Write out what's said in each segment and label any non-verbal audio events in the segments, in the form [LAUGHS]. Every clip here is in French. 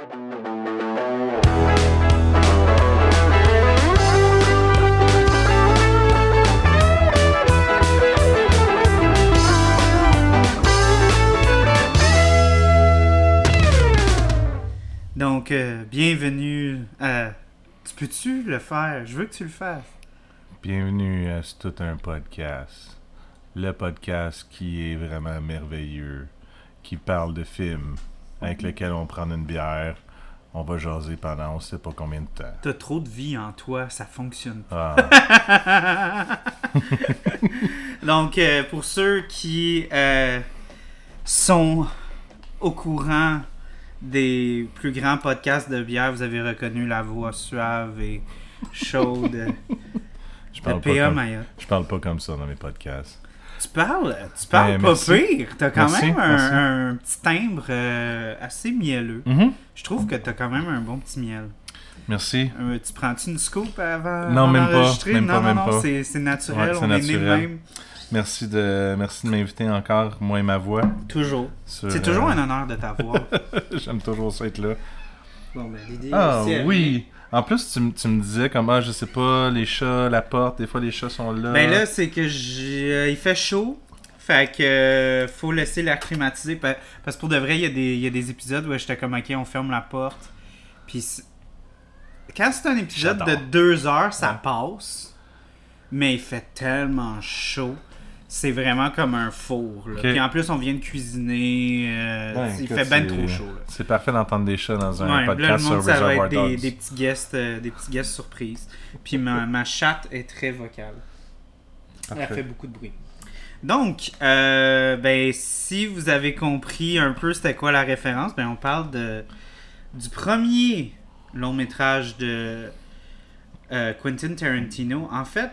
Donc, euh, bienvenue à... Tu peux-tu le faire? Je veux que tu le fasses. Bienvenue à C'est tout un podcast. Le podcast qui est vraiment merveilleux, qui parle de films, avec lequel on prend une bière, on va jaser pendant on sait pas combien de temps. T'as trop de vie en toi, ça fonctionne Ah, pas. [LAUGHS] Donc, euh, pour ceux qui euh, sont au courant des plus grands podcasts de bière, vous avez reconnu la voix suave et chaude [LAUGHS] je de parle, P.A. comme, Mayotte. je parle pas comme ça dans mes podcasts. Tu parles, tu parles Ben, pas merci. pire. T'as quand Merci, même un, petit timbre euh, assez mielleux. Mhm. Je trouve que t'as quand même un bon petit miel. Merci. Euh, tu prends-tu une scoop avant Non, avant même pas, même non, pas, non, même non, pas. c'est, naturel. Ouais, on est né même. Merci de, merci de m'inviter encore, moi et ma voix. Toujours. C'est toujours euh, un honneur de t'avoir. [LAUGHS] J'aime toujours ça être là. bon, ben, l'idée Ah aussi, elle oui. En plus, tu, me disais comme, ah, je sais pas, les chats, la porte, des fois les chats sont là. Ben là, c'est que j'ai- euh, il fait chaud. Fait que euh, faut laisser l'air climatisé. pa- Parce que pour de vrai, il y, a des- il y a des épisodes où j'étais comme, ok, on ferme la porte. Puis quand c'est un épisode de deux heures, ça Ouais. passe. Mais il fait tellement chaud. C'est vraiment comme un four. là. Puis en plus, on vient de cuisiner. euh, Ouais, il fait ben trop chaud. C'est parfait d'entendre des chats dans un Ouais, puis là, podcast le sur monde, ça va Reservoir être des, Dogs. des petits guests, euh, des petits guests surprises. Puis ma, ma chatte est très vocale. Elle fait beaucoup de bruit. Donc, euh, ben, si vous avez compris un peu c'était quoi la référence, ben, on parle de, du premier long métrage de Quentin Tarantino. En fait,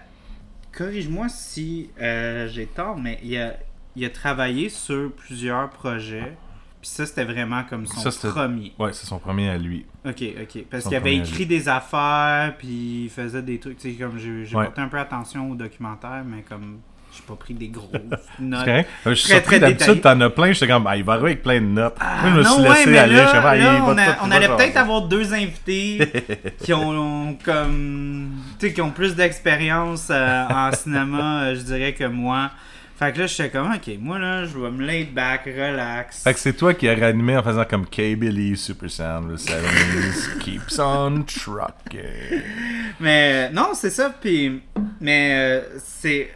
corrige-moi si euh, j'ai tort, mais il a, il a travaillé sur plusieurs projets. Puis ça, c'était vraiment comme son Ça, premier. Ouais, c'est son premier à lui. Ok, ok. Parce qu'il avait écrit des affaires, puis il faisait des trucs. Tu sais, comme j'ai j'ai Ouais. porté un peu attention au documentaire, mais comme j'ai pas pris des grosses [LAUGHS] C'est notes. correct? Je suis très, surpris d'habitude, t'en as plein. J'étais comme, ah, il va arriver avec plein de notes. Ah, Moi, je me suis non, ouais, laissé aller. là, je suis ah, là, on, a- on allait peut-être avoir deux invités [LAUGHS] qui ont comme tu sais qui ont plus d'expérience euh, en [LAUGHS] cinéma, euh, je dirais que moi. Fait que là, j'étais comme, ok, moi là, je vais me lay back, relax. Fait que c'est toi qui as réanimé en faisant comme K-Billy, Super Sound, le 70s, keeps on trucking. Mais non, c'est ça. Puis, mais euh, c'est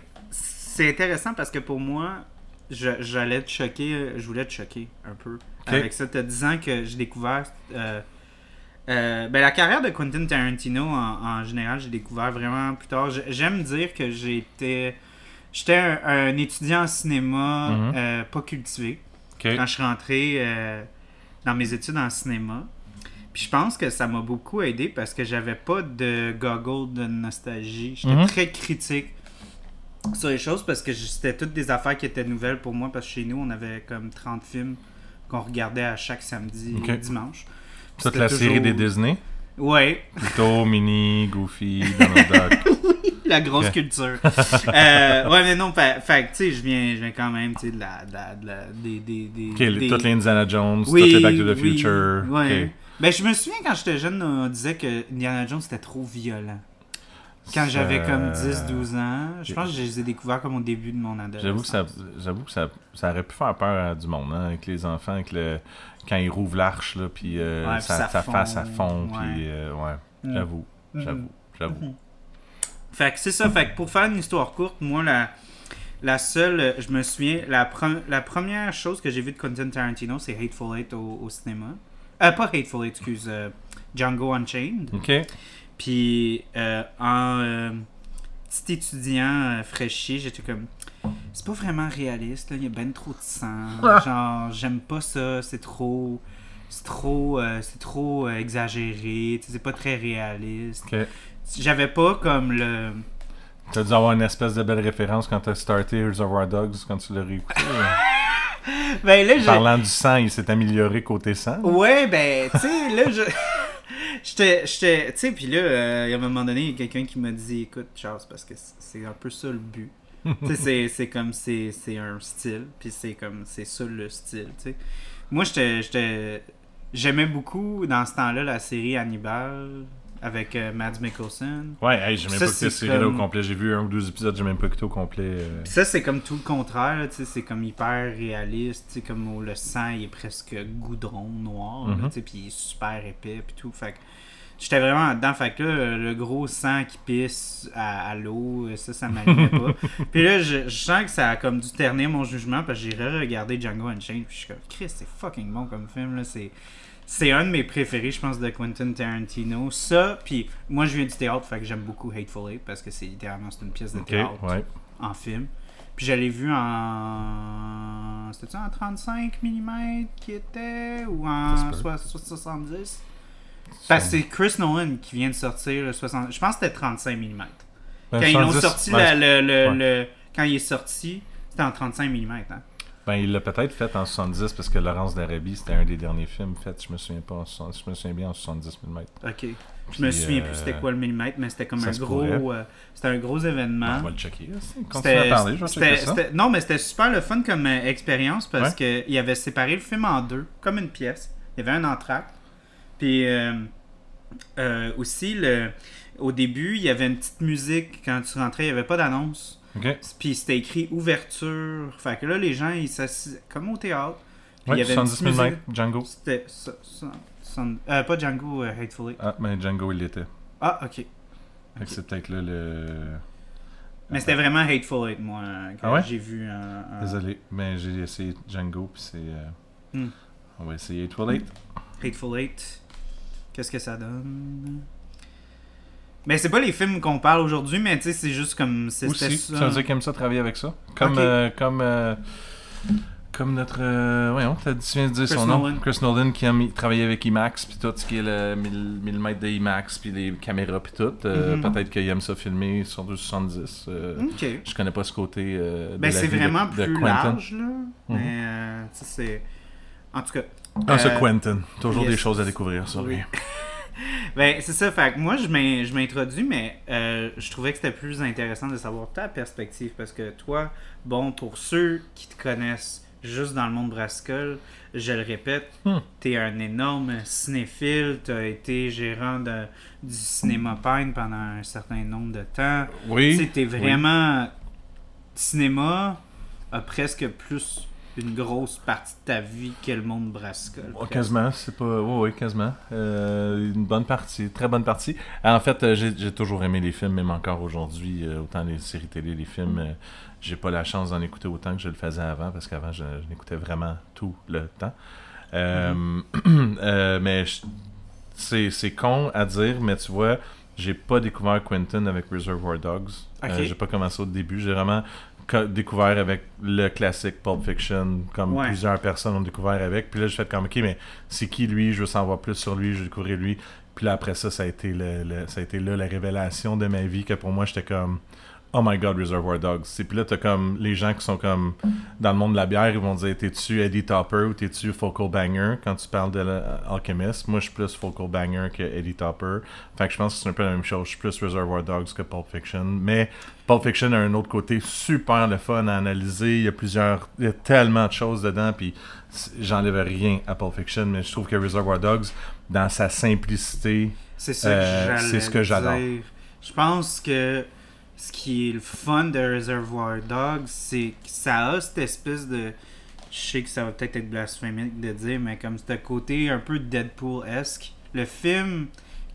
c'est intéressant parce que pour moi, j'allais te choquer, je voulais te choquer un peu avec ça. Te disant que j'ai découvert. euh, euh, ben, la carrière de Quentin Tarantino en, en général, j'ai découvert vraiment plus tard. J'aime dire que j'étais j'étais un, un étudiant en cinéma Mhm. euh, pas cultivé quand je suis rentré euh, dans mes études en cinéma. Puis je pense que ça m'a beaucoup aidé parce que j'avais pas de goggle de nostalgie. J'étais Mhm. très critique sur les choses parce que c'était toutes des affaires qui étaient nouvelles pour moi parce que chez nous, on avait comme 30 films qu'on regardait à chaque samedi et dimanche. Puis Toute la toujours- série des Disney? Ouais, Pluto, Minnie, Goofy, Donald [LAUGHS] Duck. la grosse culture. Euh, ouais, mais non, fait, tu sais, je viens, je viens quand même, tu sais, de la, de la, de la- des, des, des, toutes les Indiana Jones, Oui, toutes les Back to the oui, Future. ouais. Ben, je me souviens quand j'étais jeune, on disait que Indiana Jones c'était trop violent. Quand j'avais Euh, comme 10-12 ans, je pense que je les ai découverts comme au début de mon adolescence. J'avoue que ça, j'avoue que ça, ça aurait pu faire peur à du monde, hein, avec les enfants, avec le, quand ils rouvrent l'arche, là, puis euh, Ouais, puis ça fond, face à fond, ouais. puis euh, ouais, Mm. j'avoue, Mhm. j'avoue, j'avoue. Mhm. Fait que c'est ça. Fait que pour faire une histoire courte, moi, la, la seule, je me souviens, la, pre- la première chose que j'ai vue de Quentin Tarantino, c'est Hateful Eight au, au cinéma. Euh, pas Hateful Eight, excuse, Django Unchained. Ok, Puis euh, en euh, petit étudiant euh, fraîchier, j'étais comme. C'est pas vraiment réaliste, là. il y a ben trop de sang. [LAUGHS] Genre, j'aime pas ça, c'est trop. C'est trop, euh, c'est trop euh, exagéré, c'est pas très réaliste. J'avais pas comme le. T'as dû avoir une espèce de belle référence quand t'as starté Reservoir Dogs, quand tu l'as réécouté. [LAUGHS] Ben là, j'ai. Parlant du sang, il s'est amélioré côté sang. Ouais, ben, tu sais, là, je. J'étais, j'étais, tu sais, puis là, euh, il y a un moment donné, il y a quelqu'un qui m'a dit, écoute, Charles, parce que c'est- un peu ça le but. [LAUGHS] tu sais, c'est- c'est comme, c'est c'est un style, puis c'est comme, c'est ça le style, tu sais. Moi, j'étais, j'étais, J'aimais beaucoup dans ce temps-là la série Hannibal avec euh, Mads Mikkelsen. Ouais, hey, j'ai même Ça, pas écouté c'est cette série-là comme- au complet. J'ai vu un ou deux épisodes, j'ai même pas écouté au complet. euh. Puis ça, c'est comme tout le contraire, c'est comme hyper réaliste, comme où le sang il est presque goudron noir, tu sais, puis il est super épais, puis tout. Fait que j'étais vraiment là-dedans, fait que là, le gros sang qui pisse à, à l'eau, ça, ça m'allumait pas. [LAUGHS] Puis là, je, je sens que ça a comme dû ternir mon jugement, parce que j'ai re-regardé Django Unchained, puis je suis comme, Chris, c'est fucking bon comme film, là, c'est... C'est un de mes préférés, je pense, de Quentin Tarantino. Ça, puis moi, je viens du théâtre, fait que j'aime beaucoup Hateful Eight parce que c'est littéralement c'est une pièce de théâtre ouais. en film. Puis je l'ai vu en. C'était-tu en 35 mm qui était Ou en Ça se peut. soix- soix- 70 Parce que c'est Chris Nolan qui vient de sortir le 60. Je pense que c'était 35 mm. Ben, Quand ils l'ont 70, sorti, la- le, le- ouais. le- quand il est sorti, c'était en 35 mm. Hein? Ben, il l'a peut-être fait en 70 parce que Laurence d'Arabie, c'était un des derniers films faits, je me souviens pas, en 70 je me souviens bien en 70 mm. Ok. Je me souviens euh, plus c'était quoi le millimètre, mais c'était comme un gros. euh, c'était un gros événement. on va le checker. Continue à parler, je vais checker ça. Non, mais c'était super le fun comme euh, expérience parce que il avait séparé le film en deux, comme une pièce. Il y avait un entracte. Puis euh, euh, aussi, le, au début, il y avait une petite musique. Quand tu rentrais, il n'y avait pas d'annonce. Ok. Puis c'était écrit ouverture. Fait que là, les gens, ils s'assisaient comme au théâtre. Puis il y avait une 70 petite mm, musique. Django. C'était. ça- euh, pas Django, euh, Hateful Eight. Ah, mais Django, il l'était. Ah, ok. Fait que Ok. c'est peut-être là le. Mais c'était vraiment Hateful Eight, moi, que Ah ouais? j'ai vu. un- un- Désolé, mais j'ai essayé Django, puis c'est. euh, Hmm. On va essayer Twilight. Hateful Eight. Qu'est-ce que ça donne? Mais c'est pas les films qu'on parle aujourd'hui, mais tu sais, c'est juste comme. c'est- Aussi, ça. ça veut dire qu'il aime ça travailler avec ça. Comme. Ok. euh, comme euh, comme notre. Euh, voyons, tu viens de dire Chris son nom. Nolan. Chris Nolan qui aime travailler avec IMAX, puis tout ce qui est le 1000 millimètres de IMAX, puis les caméras, puis tout. Euh, Mhm. Peut-être qu'il aime ça filmer sur 270. euh, Ok. Je connais pas ce côté. euh, de Ben, c'est vraiment de plus Quentin. large, là. Mais, euh, tu sais, c'est. En tout cas. Ah, ce euh, Quentin. Toujours yes. des choses à découvrir sur Oui. [LAUGHS] [LAUGHS] Ben, c'est ça. Fait que moi, je m'in- je m'introduis, mais euh, je trouvais que c'était plus intéressant de savoir ta perspective. Parce que toi, bon, pour ceux qui te connaissent juste dans le monde brassicole, je le répète, Hmm. t'es un énorme cinéphile. T'as été gérant de, du cinéma Pine pendant un certain nombre de temps. Oui. t'es vraiment. Cinéma a presque plus une grosse partie de ta vie que le monde brassicole. Oh, quasiment, c'est pas. Oui, oui, quasiment. Euh, une bonne partie, très bonne partie. En fait, euh, j'ai toujours aimé les films, même encore aujourd'hui, euh, autant les séries télé, les films. euh, j'ai pas la chance d'en écouter autant que je le faisais avant, parce qu'avant, je, je n'écoutais vraiment tout le temps. Euh, [CLEARS THROAT] euh, mais c'est con à dire, mais tu vois, j'ai pas découvert Quentin avec Reservoir Dogs. Euh, j'ai pas commencé au début. J'ai vraiment découvert avec le classique Pulp Fiction, comme Ouais. plusieurs personnes ont découvert avec. Puis là, je fais comme, ok, mais c'est qui lui? Je veux savoir plus sur lui, je veux découvrir lui. Puis là, après ça, ça a été, le, le- ça a été là la révélation de ma vie que pour moi, j'étais comme, oh my god, Reservoir Dogs. Et puis là, t'as comme les gens qui sont comme dans le monde de la bière, ils vont dire, t'es-tu Eddie Topper ou t'es-tu Focal Banger quand tu parles de l'Alchemist Moi, je suis plus Focal Banger que Eddie Topper. Fait que je pense que c'est un peu la même chose. Je suis plus Reservoir Dogs que Pulp Fiction. Mais Pulp Fiction a un autre côté super le fun à analyser. Il y a plusieurs. Il y a tellement de choses dedans. Puis j'enlève rien à Pulp Fiction. Mais je trouve que Reservoir Dogs, dans sa simplicité. C'est Euh, que ce que j'adore. Je pense que ce qui est le fun de Reservoir Dogs, c'est que ça a cette espèce de. Je sais que ça va peut-être être blasphémique de dire, mais comme ce côté un peu Deadpool-esque. Le film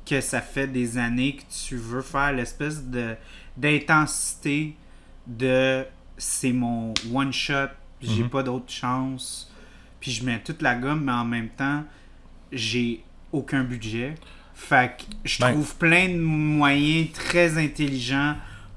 que ça fait des années que tu veux faire l'espèce de d'intensité de c'est mon one shot, j'ai Mhm. pas d'autre chance, puis je mets toute la gomme, mais en même temps, j'ai aucun budget. Fait que je Ben- trouve plein de moyens très intelligents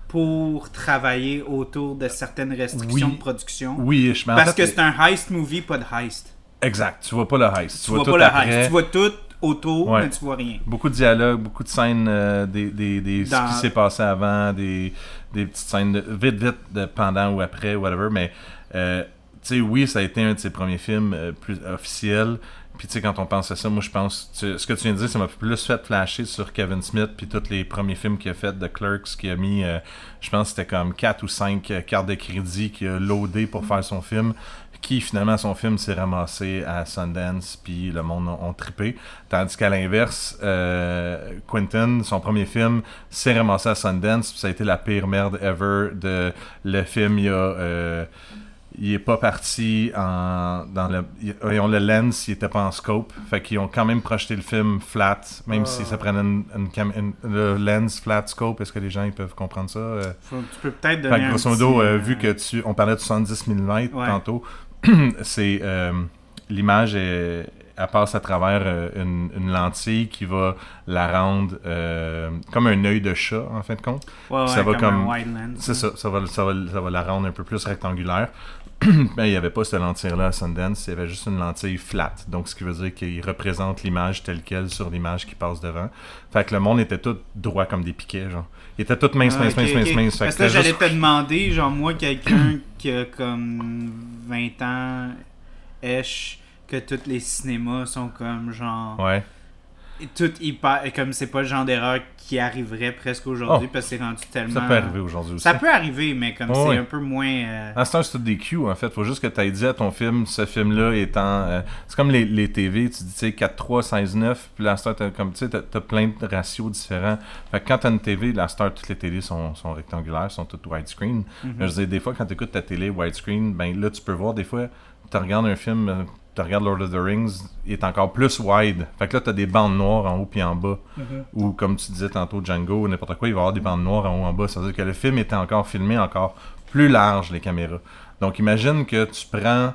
pour travailler autour de certaines restrictions Oui. de production. Oui, je en Parce fait, que c'est un heist movie, pas de heist. Exact. Tu vois pas le heist. Tu, vois, vois tout pas le après. heist. Tu vois tout autour, Ouais. mais tu vois rien. Beaucoup de dialogues, beaucoup de scènes, euh, des, des, des- Dans- ce qui s'est passé avant, des, des petites scènes de- vite, vite, de pendant ou après, whatever. Mais, euh, tu sais, oui, ça a été un de ses premiers films euh, plus officiels. Puis tu sais, quand on pense à ça, moi je pense, ce que tu viens de dire, ça m'a plus fait flasher sur Kevin Smith, puis tous les premiers films qu'il a fait de Clerks, qui a mis, euh, je pense c'était comme 4 ou 5 cartes de crédit qu'il a loadé pour faire son film, qui finalement son film s'est ramassé à Sundance, puis le monde ont trippé. Tandis qu'à l'inverse, euh, Quentin, son premier film, s'est ramassé à Sundance, puis ça a été la pire merde ever de le film, il a... euh, il est pas parti en dans le ils ont le lens il était pas en scope fait qu'ils ont quand même projeté le film flat même Ah. si ça prenait une, une cam- une- le lens flat scope est-ce que les gens ils peuvent comprendre ça? Euh? Faut- tu peux peut-être Fait donner que un grosso modo petit, euh, vu que tu on parlait de 70 mm Ouais. tantôt [CLEARS THROAT] c'est euh, l'image est elle passe à travers euh, une, une lentille qui va la rendre euh, comme un œil de chat en fin de compte ouais, ça va comme- c'est ça, ça va, ça, va, ça va la rendre un peu plus rectangulaire. [COUGHS] Ben, il n'y avait pas cette lentille-là à Sundance, il y avait juste une lentille flat. Donc, ce qui veut dire qu'il représente l'image telle qu'elle sur l'image qui passe devant. Fait que le monde était tout droit comme des piquets, genre. Il était tout mince, Ah, mince, ok, mince, mince, mince. Fait Parce que j'allais juste- te demander, genre, moi, quelqu'un [COUGHS] qui a comme 20 ans, esh, que tous les cinémas sont comme, genre, Ouais. Tout hyper, comme c'est pas le genre d'erreur qui arriverait presque aujourd'hui Oh. parce que c'est rendu tellement. Ça peut arriver aujourd'hui aussi. Ça peut arriver, mais comme Ouais, c'est un peu moins. euh, À ce temps, c'est tout des cues, en fait. Faut juste que tu aies dit à ton film, ce film-là étant. euh, c'est comme les, les TV, tu dis, tu sais, 4-3, 16-9, puis star, t'as comme, tu sais, t'as- t'as plein de ratios différents. Fait que quand t'as une TV, la star, toutes les télés sont, sont rectangulaires, sont toutes widescreen. mhm. Je dire, des fois, quand tu écoutes ta télé widescreen, ben là, tu peux voir, des fois, tu regardes un film, euh, tu regardes Lord of the Rings, il est encore plus wide. Fait que là, tu as des bandes noires en haut puis en bas. Mhm. Ou comme tu disais tantôt, Django, n'importe quoi, il va y avoir des bandes noires en haut en bas. Ça veut dire que le film était encore filmé encore plus large, les caméras. Donc, imagine que tu prends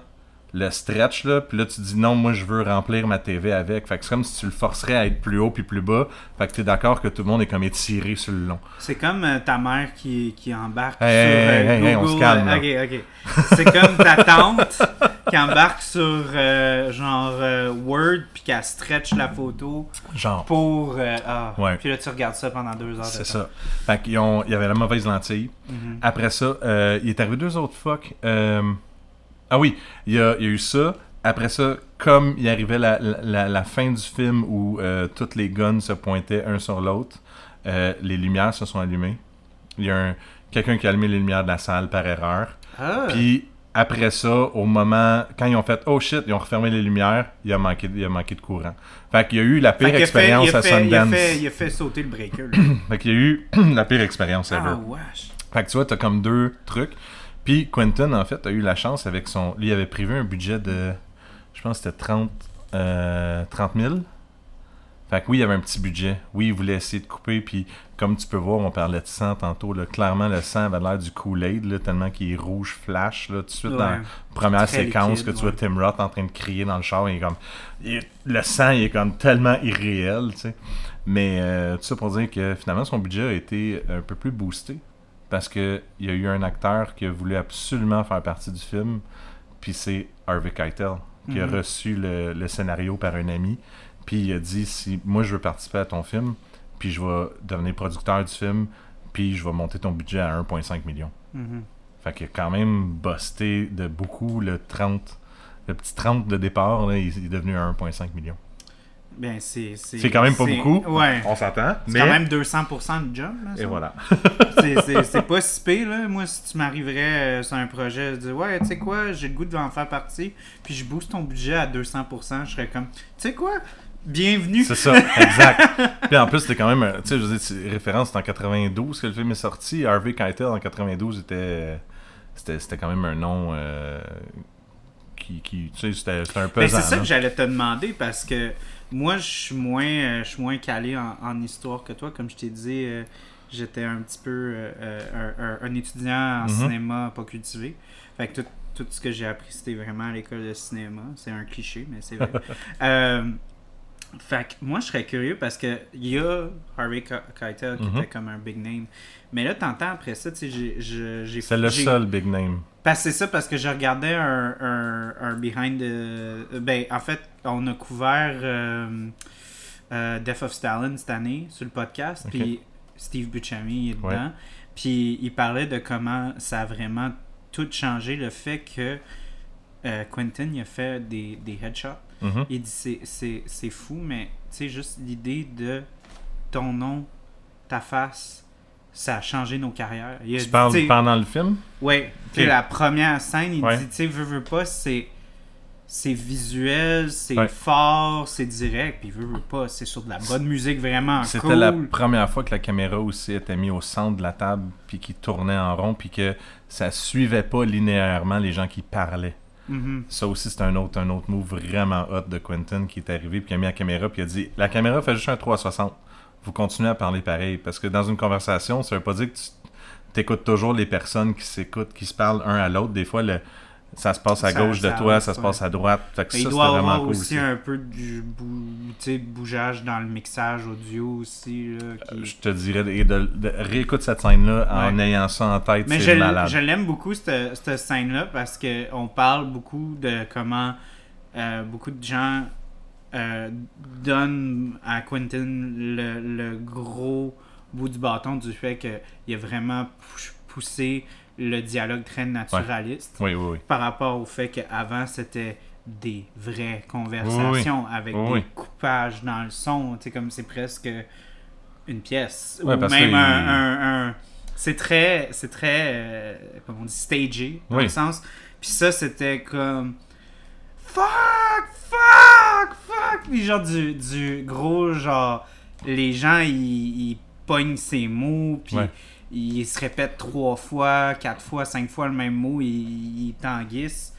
le stretch, là, puis là, tu dis non, moi, je veux remplir ma TV avec. Fait que c'est comme si tu le forcerais à être plus haut puis plus bas. Fait que tu es d'accord que tout le monde est comme étiré sur le long. C'est comme euh, ta mère qui, qui embarque Hey, sur hey, euh, hey, on Google. se calme, là. ok, ok. C'est comme ta tante [LAUGHS] qui embarque sur euh, genre euh, Word puis qu'elle stretch la photo Genre. pour. euh, ah. Ouais. Puis là, tu regardes ça pendant deux heures. C'est ça. Fait qu'il y avait la mauvaise lentille. Mhm. Après ça, euh, il est arrivé deux autres fuck. Ah oui, il y, a, il y a eu ça. Après ça, comme il arrivait la, la, la fin du film où euh, toutes les guns se pointaient un sur l'autre, euh, les lumières se sont allumées. Il y a un- quelqu'un qui a allumé les lumières de la salle par erreur. Ah. Puis après ça, au moment, quand ils ont fait oh shit, ils ont refermé les lumières, il a manqué, il a manqué de courant. Fait qu'il y a eu la pire fait- expérience à fait- il a Sundance. fait- Il a fait sauter le breaker. là. [COUGHS] Fait qu'il y a eu [COUGHS] la pire expérience ever. ah, wesh. Fait que tu vois, t'as comme deux trucs. Puis Quentin, en fait, a eu la chance avec son. Lui, il avait prévu un budget de. Je pense que c'était 30, euh, 30 000. Fait que oui, il y avait un petit budget. Oui, il voulait essayer de couper. Puis comme tu peux voir, on parlait de sang tantôt. Là, clairement, le sang avait l'air du Kool-Aid, tellement qu'il est rouge flash. Là, tout de suite, dans la première Très séquence liquide, que tu vois ouais. Tim Roth en train de crier dans le char, il est comme. il le sang, il est comme tellement irréel, tu sais. Mais euh, tout ça pour dire que finalement, son budget a été un peu plus boosté parce que il y a eu un acteur qui a voulu absolument faire partie du film, puis c'est Harvey Keitel qui a Mhm. reçu le, le scénario par un ami, puis il a dit si moi je veux participer à ton film, puis je vais devenir producteur du film, puis je vais monter ton budget à 1,5 million. Mhm. Fait qu'il a quand même busté de beaucoup le 30, le petit 30 de départ, là, il, il est devenu à 1,5 million. Ben, c'est. C'est quand même pas beaucoup. Ouais. On s'entend, C'est mais quand même 200% de job. Là, et voilà. [LAUGHS] [LAUGHS] C'est- pas si pire, là. Moi, si tu m'arriverais euh, sur un projet, je dis ouais, tu sais quoi, j'ai le goût de en faire partie, puis je booste ton budget à 200%, je serais comme, tu sais quoi, bienvenue. C'est ça, exact. [LAUGHS] Puis en plus, c'était quand même, tu sais, je veux dire, référence, c'est en 92 que le film est sorti. Harvey Keitel en 92 était, c'était, c'était quand même un nom euh, qui, qui, tu sais, c'était, c'était un Ben, pesant. c'est ça que j'allais te demander parce que moi, je suis moins, euh, je suis moins calé en, en histoire que toi. Comme je t'ai dit, euh, j'étais un petit peu euh, un, un- un étudiant en Mhm. cinéma pas cultivé. Fait que tout, tout ce que j'ai appris, c'était vraiment à l'école de cinéma. C'est un cliché, mais c'est vrai. [LAUGHS] Euh, fait que moi, je serais curieux parce que il y a Harvey Ke- Keitel qui Mhm. était comme un big name. Mais là, t'entends après ça, tu sais, j'ai- C'est le seul big name. parce c'est ça, parce que je regardais un, un, un behind the... Ben, en fait, on a couvert euh, euh, Death of Stalin cette année sur le podcast, puis Steve Buscemi est dedans. Puis il parlait de comment ça a vraiment tout changé, le fait que euh, Quentin, il a fait des, des headshots. Mhm. Il dit c'est- c'est c'est fou, mais tu sais, juste l'idée de ton nom, ta face, ça a changé nos carrières. Il a Tu parles pendant le film? Ouais, tu sais, Ok. la première scène, il Ouais. dit, tu sais, veux, veux pas, c'est c'est visuel, c'est Ouais. fort, c'est direct, puis veut, veut pas, c'est sur de la bonne musique vraiment C'était cool. la première fois que la caméra aussi était mise au centre de la table, puis qui tournait en rond, puis que ça suivait pas linéairement les gens qui parlaient. Mhm. Ça aussi, c'est un autre, un autre move vraiment hot de Quentin qui est arrivé, puis qui a mis la caméra, puis a dit La caméra fait juste un 360. Vous continuez à parler pareil. Parce que dans une conversation, ça veut pas dire que tu écoutes toujours les personnes qui s'écoutent, qui se parlent un à l'autre. Des fois, le, ça se passe à Ça- gauche de toi, ça se passe à droite. Fait que il doit vraiment avoir cool aussi aussi. un peu du bou- bougeage dans le mixage audio aussi. Là, qui- Je te dirais, et de, de- réécoute cette scène-là en Ouais. ayant ça en tête, Mais je, c'est malade. je l'aime beaucoup, cette, cette scène-là, parce qu'on parle beaucoup de comment euh, beaucoup de gens euh, donnent à Quentin le, le gros bout du bâton du fait qu'il a vraiment pou- poussé le dialogue très naturaliste Oui, oui, oui. par rapport au fait qu'avant c'était des vraies conversations avec des coupages dans le son, tu sais, comme c'est presque une pièce Ouais, ou parce même que un, un- un- c'est très c'est très euh, comment on dit stagé dans le sens. Puis ça c'était comme fuck fuck fuck! Puis genre du, du gros genre les gens ils, ils pognent ces mots puis Ouais. Ils se répètent trois fois quatre fois cinq fois le même mot ils, ils tanguissent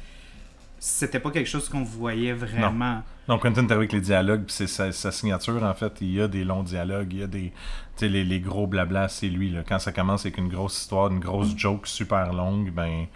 c'était pas quelque chose qu'on voyait vraiment Donc, Quentin t'as avec les dialogues, c'est sa, sa signature, en fait. Il y a des longs dialogues, il y a des. Tu sais, les, les gros blabla, c'est lui. Là. Quand ça commence avec une grosse histoire, une grosse joke super longue, ben.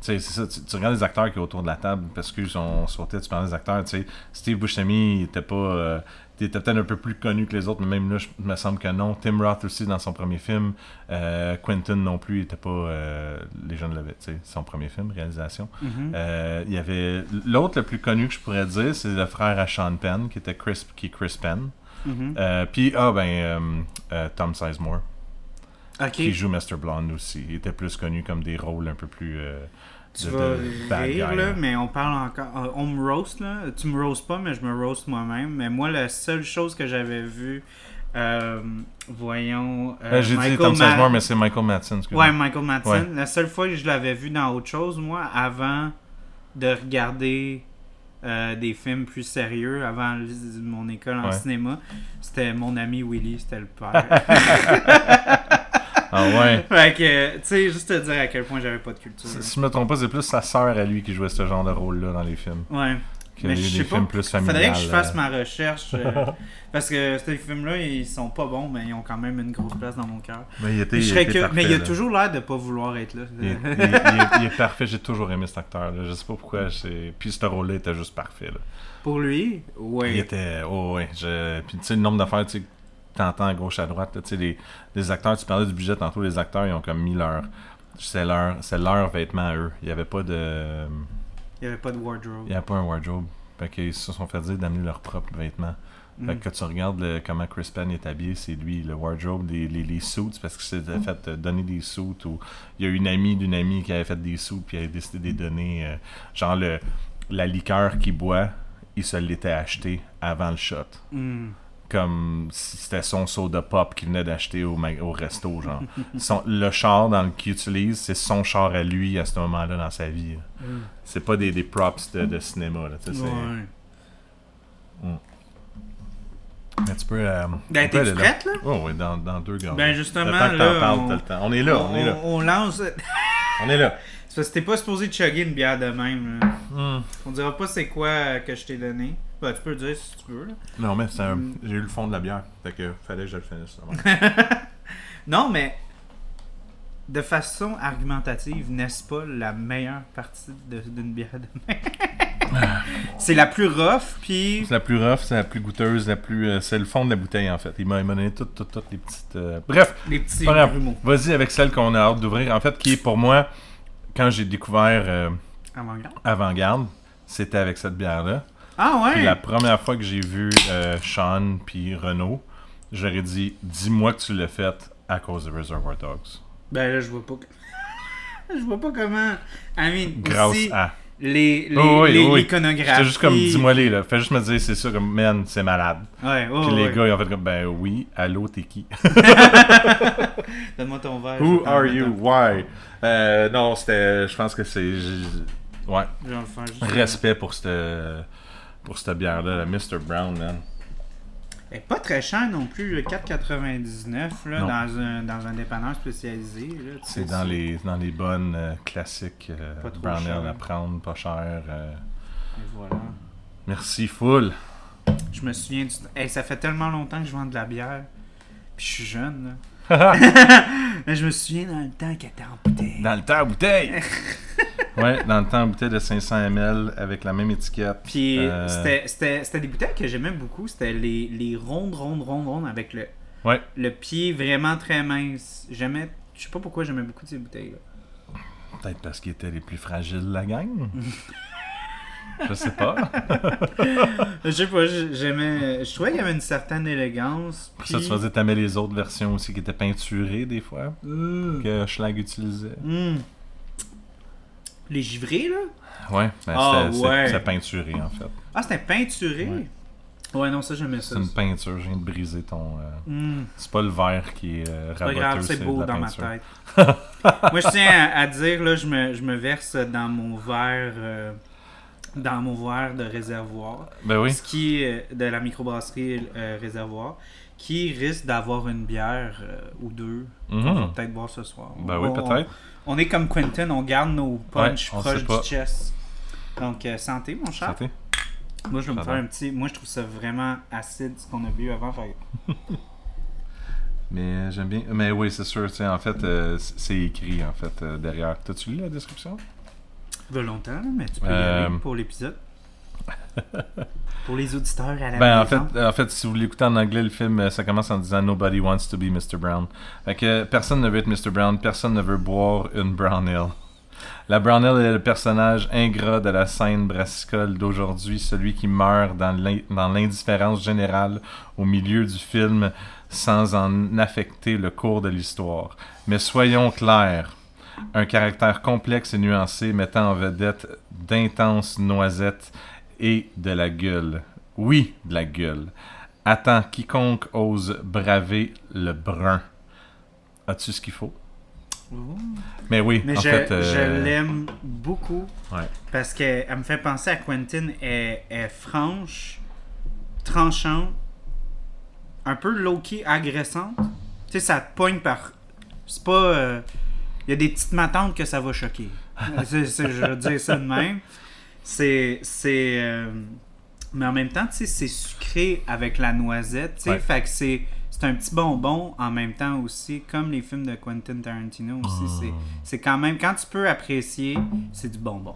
Tu ça. Tu, tu regardes les acteurs qui sont autour de la table, parce qu'ils sont sautés, tu parles des acteurs. Tu sais, Steve Buscemi, il était pas. euh, il était peut-être un peu plus connu que les autres, mais même là, je me semble que non. Tim Roth aussi, dans son premier film. Euh, Quentin non plus, il était pas. euh, les gens l'avaient, tu sais, son premier film, réalisation. Mhm. Euh, il y avait l'autre le plus connu que je pourrais dire, c'est le frère à Sean Penn, qui était Chris, qui est Chris Penn. Mhm. Euh, Puis ah ben Tom Sizemore, qui joue Mr. Blonde aussi. Il était plus connu comme des rôles un peu plus Tu de- vas de rire, là, là. mais on parle encore. euh, On me roast, là. Tu me roast pas, mais je me roast moi-même. Mais moi, la seule chose que j'avais vue, euh, voyons. euh, J'ai dit Tom Sizemore, mais c'est Michael Madsen. Ouais, Michael Madsen. Ouais. La seule fois que je l'avais vu dans autre chose, moi, avant de regarder euh, des films plus sérieux, avant mon école en Ouais. cinéma, c'était mon ami Willy, c'était le père. [LAUGHS] [LAUGHS] Ah ouais. [LAUGHS] fait que, tu sais, juste te dire à quel point j'avais pas de culture. Si je me trompe pas, c'est plus sa sœur à lui qui jouait ce genre de rôle-là dans les films. Ouais. Que Mais je sais pas, plus. Faudrait que je fasse euh, ma recherche. euh, [LAUGHS] parce que ces films-là, ils sont pas bons, mais ils ont quand même une grosse place dans mon cœur. Mais il était, Je il était que- parfait, Mais il a toujours l'air de pas vouloir être là. Il est, il il il parfait, j'ai toujours aimé cet acteur. Là. Je sais pas pourquoi. Puis ce rôle-là était juste parfait. Là. Pour lui, Il oui. était. Oh, ouais. Je... Puis tu sais, le nombre d'affaires, tu sais, t'entends à gauche, à droite. là, Tu sais, les, les acteurs, tu parlais du budget tantôt, les acteurs, ils ont comme mis leur. C'est leur, c'est leur vêtement à eux. Il n'y avait pas de. Il y avait pas de wardrobe. Il n'y avait pas un wardrobe. Fait qu'ils se sont fait dire d'amener leurs propres vêtements. Fait Mm. que quand tu regardes le- comment Chris Penn est habillé, c'est lui, le wardrobe, les, les, les suits, parce qu'il s'était fait euh, donner des suits. Ou il y a une amie d'une amie qui avait fait des suits, puis elle a décidé de les donner. euh, genre, le, la liqueur qu'il boit, il se l'était acheté avant le shot. Mm. Comme si c'était son soda pop qu'il venait d'acheter au, au resto, genre. Son- le char dans le qu'il utilise, c'est son char à lui à ce moment-là dans sa vie. Mm. C'est pas des, des props de, de cinéma, là. Ouais. Mais tu peux. euh, Ben, là. prête, là? Oh, oui, dans, dans deux gars. Ben, justement, là, parles, on- temps. On est là, on, est là. on lance. [LAUGHS] On est là. C'est parce que t'es pas supposé chugger une bière de même. là. Hmm. On dira pas c'est quoi que je t'ai donné. Ben, tu peux le dire si tu veux. là. Non, mais c'est un- Mm. j'ai eu le fond de la bière. Fait que fallait que je le finisse. [LAUGHS] Non, mais de façon argumentative, n'est-ce pas la meilleure partie d'une bière de [LAUGHS] c'est la plus rough, puis c'est la plus rough, c'est la plus goûteuse, la plus. euh, c'est le fond de la bouteille, en fait. Il m'a donné toutes, toutes, toutes les petites. euh, Bref, les petits. Vas-y avec celle qu'on a hâte d'ouvrir. En fait, qui est pour moi, quand j'ai découvert euh, Avant-garde. Avant-Garde, c'était avec cette bière-là. Ah ouais? Puis la première fois que j'ai vu euh, Sean puis Renault, j'aurais dit dis-moi que tu l'as fait à cause de Reservoir Dogs. Ben là, je vois pas. [LAUGHS] je vois pas comment. I mean, Grâce aussi, à. les, les, Oh, oui, les- oui. juste comme, dis-moi les, là. Fais juste me dire, c'est ça, comme, man, c'est malade. Ouais, ouais, Puis les ouais. gars, ils ont fait comme, ben oui, allô, t'es qui? [LAUGHS] Donne-moi ton verre. Who are you? Why? Euh, non, c'était, je pense que c'est, ouais, respect pour cette, pour cette bière-là, la Mr. Brown, man. Elle est pas très cher non plus, le 4,99 là, dans un, dans un dépanneur spécialisé. C'est dans les, dans les bonnes euh, classiques euh, Pas trop Brown cher. À prendre, pas cher. euh. Et voilà. Merci, full. Je me souviens du. Hey, ça fait tellement longtemps que je vends de la bière. Puis je suis jeune, là. Mais [LAUGHS] [LAUGHS] je me souviens dans le temps qu'elle était en bouteille. Dans le temps, bouteille! [LAUGHS] ouais, dans le temps, bouteille de 500 ml avec la même étiquette. Puis Euh, c'était- des bouteilles que j'aimais beaucoup. C'était les, les rondes, rondes, rondes, rondes avec le, Ouais. le pied vraiment très mince. J'aimais. Je sais pas pourquoi j'aimais beaucoup ces bouteilles-là. Peut-être parce qu'ils étaient les plus fragiles de la gang? [LAUGHS] Je sais pas. Je sais pas, j'aimais. Je trouvais qu'il y avait une certaine élégance. Pour ça, puis- tu faisais t'aimais les autres versions aussi qui étaient peinturées des fois, Mm. que Schlag utilisait. Mm. Les givrés, là? Ouais, ben Ah, c'était c'est- ouais. c'est peinturé en fait. Ah, c'était peinturé? Ouais. Ouais, non, ça, j'aimais C'est ça. une peinture, je viens de briser ton. euh, Mm. C'est pas le verre qui est euh, C'est raboteux, grave, c'est c'est beau dans ma tête. [LAUGHS] Moi, je tiens à, à dire, là, je me, je me verse dans mon verre, euh, dans mon verre de réservoir, Ben oui. ce qui est de la microbrasserie euh, réservoir, qui risque d'avoir une bière ou deux va Mhm. peut-être boire ce soir. Ben oui, peut-être. On, est comme Quentin, on garde nos punch Ouais, on proches pas. du chest. Donc, euh, santé, mon cher. Santé. Moi, je vais me faire un petit. Moi, je trouve ça vraiment acide ce qu'on a bu avant. Fait... [LAUGHS] Mais euh, j'aime bien. Mais oui, c'est sûr, en fait, euh, c'est écrit en fait euh, derrière. T'as-tu lu la description? Va longtemps, mais tu peux y aller pour l'épisode. [LAUGHS] pour les auditeurs à la Ben en fait, en fait, si vous l'écoutez en anglais, le film, ça commence en disant Nobody wants to be Mr. Brown. Fait que personne ne veut être Mr. Brown, personne ne veut boire une Brown Ale. La Brown Ale est le personnage ingrat de la scène brassicole d'aujourd'hui, celui qui meurt dans l'indifférence générale au milieu du film sans en affecter le cours de l'histoire. Mais soyons clairs, un caractère complexe et nuancé mettant en vedette d'intenses noisettes et de la gueule. Oui, de la gueule. Attends, quiconque ose braver le brun. As-tu ce qu'il faut? Ouh. Mais oui, Mais en je, fait... euh, je l'aime beaucoup Ouais. parce qu'elle elle me fait penser à Quentin. Elle est franche, tranchante, un peu low-key agressante. Tu sais, ça te pogne par. C'est pas. euh, Il y a des petites matantes que ça va choquer. [LAUGHS] Je veux dire ça de même. C'est. c'est euh, Mais en même temps, tu sais, c'est sucré avec la noisette. Tu sais, Ouais. fait que c'est. C'est un petit bonbon en même temps aussi, comme les films de Quentin Tarantino aussi. Ah. C'est, c'est quand même, quand tu peux apprécier, c'est du bonbon.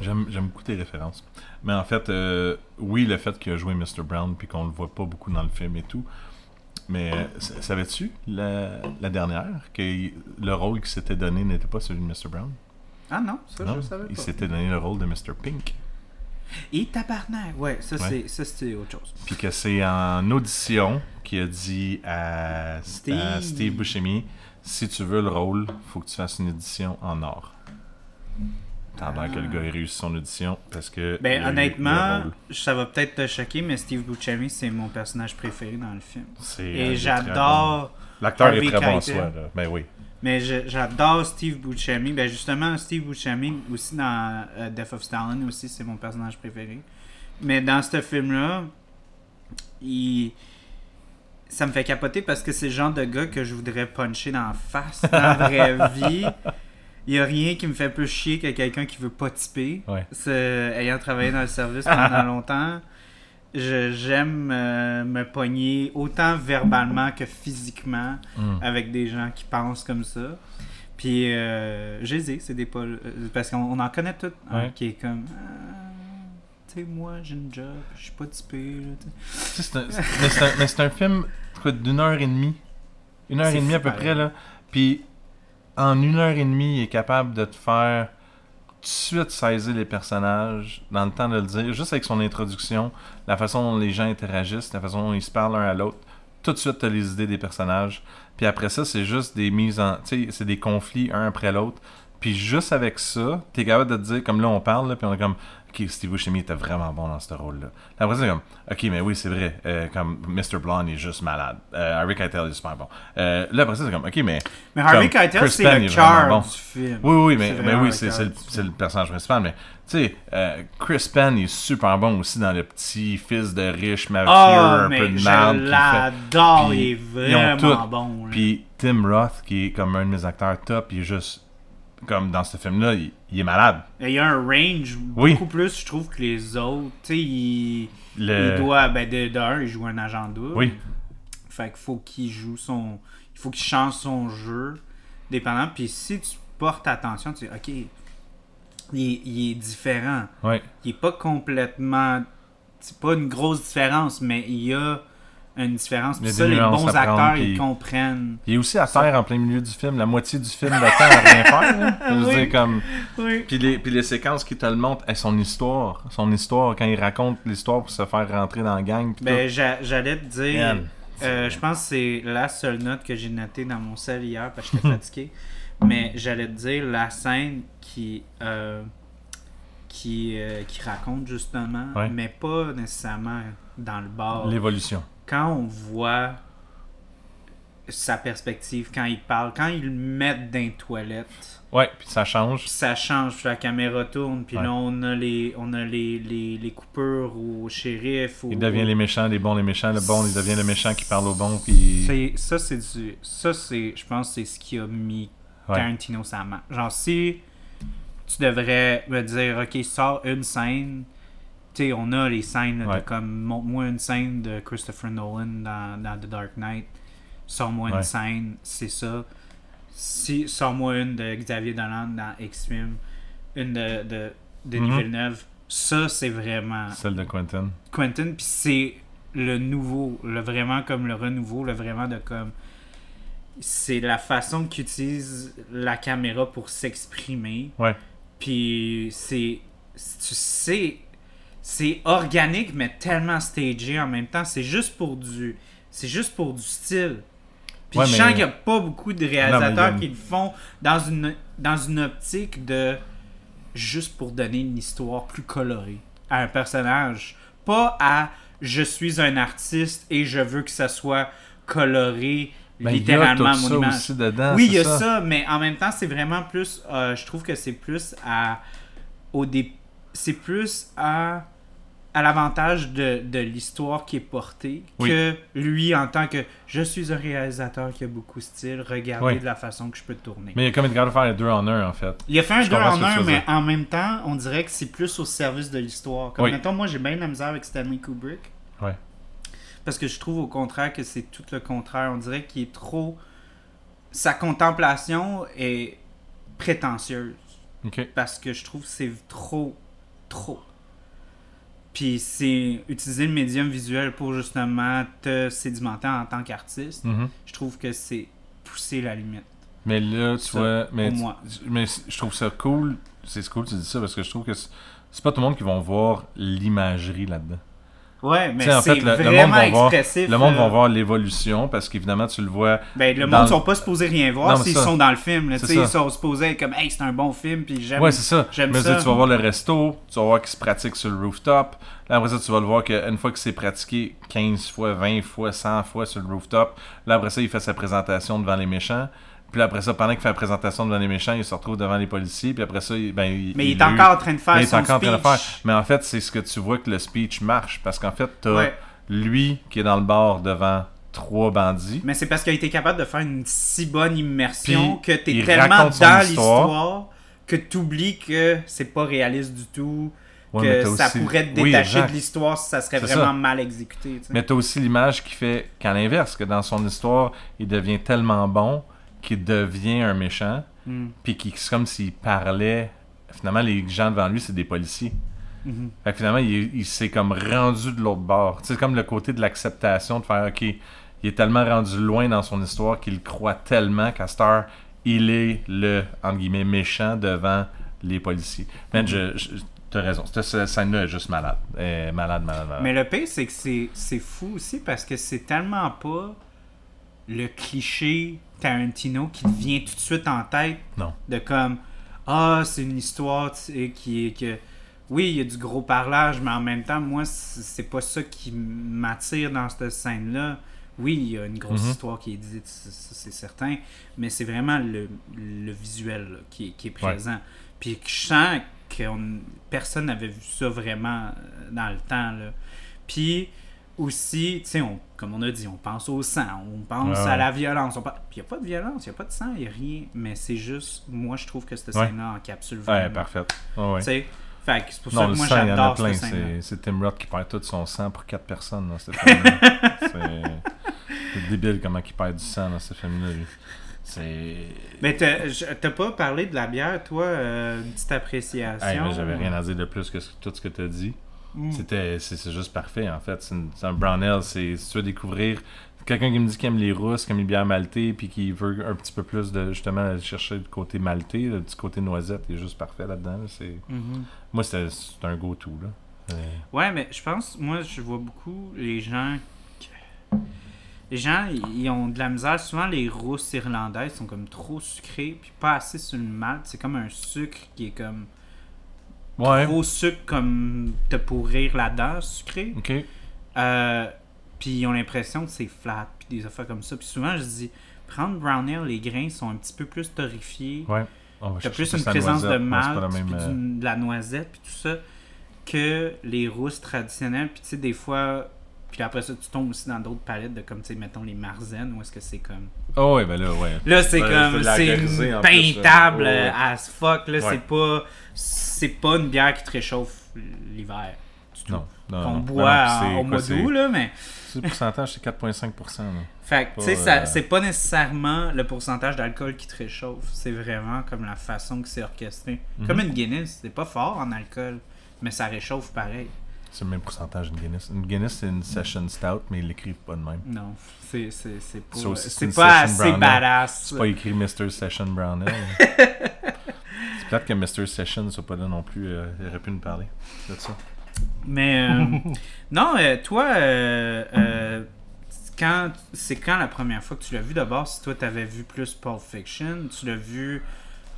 J'aime j'aime beaucoup tes références. Mais en fait, euh, oui, le fait qu'il a joué Mr. Brown puis qu'on le voit pas beaucoup dans le film et tout. Mais euh, savais-tu, la, la dernière, que le rôle qui s'était donné n'était pas celui de Mr. Brown? Ah non, ça Non, je savais il pas. s'était donné le rôle de Mr. Pink. Et tabarnak, ouais, ça, Ouais. C'est, ça c'est autre chose. Puis que c'est en audition qu'il a dit à Steve. à Steve Buscemi si tu veux le rôle, faut que tu fasses une édition en or. Pendant que le gars ait réussi son audition parce que. il Ben a honnêtement, ça va peut-être te choquer, mais Steve Buscemi, c'est mon personnage préféré dans le film. Euh, Et il est très bon. j'adore, L'acteur est très bon soi, là. Ben oui. Mais j'adore Steve Buscemi. Ben justement, Steve Buscemi aussi dans euh, Death of Stalin aussi, c'est mon personnage préféré. Mais dans ce film-là, il... ça me fait capoter parce que c'est le genre de gars que je voudrais puncher dans la face dans la vraie [LAUGHS] vie. Il n'y a rien qui me fait plus chier que quelqu'un qui veut pas tiper. Ouais. Ayant travaillé dans le service pendant [LAUGHS] longtemps, j'aime euh, me pogner autant verbalement que physiquement Mm. avec des gens qui pensent comme ça. Puis, euh, je les ai, c'est des pol- euh, Parce qu'on on en connaît tout, hein, Ouais. qui est comme. Ah, tu sais, moi, j'ai une job, je suis pas typé. Là, mais c'est un, film d'une heure et demie. Une heure et demie à peu près, là. Puis, en une heure et demie, il est capable de te faire de suite saisir les personnages, dans le temps de le dire, juste avec son introduction, la façon dont les gens interagissent, la façon dont ils se parlent l'un à l'autre. Tout de suite, tu as les idées des personnages. Puis après ça, c'est juste des mises en. Tu sais, c'est des conflits un après l'autre. Puis juste avec ça, t'es capable de te dire, comme là on parle, là, puis on est comme, ok, Steve Buscemi était vraiment bon dans ce rôle-là. Après c'est comme, ok, mais oui, c'est vrai, euh, comme Mr. Blonde il est juste malade. Euh, Harry Keitel est super bon. Euh, là, après ça, c'est comme, ok, mais. Mais Harvey Keitel, c'est le cœur bon. du film. Oui, oui, mais, oui, c'est le, personnage principal. Mais, tu sais, euh, Chris Penn est super bon aussi dans le petit fils de riche mafieux, Oh, un mais peu de je qui fait- l'adore, il est vraiment tout. bon. Puis Tim Roth, qui est comme un de mes acteurs top, il est juste. Comme dans ce film-là, il, il est malade. Il y a un range Oui. beaucoup plus, je trouve, que les autres. Tu sais, il, Le- il doit, ben, de, de un, il joue un agent double. Oui. Fait qu'il faut qu'il joue son. Il faut qu'il change son jeu, dépendant. Puis si tu portes attention, tu dis, ok, il est, il est différent. Il est pas complètement. C'est pas une grosse différence, mais il y a une différence. A ça, les bons acteurs, ils comprennent. Il est aussi à terre en plein milieu du film, la moitié du film de temps à rien faire. Je veux [LAUGHS] Oui. dire, comme. Oui. Puis les, puis les séquences qui te le montrent, elles, son histoire. Son histoire, quand il raconte l'histoire pour se faire rentrer dans la gang. Ben, j'a- j'allais te dire. Euh, je pense que c'est la seule note que j'ai notée dans mon sel hier parce que j'étais [LAUGHS] fatigué. Mais j'allais te dire la scène qui. euh, qui, euh, qui raconte justement, Ouais. mais pas nécessairement dans le bar. L'évolution. Quand on voit sa perspective, quand il parle, quand ils le mettent dans les toilettes, Ouais, puis ça change. ça change, puis la caméra tourne, puis Ouais. là on a les, on a les, les, les coupures au shérif. Il devient les méchants, les bons, les méchants. Le bon, il devient le méchant qui parle au bon. Puis. Ça, c'est du. Ça, c'est. Je pense c'est ce qui a mis Ouais. Tarantino sa main. Genre, si tu devrais me dire, ok, sors une scène. Tu sais, on a les scènes là, de comme. Montre-moi une scène de Christopher Nolan dans, dans The Dark Knight. Sors-moi Ouais. une scène, c'est ça. Si, sors-moi une de Xavier Dolan dans X-Film. Une de, de Denis Mhm. Villeneuve. Ça, c'est vraiment. Celle de Quentin. Quentin, puis c'est le nouveau, le vraiment comme le renouveau, le vraiment de comme. C'est la façon qu'il utilise la caméra pour s'exprimer. Ouais. Puis c'est. Tu sais. C'est organique, mais tellement stagé en même temps. C'est juste pour du. C'est juste pour du style. Puis Ouais, je mais- sens qu'il n'y a pas beaucoup de réalisateurs Non, a- qui le font dans une, dans une optique de juste pour donner une histoire plus colorée à un personnage. Pas à je suis un artiste et je veux que ça soit coloré Ben, il y a littéralement tout mon ça image. aussi dedans. oui, il y a ça. mais en même temps, c'est vraiment plus. euh, je trouve que c'est plus à. Au dé- C'est plus à. À l'avantage de, de l'histoire qui est portée Oui. que lui en tant que je suis un réalisateur qui a beaucoup de style, regardez Oui. de la façon que je peux tourner. Mais il a comme une capable de faire les deux en un, en fait. Il a fait un Je deux en un, mais en même temps, on dirait que c'est plus au service de l'histoire. Comme Oui. mettons, moi j'ai bien de la misère avec Stanley Kubrick. Ouais. Parce que je trouve au contraire que c'est tout le contraire. On dirait qu'il est trop. Sa contemplation est prétentieuse. Ok. Parce que je trouve que c'est trop. Trop. Puis c'est utiliser le médium visuel pour justement te sédimenter en tant qu'artiste. Mhm. Je trouve que c'est pousser la limite. Mais là, tu Ça, vois, mais, pour tu- moi. mais je trouve ça cool. C'est cool que tu dis ça parce que je trouve que c'est c'est pas tout le monde qui vont voir l'imagerie là-dedans. Ouais, mais sais, en c'est fait, le- le vraiment monde va voir- expressif. Le monde va voir l'évolution parce qu'évidemment, tu le vois. Ben, le monde le- sont pas supposés rien voir s'ils sont dans le film. là, c'est. Ils sont supposés être comme, hey, c'est un bon film, puis j'aime. Ouais, c'est ça. j'aime Mais ça. tu vas voir le resto, tu vas voir qu'il se pratique sur le rooftop. Là, après ça, tu vas le voir qu'une fois que c'est pratiqué 15 fois, 20 fois, 100 fois sur le rooftop, là, après ça, il fait sa présentation devant les méchants. Puis après ça, pendant qu'il fait la présentation devant les méchants, il se retrouve devant les policiers. Puis après ça, il, ben, il, mais il, est encore en train de faire Mais il est son encore en train de speech. faire. Mais en fait, c'est ce que tu vois que le speech marche. Parce qu'en fait, t'as Ouais. lui qui est dans le bar devant trois bandits. Mais c'est parce qu'il a été capable de faire une si bonne immersion Puis, que t'es tellement son dans histoire. l'histoire que t'oublies que c'est pas réaliste du tout. Ouais, que ça aussi- pourrait te détacher de l'histoire si ça serait vraiment ça. mal exécuté. Mais t'as aussi l'image qui fait qu'à l'inverse, que dans son histoire, il devient tellement bon qu'il devient un méchant. Mm. Puis qu'il c'est comme s'il parlait. Finalement, les gens devant lui, c'est des policiers. Mhm. Fait que finalement, il, il s'est comme rendu de l'autre bord. C'est comme le côté de l'acceptation, de faire, OK, il est tellement rendu loin dans son histoire qu'il croit tellement qu'à cette heure, il est le, entre guillemets, méchant devant les policiers. Man, je, je- t'as raison. Cette scène-là est juste malade. Elle est malade, malade, malade. Mais le pire, c'est que c'est c'est fou aussi parce que c'est tellement pas le cliché Tarantino qui te vient tout de suite en tête Non. de comme ah, c'est une histoire tu sais, qui est que. Oui, il y a du gros parlage, mais en même temps, moi, c'est pas ça qui m'attire dans cette scène-là. Oui, il y a une grosse Mhm. histoire qui est dite, c'est certain, mais c'est vraiment le, le visuel là, qui, est- qui est présent. Puis je sens que on- personne n'avait vu ça vraiment euh, dans le temps. Là. Puis aussi, tu sais, on- comme on a dit, on pense au sang, on pense Ouais, à ouais. la violence. on pense- Puis il n'y a pas de violence, il n'y a pas de sang, il n'y a rien. Mais c'est juste, moi, je trouve que cette Ouais. scène-là encapsule Ouais, vraiment. parfait. Ouais, ouais. Tu sais, fait que c'est pour ça Non, que le moi, sang, il y en a j'adore plein. cette scène-là. C'est c'est Tim Roth qui perd tout son sang pour quatre personnes dans [LAUGHS] c'est débile comment il perd du sang dans ce film-là. lui. C'est. Mais t'as t'as pas parlé de la bière, toi, euh, une petite appréciation? Hey, mais J'avais rien à dire de plus que tout ce que tu as dit. Mm. C'était, c'est, juste parfait, en fait. C'est, une- un brown ale. C'est, si tu veux découvrir quelqu'un qui me dit qu'il aime les rousses, qui aime les bières maltées, puis qui veut un petit peu plus de, justement, aller chercher le côté maltais, le petit côté noisette, est juste parfait là-dedans. là. C'est, Mhm. moi, c'est, c'est un go-to, là. Euh, Ouais, mais je pense, moi, je vois beaucoup les gens. que- Les gens, ils ils ont de la misère. Souvent, les rousses irlandaises sont comme trop sucrées, puis pas assez sur le malt. C'est comme un sucre qui est comme. Ouais. Trop sucre, comme te pourrir la dent sucrée. Ok. Euh, puis ils ont l'impression que c'est flat, puis des affaires comme ça. Puis souvent, je dis, prendre brown ale, les grains sont un petit peu plus torréfiés. Ouais. Va T'as plus une présence de noisette. Malt, même, puis euh, de la noisette, puis tout ça, que les rousses traditionnelles. Puis tu sais, des fois, puis après ça, tu tombes aussi dans d'autres palettes de comme, tu sais, mettons les marzennes, où est-ce que c'est comme. Oh, ouais, ben là, ouais. Là, c'est comme, c'est peintable Ouais, ouais. as fuck, là, Ouais. c'est pas. C'est pas une bière qui te réchauffe l'hiver. du tout. Non. non, Qu'on boit non, au mois d'août, là, mais. Le pourcentage, c'est 4,5%. là. Fait que, tu sais, euh, c'est pas nécessairement le pourcentage d'alcool qui te réchauffe. C'est vraiment comme la façon que c'est orchestré. Mhm. Comme une Guinness, c'est pas fort en alcool, mais ça réchauffe pareil. C'est le même pourcentage d'une Guinness. Une Guinness, c'est une session stout, mais ils l'écrivent pas de même. Non, c'est pas, c'est une pas assez brown badass. C'est pas écrit Mr. Session Brown [LAUGHS] c'est peut-être que Mr. Session soit pas là non plus. euh, il aurait pu nous parler de ça. Mais euh, [LAUGHS] non, euh, toi, euh, euh, quand c'est quand la première fois que tu l'as vu? D'abord Si toi t'avais vu plus Pulp Fiction, tu l'as vu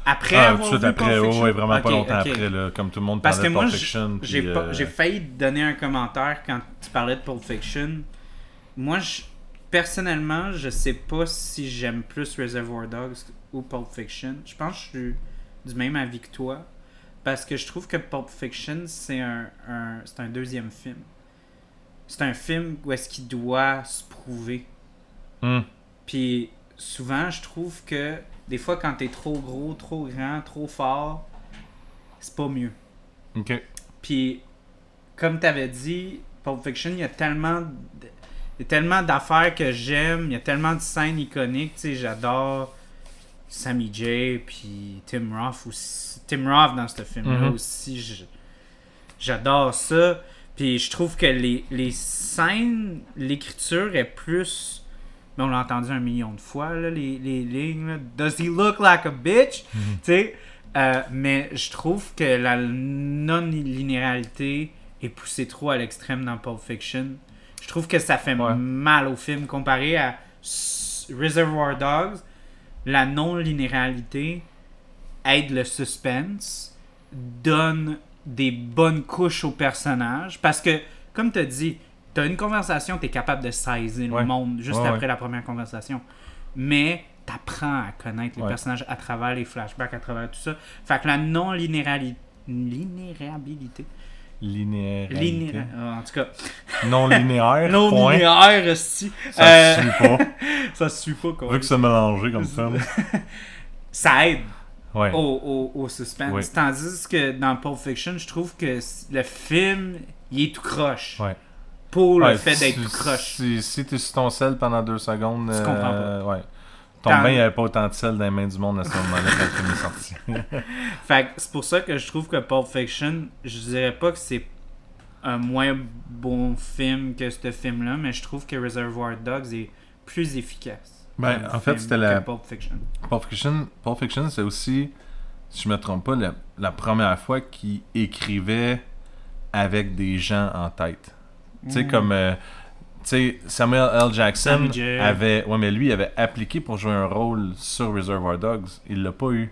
après Ah, tout avoir vu après, Pulp ouais, vraiment pas longtemps après, là, comme tout le monde Parce parlait que de moi, Pulp Fiction. j'ai euh, j'ai failli te donner un commentaire quand tu parlais de Pulp Fiction. Moi, je- personnellement, je sais pas si j'aime plus Reservoir Dogs ou Pulp Fiction. Je pense que je suis du même avis que toi. Parce que je trouve que Pulp Fiction, c'est un, un- c'est un deuxième film. C'est un film où est-ce qu'il doit se prouver. hum, Puis souvent, je trouve que des fois, quand t'es trop gros, trop grand, trop fort, c'est pas mieux. ok. Puis, comme tu avais dit, Pulp Fiction, il y a tellement il y a tellement d'affaires que j'aime, il y a tellement de scènes iconiques, tu sais, j'adore Sammy J, puis Tim Roth aussi. Tim Roth dans ce film-là Mhm. aussi, j'adore ça. Puis je trouve que les, les scènes, l'écriture est plus... Mais on l'a entendu un million de fois, là, les, les lignes. là. Does he look like a bitch? [LAUGHS] Tu sais, euh, mais je trouve que la non-linéarité est poussée trop à l'extrême dans Pulp Fiction. Je trouve que ça fait Ouais. mal au film comparé à Reservoir Dogs. La non-linéarité aide le suspense, donne des bonnes couches aux personnages. Parce que, comme tu as dit, tu as une conversation, tu es capable de saisir Ouais. le monde juste Ouais, après la première conversation. Mais tu apprends à connaître les personnages à travers les flashbacks, à travers tout ça. Fait que la non-linéarité. Linéarabilité. Linéaire. Linéa- ah, en tout cas, Non linéaire. [LAUGHS] non point. linéaire, aussi. Ça Euh, se suit pas. [LAUGHS] ça se suit pas, quoi. Vu que c'est mélangé comme ça. [LAUGHS] Ça aide Ouais. au, au, au suspense. Tandis que dans Pulp Fiction, je trouve que le film, il est tout croche. Ouais. Pour le Ouais, fait d'être si- tout croche. Si, si t'es sur ton sel pendant deux secondes. Tu euh, comprends Ouais. Ton bain, il n'y avait pas autant de sel dans les mains du monde à ce moment-là quand le film est sorti. [LAUGHS] [LAUGHS] Fait que c'est pour ça que je trouve que Pulp Fiction, je dirais pas que c'est un moins bon film que ce film-là, mais je trouve que Reservoir Dogs est plus efficace. Ben, en fait, c'était la- Pulp Fiction. Pulp Fiction, Pulp Fiction c'est aussi, si je me trompe pas, la, la première fois qu'il écrivait avec des gens en tête. Tu sais, Mm. comme. euh, Samuel L. Jackson avait. Ouais, mais lui, il avait appliqué pour jouer un rôle sur Reservoir Dogs. Il l'a pas eu.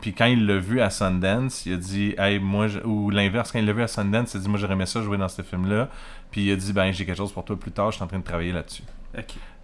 Puis quand il l'a vu à Sundance, il a dit, hey, moi, je- ou l'inverse, quand il l'a vu à Sundance, il a dit, moi, j'aurais aimé ça jouer dans ce film-là. Puis il a dit, ben, j'ai quelque chose pour toi plus tard, je suis en train de travailler là-dessus.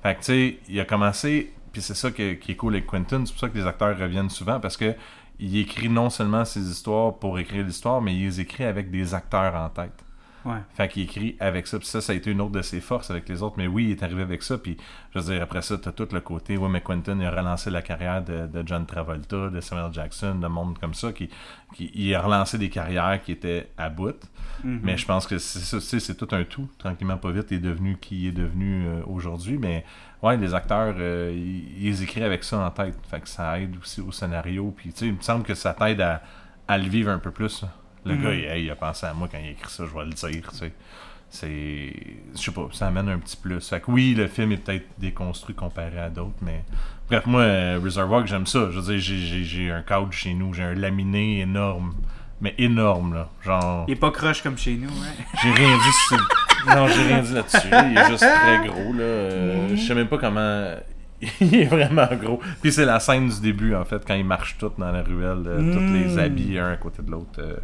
Fait que, tu sais, il a commencé, puis c'est ça que- qui est cool avec Quentin, c'est pour ça que les acteurs reviennent souvent, parce que il écrit non seulement ses histoires pour écrire l'histoire, mais il les écrit avec des acteurs en tête. Ouais. Fait qu'il écrit avec ça. Puis ça, ça a été une autre de ses forces avec les autres. Mais oui, il est arrivé avec ça. Puis je veux dire, après ça, t'as tout le côté. Ouais, mais Quentin, il a relancé la carrière de, de John Travolta, de Samuel Jackson, de monde comme ça. Qui, qui, il a relancé des carrières qui étaient à bout. Mhm. Mais je pense que c'est ça, c'est tout un tout. Tranquillement, pas vite, il est devenu qui il est devenu euh, aujourd'hui. Mais ouais, les acteurs, euh, ils, ils écrivent avec ça en tête. Fait que ça aide aussi au scénario. Puis tu sais, il me semble que ça t'aide à, à le vivre un peu plus. Le Mhm. gars, il, hey, il a pensé à moi quand il a écrit ça, je vais le dire. tu sais. C'est. Je sais pas, ça amène un petit plus. Fait que oui, le film est peut-être déconstruit comparé à d'autres, mais. Bref, moi, euh, Reservoir, j'aime ça. Je veux dire, j'ai- un couch chez nous, j'ai un laminé énorme. Mais énorme, là. Genre. Il est pas croche comme chez nous, hein? [LAUGHS] J'ai rien dit sur... Non, j'ai rien dit là-dessus. Il est juste très gros, là. Euh, Je sais même pas comment... [LAUGHS] Il est vraiment gros. Puis c'est la scène du début, en fait, quand ils marchent tous dans la ruelle, euh, tous Mm. les habits un à côté de l'autre. euh.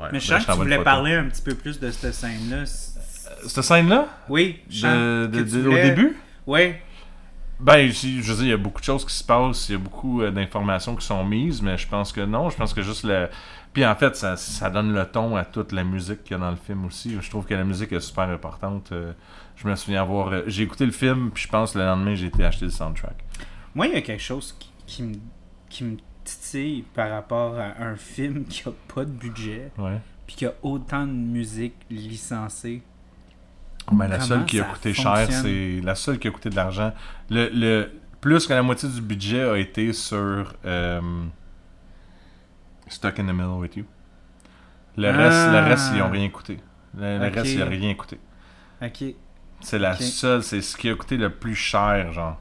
Ouais, Mais je sens que tu voulais photo. parler un petit peu plus de cette scène-là. C- Cette scène-là, Oui, de- que de- tu de- au voulais- début, Oui. ben, si- je veux dire, il y a beaucoup de choses qui se passent, il y a beaucoup euh, d'informations qui sont mises, mais je pense que non. Je pense que juste le... Puis en fait, ça, ça donne le ton à toute la musique qu'il y a dans le film aussi. Je trouve que la musique est super importante. Euh, Je me souviens avoir... euh, J'ai écouté le film, puis je pense le lendemain, j'ai été acheter le soundtrack. Moi, il y a quelque chose qui, qui me, qui me titille par rapport à un film qui a pas de budget, puis qui a autant de musique licencée. Ben, la Comment seule qui a coûté cher, c'est... La seule qui a coûté de l'argent. Le, le... Plus que la moitié du budget a été sur... euh, Stuck in the Middle with You. Le reste, le reste ils n'ont rien coûté. Le, reste, il n'a rien coûté. Ok. C'est la seule, c'est ce qui a coûté le plus cher, genre.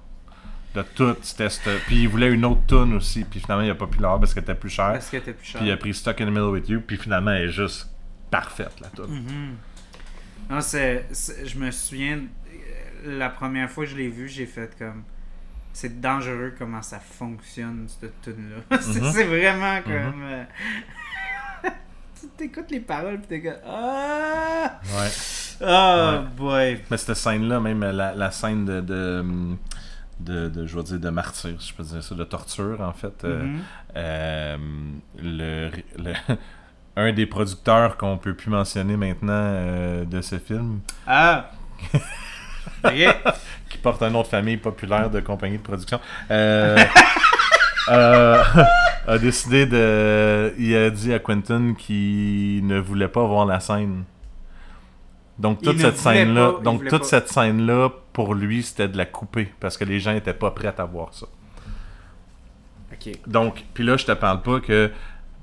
De tout, c'était cette- Puis il voulait une autre tune aussi, puis finalement il a pas pu l'avoir parce qu'elle était plus chère. Parce que t'es plus cher. Puis il a pris Stuck in the Middle with You, puis finalement elle est juste parfaite la tune. Mhm. Non, c'est, je me souviens, euh, la première fois que je l'ai vu, j'ai fait comme. C'est dangereux comment ça fonctionne, cette tune-là. [LAUGHS] c'est, Mhm. c'est vraiment comme. euh, [LAUGHS] tu t'écoutes les paroles, puis t'es comme. Ah! Ouais. Oh Ouais. boy! Mais cette scène-là, même la, la scène de, de, de, de, je vais dire, de martyr, je peux dire ça, de torture, en fait. euh, Mhm. euh, le, le- [LAUGHS] un des producteurs qu'on peut plus mentionner maintenant euh, de ce film, Ah! [LAUGHS] qui porte un nom de famille populaire de compagnie de production, euh, [LAUGHS] euh, a décidé de. Il a dit à Quentin qu'il ne voulait pas voir la scène. Donc toute cette pas, il donc toute pas. cette scène-là, pour lui, c'était de la couper parce que les gens étaient pas prêts à voir ça. Ok. Donc, puis là, je te parle pas que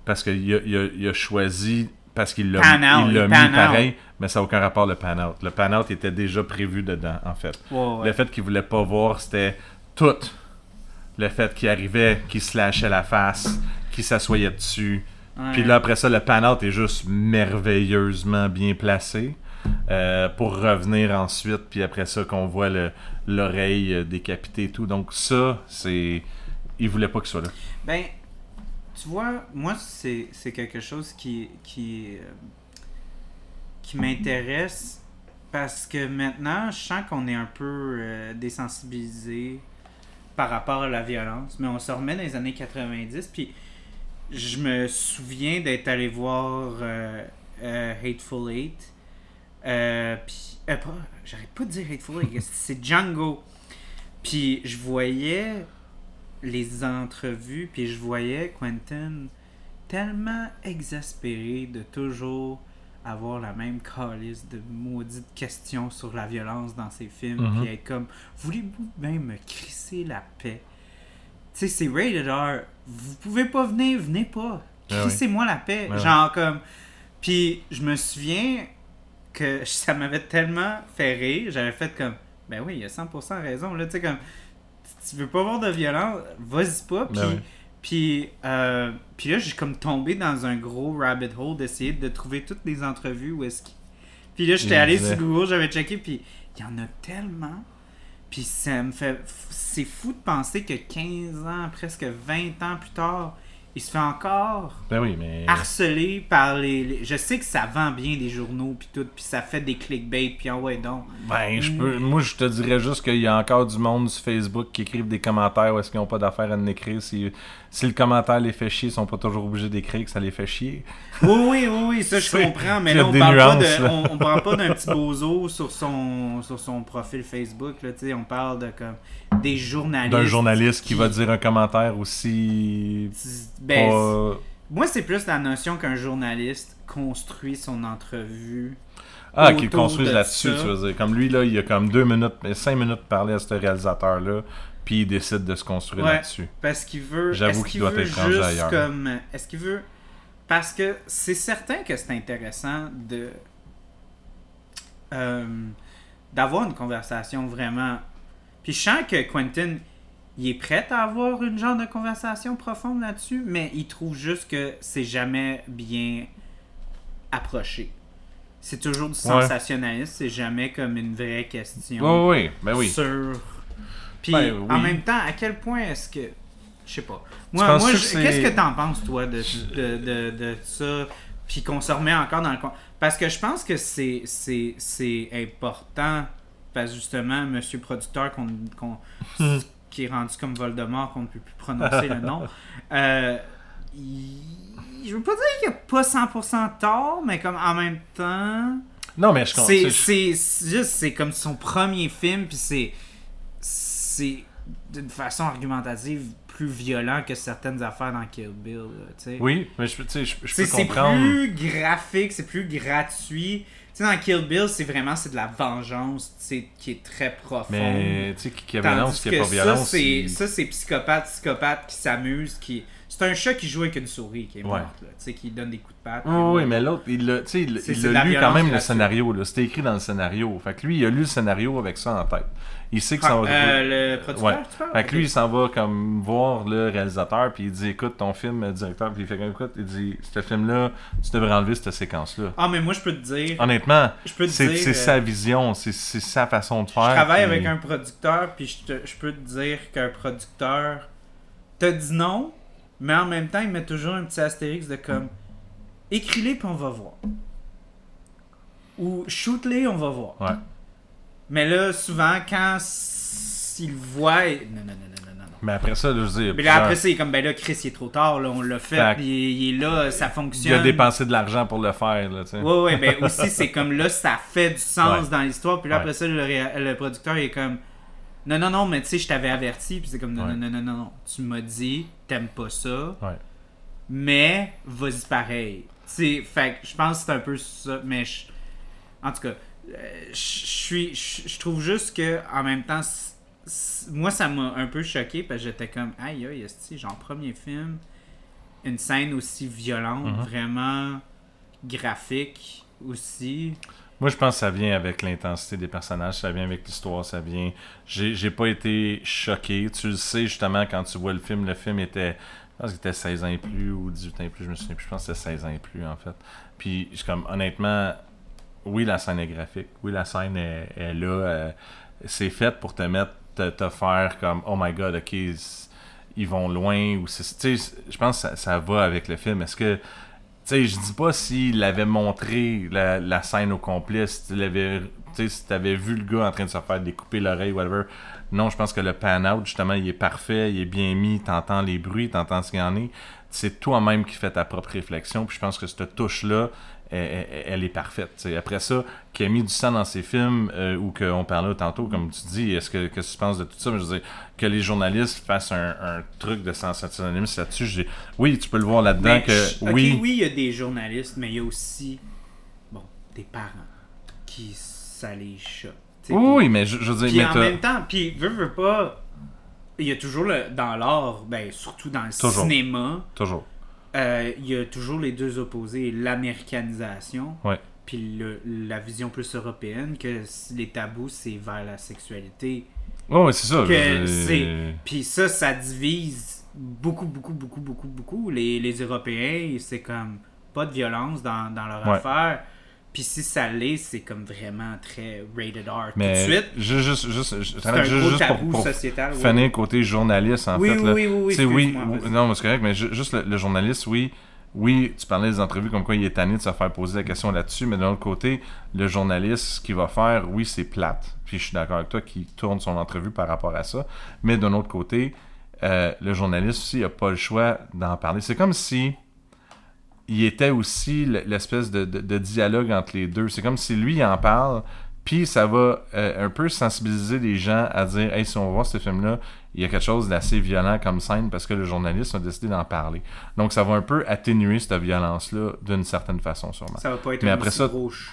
parce qu'il a, il a, il a choisi parce qu'il l'a Pan out, il mis pan out. pareil, mais ça n'a aucun rapport le pan out. Le pan out était déjà prévu dedans, en fait. Ouais. Le fait qu'il voulait pas voir, c'était tout. Le fait qu'il arrivait, qu'il se lâchait la face, qu'il s'assoyait dessus. Puis là, après ça, le pan-out est juste merveilleusement bien placé euh, pour revenir ensuite. Puis après ça, qu'on voit le- l'oreille euh, décapitée et tout. Donc ça, c'est... Il voulait pas qu'il soit là. Ben, tu vois, moi, c'est quelque chose qui, qui, euh, qui m'intéresse parce que maintenant, je sens qu'on est un peu désensibilisé par rapport à la violence, mais on se remet dans les années 90, puis je me souviens d'être allé voir Hateful Eight, euh, puis, euh, pas, j'arrête pas de dire Hateful Eight, c'est Django, puis je voyais les entrevues, puis je voyais Quentin tellement exaspéré de toujours avoir la même calice de maudites questions sur la violence dans ses films, Mhm. puis être comme voulez-vous même me crisser la paix? Tu sais, c'est rated R. Vous pouvez pas venir, venez pas. Ah. Crissez-moi la paix. Ouais, Genre comme. Puis je me souviens que [LAUGHS] ça m'avait tellement fait rire, j'avais fait comme ben oui, il a 100% raison là, tu sais comme tu veux pas voir de violence, vas-y pas. Puis, Ben oui. puis, euh, puis là, j'ai comme tombé dans un gros rabbit hole d'essayer de trouver toutes les entrevues où est-ce qu'il. Puis là, j'étais allé sur Google, j'avais checké, puis il y en a tellement. Puis ça me fait. C'est fou de penser que 15 ans, presque 20 ans plus tard, il se fait encore Ben oui, mais. harceler par les, les- Je sais que ça vend bien les journaux, puis tout, puis ça fait des clickbait, puis ah ouais, donc. Ben, je peux, moi, je te dirais juste qu'il y a encore du monde sur Facebook qui écrivent des commentaires où est-ce qu'ils n'ont pas d'affaire à en écrire. Si, si le commentaire les fait chier, ils sont pas toujours obligés d'écrire que ça les fait chier. Oui, oui, oui, oui, ça je [LAUGHS] comprends, mais là on parle, nuances, pas de, là. on, on parle pas d'un petit [LAUGHS] bozo sur son, sur son profil Facebook, là, on parle de comme des journalistes. D'un journaliste qui, qui- va dire un commentaire aussi. Ben, pas- Moi, c'est plus la notion qu'un journaliste construit son entrevue. Ah, qui autour construisent de là-dessus, tu veux dire. Comme lui, là, il a comme deux minutes, cinq minutes de parler à ce réalisateur-là, puis il décide de se construire Ouais. là-dessus. Parce qu'il veut. J'avoue qu'il doit veut être ailleurs. comme. Est-ce qu'il veut. Parce que c'est certain que c'est intéressant de. euh, d'avoir une conversation vraiment. Puis je sens que Quentin, il est prêt à avoir une genre de conversation profonde là-dessus, mais il trouve juste que c'est jamais bien approché. C'est toujours du sensationnalisme, c'est jamais comme une vraie question Oui, oui, ben oui. sur. Puis Ben, en même temps, à quel point est-ce que. Je sais pas. Moi, moi qu'est-ce que t'en penses, toi, de, de, de, de ça? Puis qu'on se remet encore dans le. Parce que je pense que c'est, important. Parce que justement, monsieur producteur, qu'on, qu'on- qui est rendu comme Voldemort, qu'on ne peut plus prononcer le nom, [LAUGHS] euh, il- je veux pas dire qu'il a pas 100% tort, mais comme en même temps. Non, mais je comprends. C'est juste, c'est comme son premier film, puis c'est, c'est d'une façon argumentative plus violent que certaines affaires dans Kill Bill, là, Oui, mais je, je, je C'est, peux c'est comprendre. plus graphique, c'est plus gratuit. Tu sais, dans Kill Bill, c'est vraiment c'est de la vengeance, qui est très profonde. Mais tu sais, a Tandis violence, a que pas violence. ça, c'est, ça, c'est psychopathe, psychopathe qui s'amuse, qui... C'est un chat qui joue avec une souris qui est Ouais. morte, là, tu sais, qui donne des coups de patte. Oui, oui, mais l'autre, il l'a il- C'est- il c'est lu quand même le scénario. là. C'était écrit dans le scénario. Fait que lui, il a lu le scénario avec ça en tête. Il sait que ça va. Euh, le producteur, Ouais. tu parles? Fait que lui, il s'en va comme voir le réalisateur, puis il dit Écoute ton film, euh, directeur, puis il fait comme écoute, il dit Ce film-là, tu devrais enlever cette séquence-là. Ah, mais moi, je peux te dire... Honnêtement, Je c'est euh, sa vision, c'est sa façon de Je faire. travaille puis- avec un producteur, puis je, te- je peux te dire qu'un producteur te dit non, mais en même temps, il met toujours un petit astérix de comme écris-les, puis on va voir. Ou shoot-les, on va voir. Ouais. Mais là, souvent, quand s'il voit. il- Non, non, non, non, non, non. Mais après ça, là, je veux dire. Mais là, après, plusieurs- c'est comme, ben là, Chris, il est trop tard, là, on l'a fait, Fait puis il, il est là, ça il fonctionne. a dépensé de l'argent pour le faire, là, tu sais. Ouais, ouais, mais aussi, c'est comme là, ça fait du sens Ouais. dans l'histoire. Puis là, Ouais. après ça, le, le producteur il est comme Non, non, non, mais tu sais, je t'avais averti. Puis c'est comme Non, Ouais. non, non, non, non, non. Tu m'as dit, t'aimes pas ça, Ouais. mais vas-y pareil. Tu sais, fait que je pense que c'est un peu ça. Mais je- en tout cas, je suis. Je trouve juste que en même temps, moi, ça m'a un peu choqué parce que j'étais comme Aïe, aïe, esti, genre, premier film, une scène aussi violente, Mhm. vraiment graphique aussi. Moi, je pense que ça vient avec l'intensité des personnages, ça vient avec l'histoire, ça vient. J'ai pas été choqué. Tu le sais, justement, quand tu vois le film, le film était. Je pense qu'il était 16 ans et plus ou 18 ans et plus, je me souviens plus. Je pense que c'était 16 ans et plus, en fait. Puis, je suis comme, honnêtement, oui, la scène est graphique. Oui, la scène est, là. euh, c'est fait pour te mettre, te, faire comme, oh my god, ok, ils, vont loin. Ou je pense que ça, ça va avec le film. Est-ce que. Tu sais, je dis pas s'il avait montré la, la scène au complet, si tu sais, si vu le gars en train de se faire découper l'oreille, whatever. Non, je pense que le pan-out, justement, il est parfait, il est bien mis, t'entends les bruits, t'entends ce qu'il y en est. C'est toi-même qui fais ta propre réflexion, puis je pense que cette touche-là, elle, est parfaite. Après ça, qui a mis du sang dans ses films, euh, ou qu'on parlait tantôt, comme tu dis, est-ce que, que tu penses de tout ça? Mais je veux dire, que les journalistes fassent un, un truc de sensationnalisme là-dessus, je dis, oui, tu peux le voir là-dedans Mais que je- ok, oui. oui, il y a des journalistes, mais il y a aussi bon, des parents qui ça les choque. Oui, mais je, je veux Puis dire, en mais t'as- même temps, puis veut, veut pas, il y a toujours le, dans l'art, ben surtout dans le Toujours. cinéma, Toujours. Euh, il y a toujours les deux opposés, l'américanisation, Ouais. puis le- la vision plus européenne, que les tabous c'est vers la sexualité. Ouais, c'est ça. Que c'est- Puis ça, ça divise beaucoup, beaucoup, beaucoup, beaucoup, beaucoup. Les, les Européens, c'est comme pas de violence dans, dans leur Ouais. affaire. Puis si ça l'est, c'est comme vraiment très rated R. Mais Tout de suite, juste, juste, juste, un juste- gros juste pour- tabou pour sociétal. oui. finir côté journaliste, en Oui, fait. oui, là. oui, oui, oui, oui, vas-y. non, mais c'est correct, mais ju- juste le, le journaliste, oui, oui, tu parlais des entrevues comme quoi il est tanné de se faire poser la question là-dessus, mais d'un autre côté, le journaliste, ce qu'il va faire, oui, c'est plate. Puis je suis d'accord avec toi qui tourne son entrevue par rapport à ça. Mais d'un autre côté, euh, le journaliste aussi n'a pas le choix d'en parler. C'est comme si il était aussi l'espèce de, de- de dialogue entre les deux. C'est comme si lui il en parle, puis ça va euh, un peu sensibiliser les gens à dire Hey, si on va voir ce film-là, il y a quelque chose d'assez violent comme scène parce que le journaliste a décidé d'en parler. Donc ça va un peu atténuer cette violence-là d'une certaine façon, sûrement. Ça va pas être Mais après ça.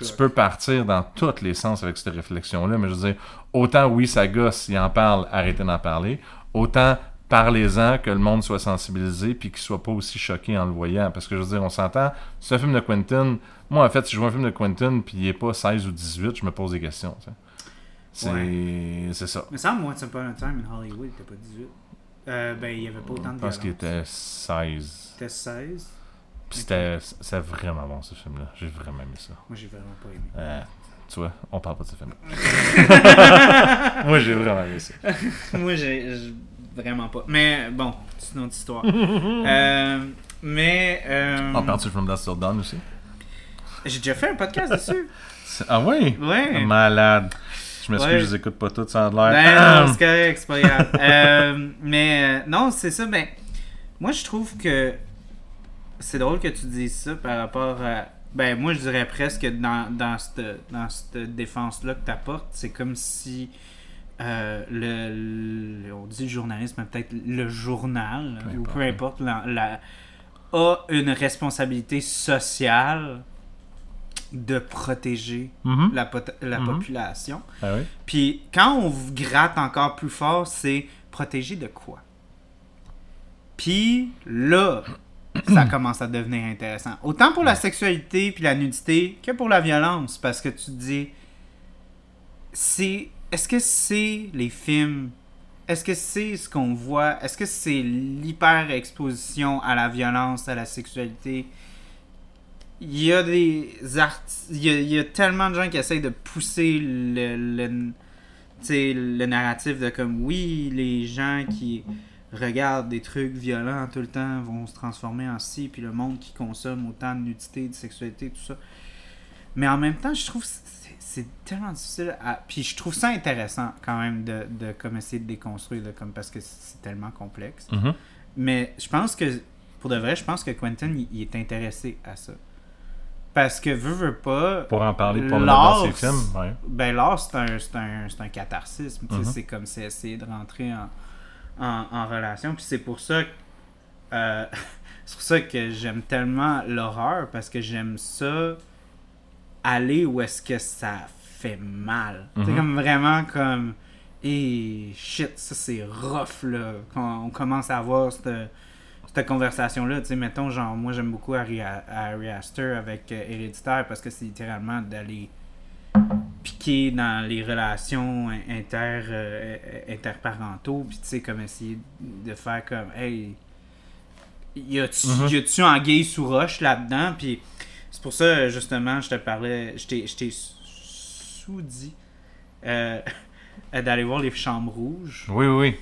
Tu peux partir dans tous les sens avec cette réflexion-là, mais je veux dire, autant oui, ça gosse, il en parle, arrêtez d'en parler, autant parlez-en, que le monde soit sensibilisé, puis qu'il soit pas aussi choqué en le voyant. Parce que je veux dire, on s'entend, c'est un film de Quentin. Moi, en fait, si je vois un film de Quentin, puis il est pas 16 ou 18, je me pose des questions. C'est ça. Mais ça, moi, Once Upon a Time in Hollywood, il pas 18. Euh, ben, il y avait pas autant de Je pense qu'il était 16. C'était 16. Puis c'était c'était vraiment bon, ce film-là. J'ai vraiment aimé ça. Moi, j'ai vraiment pas aimé. Euh, tu vois, on parle pas de ce film. [LAUGHS] Moi, j'ai vraiment aimé ça. [LAUGHS] Moi, j'ai vraiment pas. Mais bon, c'est une autre histoire. [LAUGHS] Euh, mais. euh, On parle du film Dust Till Dawn aussi? j'ai déjà fait un podcast dessus. Ah oui? Ouais. Malade. Je m'excuse, Ouais. je les écoute pas toutes, ça a l'air. Ben non, [CLEARS THROAT] c'est correct, c'est pas grave. Euh, mais euh, non, c'est ça. Mais moi, je trouve que c'est drôle que tu dises ça par rapport à. Ben, moi, je dirais presque dans, dans cette, dans cette défense-là que tu apportes, c'est comme si. Euh, le, le- on dit le journalisme, mais peut-être le journal, Peu ou importe, peu importe, la, la- a une responsabilité sociale de protéger la, pot- la Mhm. population. Oui? Puis quand on gratte encore plus fort, c'est protéger de quoi? Puis là, [CLEARS THROAT] ça commence à devenir intéressant. Autant pour la sexualité puis la nudité que pour la violence. Parce que tu te dis, c'est. Est-ce que c'est les films? Est-ce que c'est ce qu'on voit? Est-ce que c'est l'hyper-exposition à la violence, à la sexualité? Il y a des artistes. Il tellement de gens qui essayent de pousser le, le, le narratif de comme oui, les gens qui regardent des trucs violents tout le temps vont se transformer en ci, puis le monde qui consomme autant de nudité, de sexualité, tout ça. Mais en même temps, je trouve c'est tellement difficile à... Puis je trouve ça intéressant quand même de, de comme essayer de déconstruire, là, comme parce que c'est tellement complexe. Mhm. Mais je pense que, pour de vrai, je pense que Quentin, il, il est intéressé à ça. Parce que veut, veut pas. Pour en parler, pour ses films, ouais. Ben, l'art, c'est un, c'est un, c'est un catharsisme. sais, Mhm. C'est comme c'est essayer de rentrer en, en, en relation. Puis c'est pour ça que. euh, [LAUGHS] c'est pour ça que j'aime tellement l'horreur. Parce que j'aime ça aller où est-ce que ça fait mal. C'est Mhm. comme vraiment comme. Et shit, ça c'est rough là. Quand on commence à avoir cette, cette conversation-là, tu sais, mettons, genre, moi j'aime beaucoup Harry, Harry Astor avec euh, Héréditaire parce que c'est littéralement d'aller piquer dans les relations inter, euh, interparentaux, puis tu sais, comme essayer de faire comme, hey, y a-tu Mhm. y a-tu anguille sous roche là-dedans, puis c'est pour ça, justement, je te parlais, je t'ai- sous-dit [LAUGHS] euh, d'aller voir les chambres rouges. Oui, oui.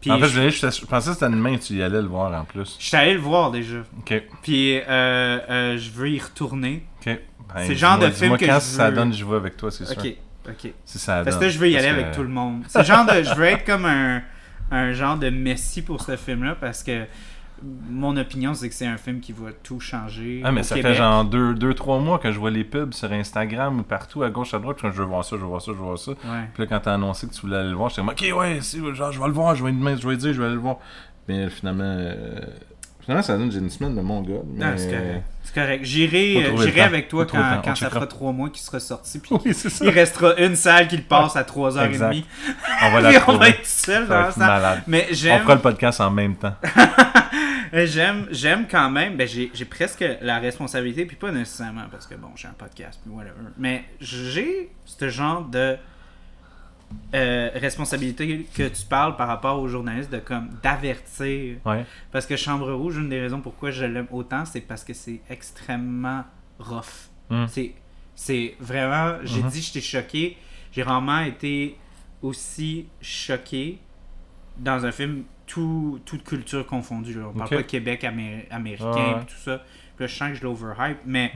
Puis en fait, je, je, je- je pensais que c'était demain que tu y allais le voir en plus. je suis allé le voir déjà. Ok. Puis euh, euh, je veux y retourner. Ok. Ben, C'est le genre de film que quand je ça veux- donne, je vais avec toi, c'est sûr. Ok, ok. Si ça Parce donne. que je veux y aller avec tout le monde. C'est genre de. Je veux être comme un, un genre de messie pour ce film-là parce que mon opinion, c'est que c'est un film qui va tout changer. Ah, mais au ça Québec. fait genre 2-3 deux, trois mois que je vois les pubs sur Instagram ou partout, à gauche, à droite. Quand je veux voir ça, je veux voir ça, je veux voir ça. Ouais. Puis là, quand t'as annoncé que tu voulais aller le voir, j'étais comme, ok, ouais, si, genre, je vais le voir, je vais, demain, je vais dire, je vais aller le voir. Mais finalement, euh, finalement ça donne une semaine de mon gars. Mais... Non, c'est correct. C'est correct. J'irai, avec toi Faut quand, On ça fera trois mois qu'il sera sorti. Puis Oui, c'est ça. il restera une salle qui le passe à 3h30. Exact. [LAUGHS] Puis On va on la va trouver. être seul dans va la salle. Mais On fera le podcast en même temps. [LAUGHS] J'aime, j'aime quand même, ben j'ai, j'ai presque la responsabilité, puis pas nécessairement parce que bon, j'ai un podcast, puis whatever. Mais j'ai ce genre de euh, responsabilité que tu parles par rapport aux journalistes, de comme d'avertir. Ouais. Parce que Chambre Rouge, une des raisons pourquoi je l'aime autant, c'est parce que c'est extrêmement rough. Hmm. C'est, C'est vraiment. J'ai Mhm. dit j'étais choqué. J'ai rarement été aussi choqué dans un film tout, toute culture confondue. là. On parle pas de Québec amé- américain pis tout ça. Puis là, je sens que je l'overhype. Mais,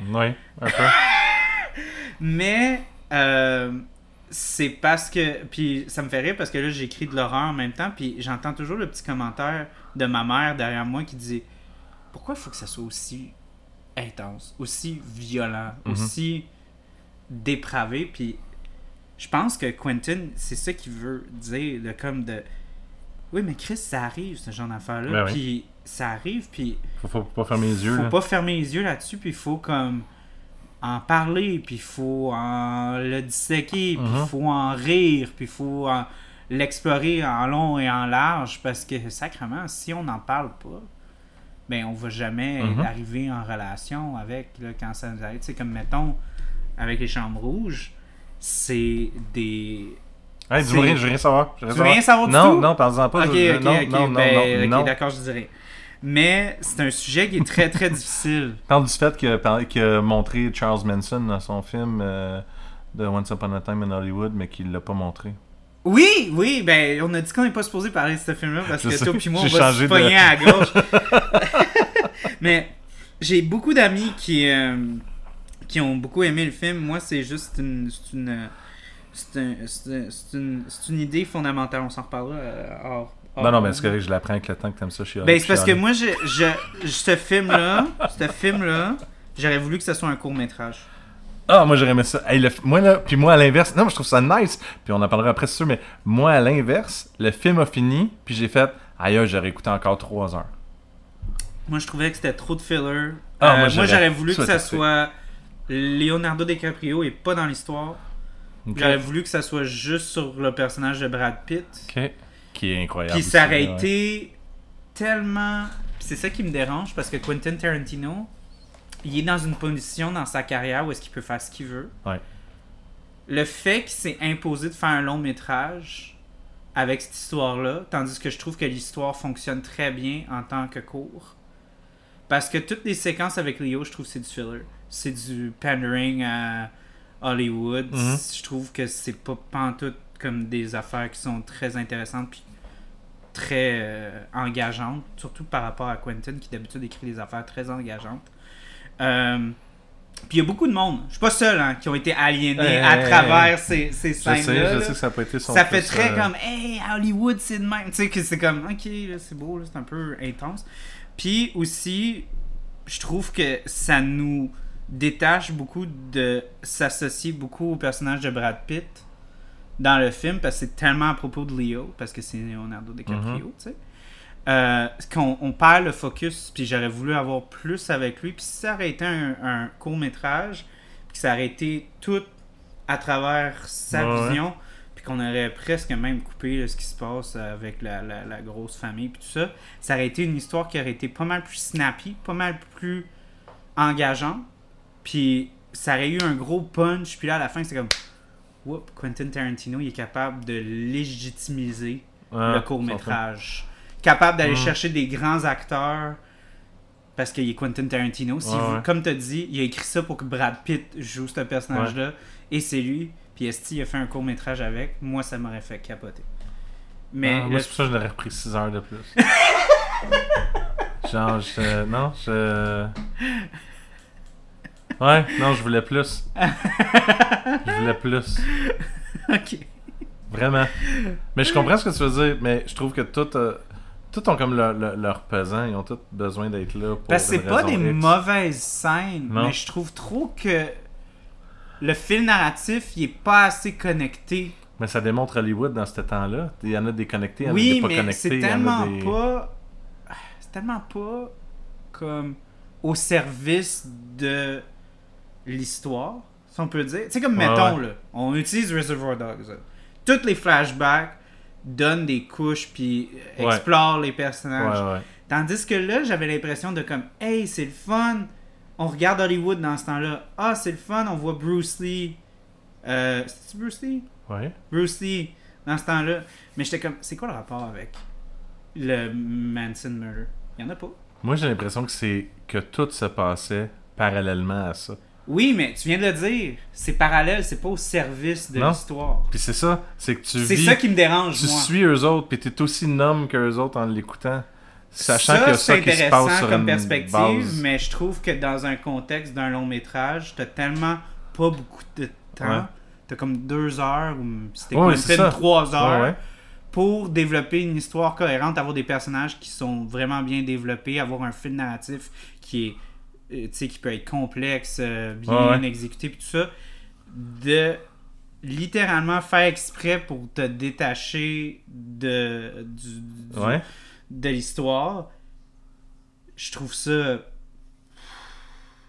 un peu. [LAUGHS] mais euh, c'est parce que. Puis ça me fait rire parce que là, j'écris de l'horreur en même temps. Puis j'entends toujours le petit commentaire de ma mère derrière moi qui dit Pourquoi il faut que ça soit aussi intense, aussi violent, Mhm. aussi dépravé? Puis je pense que Quentin, c'est ça qu'il veut dire, le comme de. Oui, mais Chris, ça arrive, ce genre d'affaire-là. Ben oui. Puis ça arrive, puis Faut, faut pas fermer les yeux. faut là. pas fermer les yeux là-dessus, puis il faut comme en parler, puis il faut en le disséquer, puis il Mhm. faut en rire, puis il faut en- l'explorer en long et en large, parce que sacrément, si on n'en parle pas, ben on va jamais Mhm. arriver en relation avec là, quand ça nous arrive. C'est comme mettons avec les chambres rouges, c'est des Hey, dis-moi c'est- rien, je veux rien savoir. Je veux Tu veux rien savoir du non, tout? Non, parle-en pas. Ok, je- ok, non, ok, non, ben, non, d'accord, je dirais. Mais c'est un sujet qui est très très difficile. [LAUGHS] Parle du fait que- a montré Charles Manson dans son film euh, de Once Upon a Time in Hollywood, mais qu'il l'a pas montré. Oui, oui, ben on a dit qu'on n'est pas supposé parler de ce film-là parce Je que sais, toi puis moi on va se de- pogner à gauche. [LAUGHS] [LAUGHS] Mais j'ai beaucoup d'amis qui euh, qui ont beaucoup aimé le film. Moi, c'est juste une c'est un- c'est un- c'est une, c'est une idée fondamentale. On s'en reparlera. euh, hors- hors- non, non, mais est-ce que je l'apprends avec le temps que t'aimes ça chez Ben c'est parce que moi, je, je, ce film-là, [LAUGHS] ce film-là, j'aurais voulu que ce soit un court métrage. Ah, moi j'aurais aimé ça. Hey, le f- moi là, puis moi à l'inverse, non, moi, je trouve ça nice. Puis on en parlera après, c'est sûr, mais moi à l'inverse, le film a fini, puis j'ai fait, aïe, j'aurais écouté encore 3 heures. Moi, je trouvais que c'était trop de filler. Ah, Euh, moi, moi, j'aurais voulu que ça soit Leonardo DiCaprio et pas dans l'histoire. J'aurais voulu que ça soit juste sur le personnage de Brad Pitt. Qui est incroyable. Puis ça aurait été tellement. C'est ça qui me dérange parce que Quentin Tarantino, il est dans une position dans sa carrière où est-ce qu'il peut faire ce qu'il veut. Ouais. Le fait qu'il s'est imposé de faire un long métrage avec cette histoire-là, tandis que je trouve que l'histoire fonctionne très bien en tant que court. Parce que toutes les séquences avec Leo, je trouve que c'est du filler. C'est du pandering à Hollywood. Mhm. Je trouve que c'est pas pantoute comme des affaires qui sont très intéressantes puis très euh, engageantes, surtout par rapport à Quentin qui d'habitude écrit des affaires très engageantes. Euh, puis il y a beaucoup de monde, je suis pas seul, hein, qui ont été aliénés Hey, à hey, travers ces, ces Je sais, scènes-là. je sais que ça son Ça fait très euh, comme Hey, Hollywood, c'est de même. Tu sais, que c'est comme Ok, là, c'est beau, là, c'est un peu intense. Puis aussi, je trouve que ça nous détache beaucoup de s'associer beaucoup au personnage de Brad Pitt dans le film parce que c'est tellement à propos de Leo, parce que c'est Leonardo DiCaprio, tu sais. Euh, qu'on on perd le focus, puis j'aurais voulu avoir plus avec lui. Puis si ça aurait été un, un court métrage, puis que ça aurait été tout à travers sa ouais. vision, puis qu'on aurait presque même coupé là, ce qui se passe avec la, la- la grosse famille, puis tout ça, ça aurait été une histoire qui aurait été pas mal plus snappy, pas mal plus engageante, puis ça aurait eu un gros punch, puis là à la fin c'est comme, whoop, Quentin Tarantino il est capable de légitimiser le court métrage. Capable d'aller chercher des grands acteurs parce qu'il est Quentin Tarantino. Si Ouais, vous- ouais. Comme tu as dit, il a écrit ça pour que Brad Pitt joue ce personnage-là et c'est lui. Puis Esti a fait un court métrage avec? Moi, ça m'aurait fait capoter. Mais le- moi, c'est pour ça que je l'aurais repris 6 heures de plus. [LAUGHS] Genre, je. Non, je. Ouais, non, je voulais plus. Je voulais plus. ok. Vraiment. Mais je comprends ce que tu veux dire, mais je trouve que tout. euh, tout ont comme leur, leur, leur pesant, ils ont tous besoin d'être là pour. Parce que c'est pas des X. mauvaises scènes, Non. mais je trouve trop que le fil narratif, il est pas assez connecté. Mais ça démontre Hollywood dans ce temps-là. Il y en a des connectés, il y en a Oui, des pas mais connectés. c'est tellement des- pas. C'est tellement pas comme au service de l'histoire, si on peut dire. Sais, comme Ouais, mettons, ouais. là, on utilise Reservoir Dogs. là. Toutes les flashbacks donnent des couches puis euh, Ouais. explorent les personnages. Tandis que là, j'avais l'impression de comme, hey, c'est le fun. On regarde Hollywood dans ce temps-là. Ah, c'est le fun. On voit Bruce Lee. Euh, c'est Bruce Lee? Ouais. Bruce Lee dans ce temps-là. Mais j'étais comme, c'est quoi le rapport avec le Manson murder? Il y en a pas. Moi, j'ai l'impression que c'est que tout se passait parallèlement à ça. Oui, mais tu viens de le dire. C'est parallèle, c'est pas au service de l'histoire. Puis c'est ça, c'est que tu C'est ça qui me dérange, tu moi. suis eux autres, puis t'es aussi nom qu'eux autres en l'écoutant. Sachant ça, qu'il y a c'est ça qui se intéressant passe sur comme une perspective, base. mais je trouve que dans un contexte d'un long métrage, t'as tellement pas beaucoup de temps. Ouais. T'as comme deux heures ou c'était Ouais, film, ça. trois heures Ouais, pour développer une histoire cohérente, avoir des personnages qui sont vraiment bien développés, avoir un fil narratif qui est sais qui peut être complexe, euh, bien Ouais, ouais. exécuté puis tout ça de littéralement faire exprès pour te détacher de du, du- Ouais. de l'histoire, je trouve ça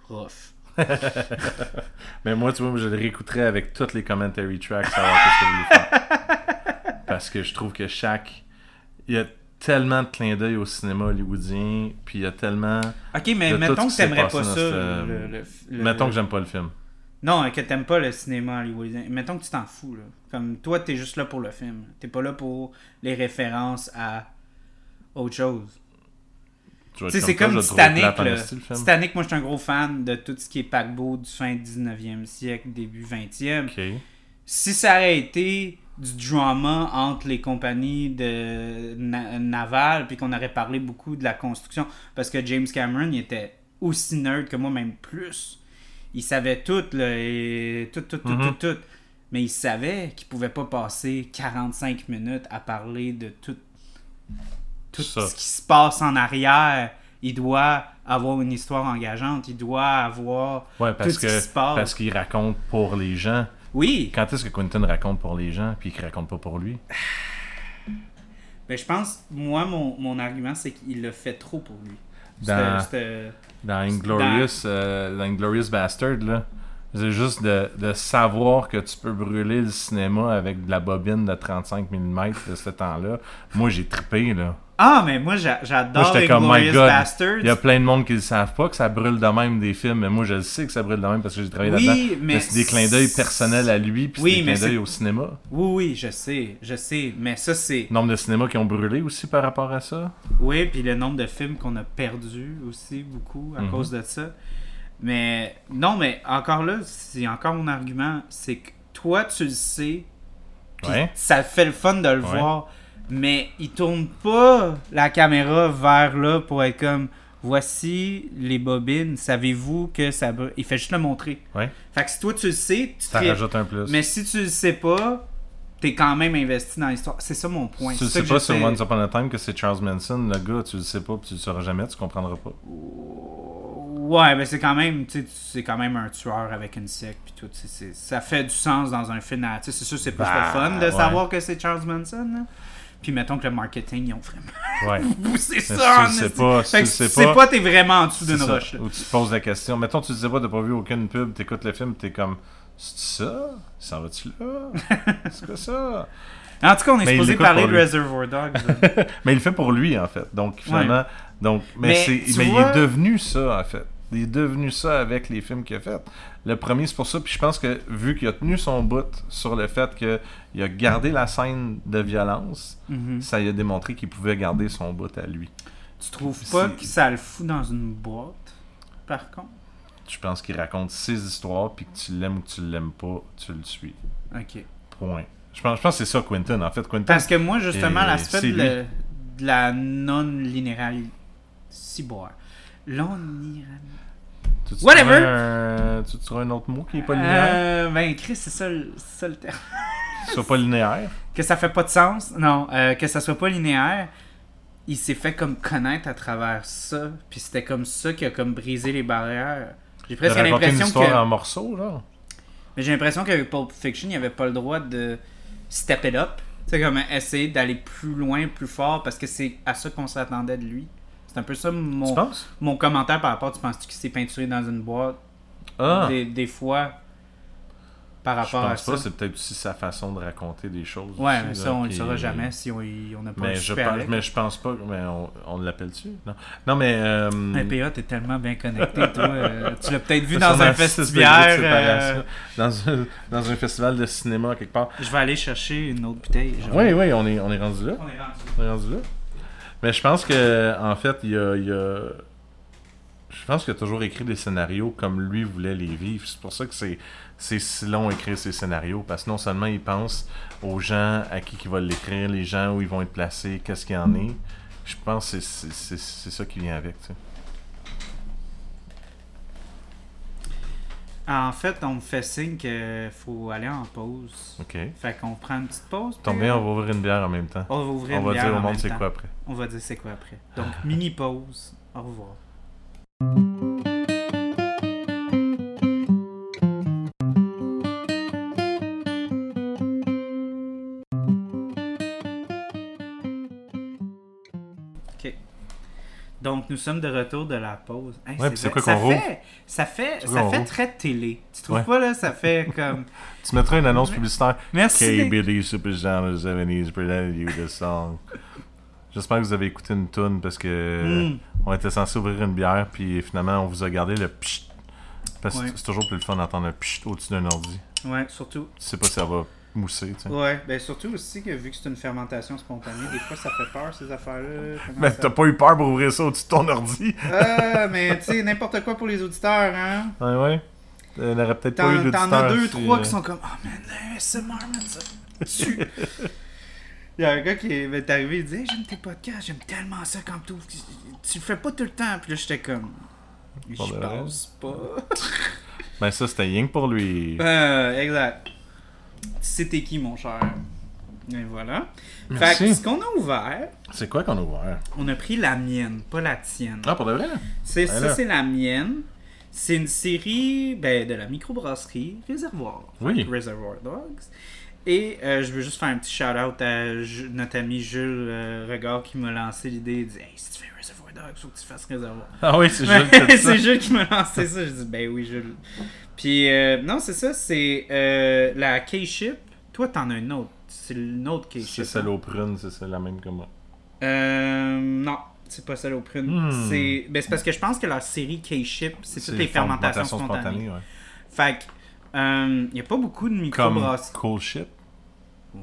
rough. [LAUGHS] Mais moi, tu vois, je le réécouterais avec toutes les commentary tracks, savoir ce que je voulais faire. [LAUGHS] Parce que je trouve que chaque. Il y a tellement de clins d'œil au cinéma hollywoodien, puis il y a tellement. Ok, mais mettons que t'aimerais pas ça. ce- le- le- le- Mettons que j'aime pas le film. Non, que t'aimes pas le cinéma hollywoodien. Mettons que tu t'en fous. Là. Comme toi, t'es juste là pour le film. T'es pas là pour les références à autre chose. Tu sais, c'est comme Titanic. Titanic, moi, je suis un gros fan de tout ce qui est paquebot du fin 19e siècle, début 20e. Ok. si ça aurait été du drama entre les compagnies de na- navales, puis qu'on aurait parlé beaucoup de la construction, parce que James Cameron, il était aussi nerd que moi, même plus. Il savait tout, là, et tout, tout, tout, Mhm. tout, tout. Mais il savait qu'il pouvait pas passer 45 minutes à parler de tout, tout Ça. ce qui se passe en arrière. Il doit avoir une histoire engageante. Il doit avoir Ouais, tout parce ce qui se passe. parce qu'il raconte pour les gens. Oui, Quand est-ce que Quentin raconte pour les gens, puis qu'il raconte pas pour lui? [SIGHS] Ben, je pense, moi, mon, mon argument, c'est qu'il l'a fait trop pour lui. Dans- Dans Inglorious, euh, dans Inglorious Bastard, là, c'est juste de, de savoir que tu peux brûler le cinéma avec de la bobine de 35 mm de ce temps-là. Moi, j'ai trippé, là. Ah, mais moi, j'a- j'adore j'étais comme, my God, Bastards. Il y a plein de monde qui ne savent pas que ça brûle de même des films, mais moi, je le sais que ça brûle de même parce que j'ai travaillé Oui, là-dedans. mais c'est des clins d'œil personnels à lui, puis Oui, des clins d'œil au cinéma. Oui, oui, je sais, je sais. Mais ça, c'est... Nombre de cinémas qui ont brûlé aussi par rapport à ça? Oui, puis le nombre de films qu'on a perdu aussi, beaucoup, à Mhm. cause de ça. Mais non, mais encore là, c'est encore mon argument, c'est que toi, tu le sais, Ouais. ça fait le fun de le Ouais. voir, mais il tourne pas la caméra vers là pour être comme voici les bobines, savez-vous que ça brûle? Il fait juste le montrer. Ouais. Fait que si toi tu le sais, tu Ça rajoute un plus. Mais si tu le sais pas, t'es quand même investi dans l'histoire. C'est ça mon point. tu le sais pas sur Once Upon a Time que c'est Charles Manson, le gars, tu le sais pas, puis tu le sauras jamais, tu comprendras pas. Ouais, mais c'est quand même, c'est quand même un tueur avec une sec puis tout. Ça fait du sens dans un film. C'est sûr, c'est plus Bah, le fun de ouais. savoir que c'est Charles Manson. là. Puis mettons que le marketing, ils ont vraiment Ouais. [LAUGHS] poussé ça. si tu sais pas, si tu sais pas, pas, t'es vraiment en dessous d'une roche. là. Ou tu te poses la question. Mettons, tu ne sais pas, t'as pas vu aucune pub, t'écoutes le film, t'es comme, c'est ça? Ça va-tu là? C'est quoi ça? En tout cas, on est Mais supposé parler de. Reservoir Dogs. [LAUGHS] Mais il le fait pour lui, en fait. Donc, finalement, donc, mais, Mais vois- il est devenu ça, en fait. Il est devenu ça avec les films qu'il a fait. Le premier, c'est pour ça. Puis je pense que, vu qu'il a tenu son bout sur le fait qu'il a gardé la scène de violence, Mhm. ça lui a démontré qu'il pouvait garder son bout à lui. Tu trouves pas que ça le fout dans une boîte, par contre? Je pense qu'il raconte ses histoires, puis que tu l'aimes ou que tu l'aimes pas, tu le suis. Ok. Point. Je pense, je pense que c'est ça, Quentin. En fait, Quentin. Parce que moi, justement, l'aspect de, la non-linéarité. Ciboire. Tu, tu Whatever. un- tu trouves un autre mot qui est pas linéaire? Euh, ben, Chris, c'est ça, ça le terme. Soit pas linéaire? [LAUGHS] Que ça fait pas de sens? Non, euh, que ça soit pas linéaire. Il s'est fait comme connaître à travers ça. Puis c'était comme ça qui a comme brisé les barrières. J'ai presque l'impression histoire que. en morceaux, genre? Mais j'ai l'impression qu'avec Pulp Fiction, il n'y avait pas le droit de step it up. C'est comme essayer d'aller plus loin, plus fort, parce que c'est à ça qu'on s'attendait de lui. C'est un peu ça Tu mon, penses? mon commentaire par rapport. Tu penses-tu qu'il s'est peinturé dans une boîte? Ah des, des fois par Je rapport à pense ça? pas, c'est peut-être aussi sa façon de raconter des choses. Ouais, aussi, mais là, ça, on le qui- saura jamais si on n'a pas Mais le je, super pense, avec. mais je pense pas. Mais on, on l'appelle-tu? Non, non mais. Euh, Mais PA, t'es tellement bien connecté, toi. euh, tu l'as peut-être vu dans un festival. euh, Dans, un, dans un festival de cinéma quelque part. Je vais aller chercher une autre bouteille. genre. Oui, oui, on est, on est rendu là. On est rendu. On est rendu là. Mais je pense que en fait, il y a. Je pense qu'il a toujours écrit des scénarios comme lui voulait les vivre. C'est pour ça que c'est, si long écrire ces scénarios. Parce que non seulement il pense aux gens à qui il va l'écrire, les gens où ils vont être placés, qu'est-ce qu'il y en est. Je pense que c'est, c'est ça qui vient avec. Tu sais. En fait, on me fait signe qu'il faut aller en pause. OK. Fait qu'on prend une petite pause. Tombe puis bien, on va ouvrir une bière en même temps. on va ouvrir On une va bière dire au monde c'est quoi après. On va dire c'est quoi après. Donc, mini pause. Au revoir. Donc, nous sommes de retour de la pause. Hey, Ouais, c'est quoi ça qu'on fait, ça fait, ça fait très télé. Tu trouves Ouais. pas, là? Ça fait comme... [LAUGHS] Tu mettras une annonce publicitaire. Merci. d'être- KBD Superstar of the 70s presented you this song. J'espère que vous avez écouté une tune parce que Mm. on était censé ouvrir une bière puis finalement on vous a gardé le pchit. Parce que Ouais. c'est toujours plus le fun d'entendre un pchit au-dessus d'un ordi. Ouais, surtout. Tu sais pas si ça va mousser, tu sais. Ouais, ben surtout aussi que vu que c'est une fermentation spontanée, des fois ça fait peur ces affaires-là. Mais ça- t'as pas eu peur pour ouvrir ça au-dessus de ton ordi? Ah, mais tu sais, n'importe quoi pour les auditeurs, hein. Ouais, ouais. On aurait peut-être pas eu T'en as deux, si, trois euh, qui sont comme Oh man, ASMR, man, ça tue. Il y a un gars qui est arrivé, il dit Hey, J'aime tes podcasts, j'aime tellement ça quand tu Tu le fais pas tout le temps. Puis là, j'étais comme Je pense pas. Ben ça, c'était rien que pour lui. Euh, exact. C'était qui, mon cher? Et voilà. Fait Merci. que ce qu'on a ouvert, C'est quoi qu'on a ouvert? on a pris la mienne, pas la tienne. Ah, pour de vrai? C'est, Ben ça, c'est la mienne. C'est une série ben, de la microbrasserie Réservoir. Oui. Fait Reservoir Dogs. Et euh, je veux juste faire un petit shout-out à notre ami Jules euh, Regard qui m'a lancé l'idée. Il dit Hey, si tu fais Reservoir Dogs, faut que tu fasses Réservoir. Ah oui, c'est Jules [LAUGHS] Jules qui m'a lancé ça. Je dis Ben oui, Jules. Puis, euh, non, c'est ça. C'est euh, la K-Ship. Toi, t'en as une autre. C'est une autre K-Ship. C'est celle aux prunes, c'est celle la même que moi. Euh, non, c'est pas celle aux prunes. Hmm. C'est ben, c'est parce que je pense que la série K-Ship, c'est toutes les fermentations fermentations spontanées. ouais. Fait que, il n'y a pas beaucoup de Comme microbrasseries. Cool Ship. Oh.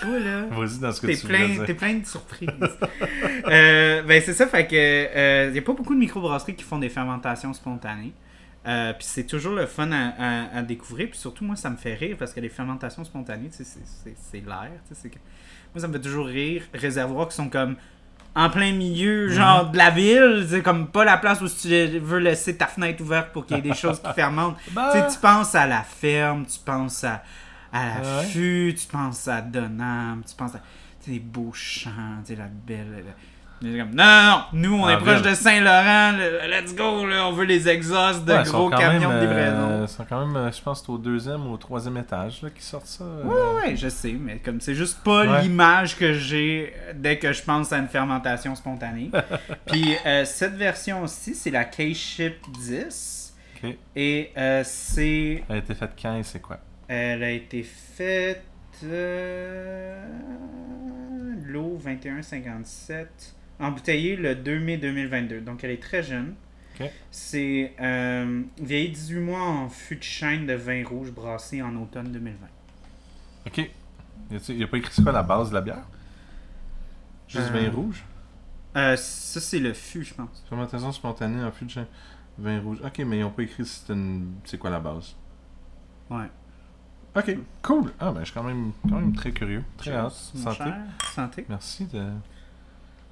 Toi, là. Vas-y dans ce que T'es tu plein, t'es plein de surprises. [LAUGHS] Euh, ben c'est ça, fait que il n'y a pas beaucoup de microbrasseries qui font des fermentations spontanées. Euh, puis c'est toujours le fun à, à- à découvrir. Puis surtout, moi, ça me fait rire parce que les fermentations spontanées, c'est- c'est c'est l'air. c'est Moi, ça me fait toujours rire. Réservoirs qui sont comme en plein milieu, Mhm. genre de la ville. C'est comme pas la place où tu veux laisser ta fenêtre ouverte pour qu'il y ait des [LAUGHS] choses qui fermentent. Bah. Tu penses à la ferme, tu penses à, à la Ouais? fût, tu penses à Donham, tu penses à tu sais, les beaux champs, tu sais, la belle. comme, non, non, non, nous on Ah, est proche de Saint-Laurent, le- let's go, là, on veut les exhausts de Ouais, gros camions même, de livraison. euh, Ils sont quand même, euh, je pense, au deuxième ou au troisième étage là, qui sortent ça. euh. Ouais, ouais, je sais, mais comme c'est juste pas Ouais. l'image que j'ai dès que je pense à une fermentation spontanée. [LAUGHS] Puis euh, cette version-ci, c'est la K-Ship 10. Ok. Et euh, c'est Elle a été faite quand et c'est quoi? Elle a été faite. Euh, L'eau 2157. Embouteillée le 2 mai 2022. Donc elle est très jeune. C'est euh, vieilli 18 mois en fût de chêne de vin rouge brassé en automne 2020. Ok. Il n'y a pas écrit c'est quoi la base de la bière? Juste Euh, vin rouge? Euh, ça, c'est le fût, je pense. Fermentation spontanée en fût de chien. Vin rouge. Ok, mais ils n'ont pas écrit c'est une... c'est quoi la base? Ouais. Ok, cool. Ah, ben je suis quand même, quand même très curieux. Très hâte. Santé. cher. Santé. Merci de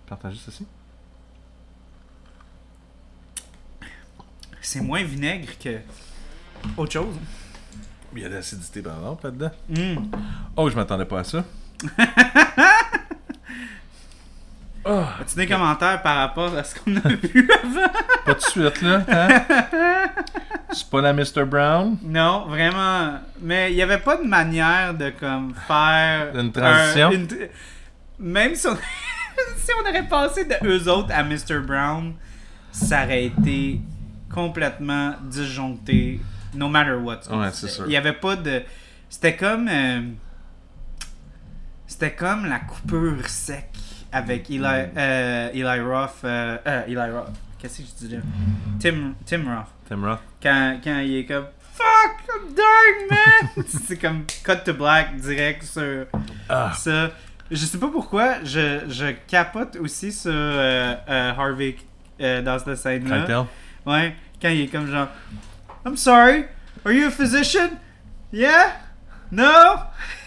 partager ceci. C'est moins vinaigre que autre chose. Il y a de l'acidité par là-dedans. Mm. Oh, je m'attendais pas à ça. [LAUGHS] oh, As-tu des commentaires par rapport à ce qu'on a vu avant? pas de suite là. Hein? C'est pas la Mr. Brown? Non, vraiment. Mais il n'y avait pas de manière de comme faire Une transition? un- une- Même si on... [LAUGHS] si on aurait passé de eux autres à Mr. Brown, ça aurait été complètement disjoncté, no matter what. Ouais, c'est sûr. Il n'y avait pas de. C'était comme. euh, C'était comme la coupure sec avec Eli, Mm. euh, Eli Roth. euh, euh, Eli Roth. Qu'est-ce que je dis là? Tim, Tim Roth Tim Roth. quand, quand il est comme Fuck, I'm dying, man! [LAUGHS] c'est comme cut to black direct sur Ah. ça. Je sais pas pourquoi, je, je capote aussi sur Harvey dans cette scène-là. Ouais, quand il est comme genre I'm sorry, are you a physician? Yeah? No?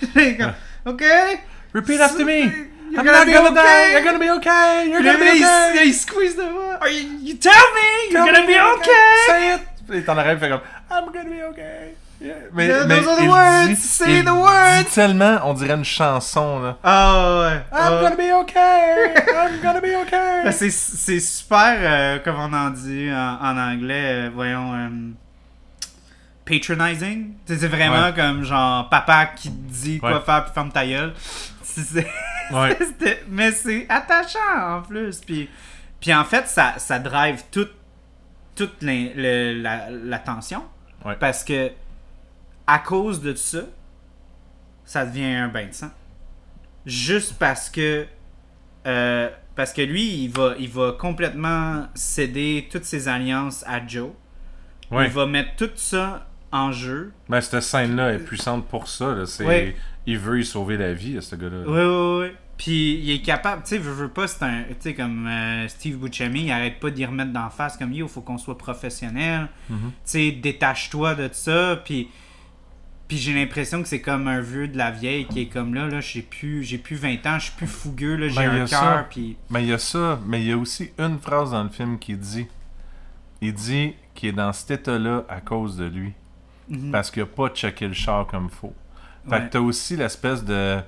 [LAUGHS] Comme, okay. Repeat after me. You're I'm gonna be okay. You're gonna be okay. You're gonna be okay. il squeeze de moi. Are you, you tell me you're gonna be okay. Say it. Il t'en arrive, il fait comme I'm gonna be okay. Yeah. Mais, Yeah, mais those are the words. dit- Say the words. dit tellement, on dirait une chanson là. Ah ouais. I'm ah. gonna be okay. I'm gonna be okay. [LAUGHS] Ben, c'est, c'est super, euh, comme on en dit en, en anglais, euh, voyons, euh, patronizing. C'est vraiment Ouais. comme genre papa qui te dit quoi Ouais. faire puis ferme ta gueule. [LAUGHS] Ouais. mais c'est attachant en plus. Puis, puis en fait, ça, ça drive toute, toute la, la tension. Ouais. Parce que à cause de ça, ça devient un bain de sang. Juste parce que euh, parce que lui, il va, il va complètement céder toutes ses alliances à Joe. Ouais. Il va mettre tout ça en jeu. Ben, cette scène-là est puissante pour ça. Là. C'est... Ouais. Il veut y sauver la vie, ce gars-là. Oui, oui, oui. Puis il est capable, tu sais, veux, veux pas, c'est un, tu sais, comme euh, Steve Buscemi, il arrête pas d'y remettre d'en face comme il faut qu'on soit professionnel. Mhm. Tu sais, détache-toi de ça. Puis, puis j'ai l'impression que c'est comme un vieux de la vieille qui est comme là, là, j'ai plus, j'ai plus 20 ans, je suis plus fougueux, là, j'ai Ben, un a cœur. Puis, Mais il y a ça, mais il y a aussi une phrase dans le film qui dit il dit qu'il est dans cet état-là à cause de lui. Mhm. Parce qu'il n'a pas checké le char comme faut. Fait Ouais. que t'as aussi l'espèce de,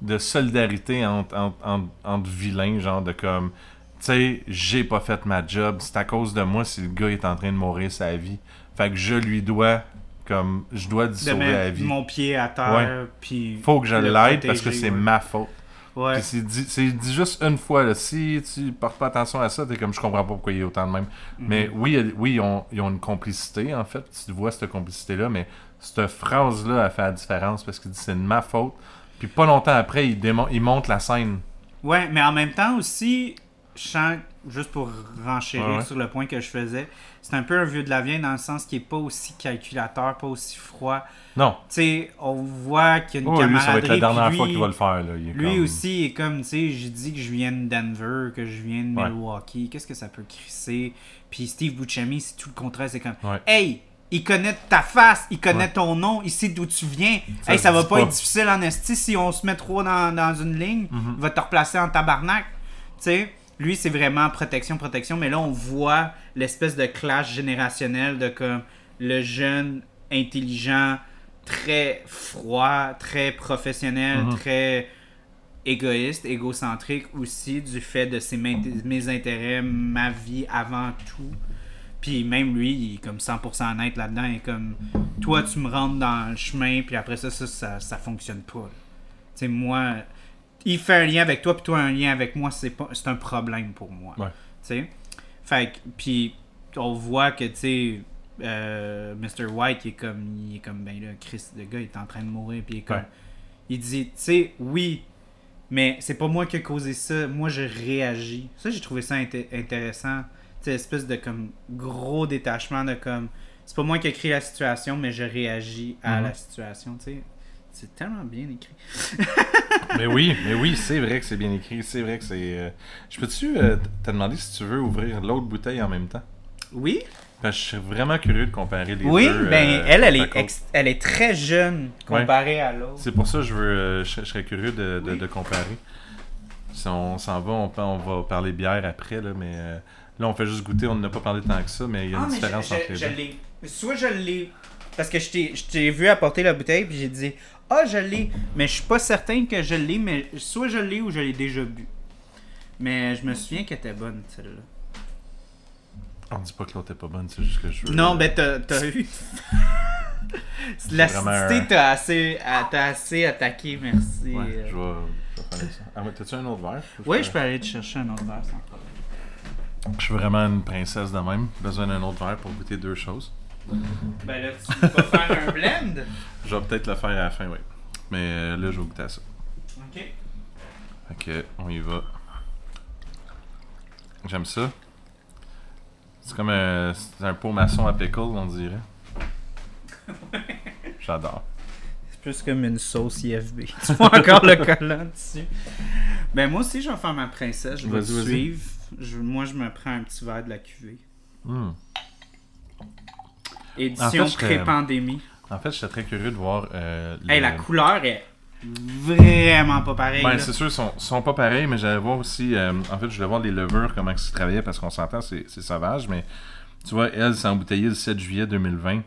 de solidarité entre, entre, entre, entre vilains, genre de comme, tu sais, j'ai pas fait ma job, c'est à cause de moi si le gars est en train de mourir sa vie. Fait que je lui dois, comme, je dois lui sauver la vie. mon pied à terre, puis Faut que je l'aide parce que c'est ouais. ma faute. Ouais. Puis c'est dit, dit juste une fois, là, si tu portes pas attention à ça, t'es comme je comprends pas pourquoi il y a autant de même. Mhm. Mais oui, y a- oui ils, ont, ils ont une complicité, en fait. Tu vois cette complicité-là, mais cette phrase-là a fait la différence parce qu'il dit c'est de ma faute. Puis pas longtemps après, il, démon- il monte la scène. Ouais, mais en même temps aussi, je sens, juste pour renchérir ouais. sur le point que je faisais, c'est un peu un vieux de la vieille dans le sens qu'il est pas aussi calculateur, pas aussi froid. Non. Tu sais, on voit qu'il y a une Oh, lui, ça va être la dernière fois qu'il va le faire. Là. Il est Lui comme- aussi il est comme, tu sais, j'ai dit que je viens de Denver, que je viens de Ouais. Milwaukee, qu'est-ce que ça peut crisser? Puis Steve Buscemi, c'est tout le contraire, c'est comme, Ouais. hey, il connaît ta face, il connaît Ouais. ton nom, il sait d'où tu viens. Ça hey, ça va pas, pas. être difficile en esti si on se met trop dans, dans une ligne, il va te replacer en tabarnak. Lui, c'est vraiment protection, protection, mais là, on voit l'espèce de clash générationnel de comme le jeune intelligent, très froid, très professionnel, Mhm. très égoïste, égocentrique aussi, du fait de ses mes intérêts, ma vie avant tout. Puis même lui, il est comme 100% honnête là-dedans. Il est comme, toi, tu me rentres dans le chemin, puis après ça, ça, ça, ça fonctionne pas. Tu sais, moi, il fait un lien avec toi, puis toi, un lien avec moi, c'est pas, c'est un problème pour moi. Ouais. Tu sais? Fait que, puis on voit que, tu sais, euh, Mr. White, il est comme, il est comme, ben là, Chris, le gars, il est en train de mourir, puis il est comme, Ouais. il dit, tu sais, oui, mais c'est pas moi qui ai causé ça, moi, je réagis. Ça, j'ai trouvé ça inté- intéressant. Sais, espèce de, comme, gros détachement de, comme, c'est pas moi qui ai créé la situation, mais je réagis à Mhm. la situation, tu sais. C'est tellement bien écrit. [LAUGHS] mais oui, mais oui, c'est vrai que c'est bien écrit. C'est vrai que c'est. euh, Je peux-tu euh, te demander si tu veux ouvrir l'autre bouteille en même temps? Oui? Parce que je suis vraiment curieux de comparer les Oui, deux. ben, euh, elle, elle est, ex- elle est très jeune comparée à l'autre. C'est pour ça que je veux, euh, je, je serais curieux de, de- Oui. de comparer. Si on s'en va, on, on va parler bière après, là, mais là, on fait juste goûter. On n'a pas parlé tant que ça, mais il y a Ah, une mais différence je, entre je- les je deux. Soit je l'ai. Parce que je t'ai- vu apporter la bouteille, puis j'ai dit Ah, je l'ai. Mais je suis pas certain que je l'ai, mais soit je l'ai ou je l'ai déjà bu. Mais je me souviens qu'elle était bonne, celle-là. On dit pas que l'autre est pas bonne, c'est juste que je veux. Non, ben t'as t'as eu. [LAUGHS] L'acidité vraiment un- t'a assez, assez attaqué, merci. Ouais, Euh, je vais, je vais faire ça. Ah, t'as-tu un autre verre? Ouais, je peux aller te chercher un autre verre sans. Je suis vraiment une princesse de même. Besoin d'un autre verre pour goûter deux choses. [LAUGHS] Ben là, tu vas faire un blend? [LAUGHS] Je vais peut-être le faire à la fin, oui. Mais euh, là, je vais goûter à ça. Ok. Que, on y va. J'aime ça. C'est comme un, c'est un pot maçon à pickle, on dirait. [LAUGHS] J'adore. C'est plus comme une sauce IFB. Tu vois encore le collant dessus. Ben moi aussi, je vais faire ma princesse. Je vais te suivre. Je- moi, je me prends un petit verre de la cuvée. Hmm. Édition En fait, je serais- pré-pandémie. En fait, j'étais très curieux de voir. euh, Hey, la couleur est vraiment pas pareille. Ben, c'est sûr, ils sont, sont pas pareils, mais j'allais voir aussi. euh, en fait, je voulais voir les levures, comment ils travaillaient, parce qu'on s'entend, c'est sauvage, mais tu vois, elle s'est embouteillée le 7 juillet 2020.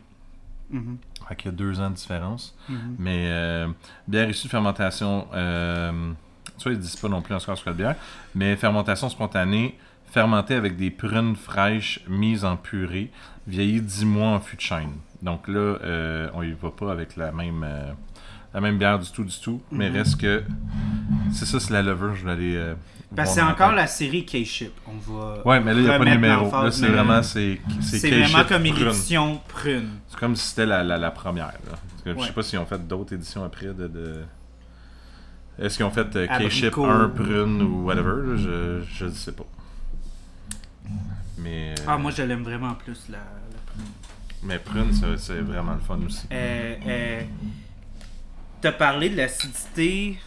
Mhm, Fait qu'il y a deux ans de différence. mhm. Mais euh, bière issue de fermentation, euh, tu vois, ils disent pas non plus encore ce que de bière, mais fermentation spontanée, fermentée avec des prunes fraîches mises en purée, vieillie 10 mois en fût de chêne. Donc là, euh, on y va pas avec la même, euh, la même bière du tout, du tout, mais Mhm. reste que. C'est ça, c'est la levure, je vais aller. euh, que c'est encore la série K-Ship. On va. Ouais, mais là, il n'y a pas de numéro. Là, c'est vraiment. C'est vraiment comme édition prune. C'est comme si c'était la, la, la première. Là. Je Ouais. sais pas s'ils ont fait d'autres éditions après de. de... Est-ce qu'ils ont fait euh. K-Ship 1 prune ou whatever? Je je ne sais pas. Mais. euh, Ah, moi, je l'aime vraiment plus, la, la prune. Mais prune, c'est- c'est vraiment le fun aussi. Euh, euh, T'as parlé de l'acidité,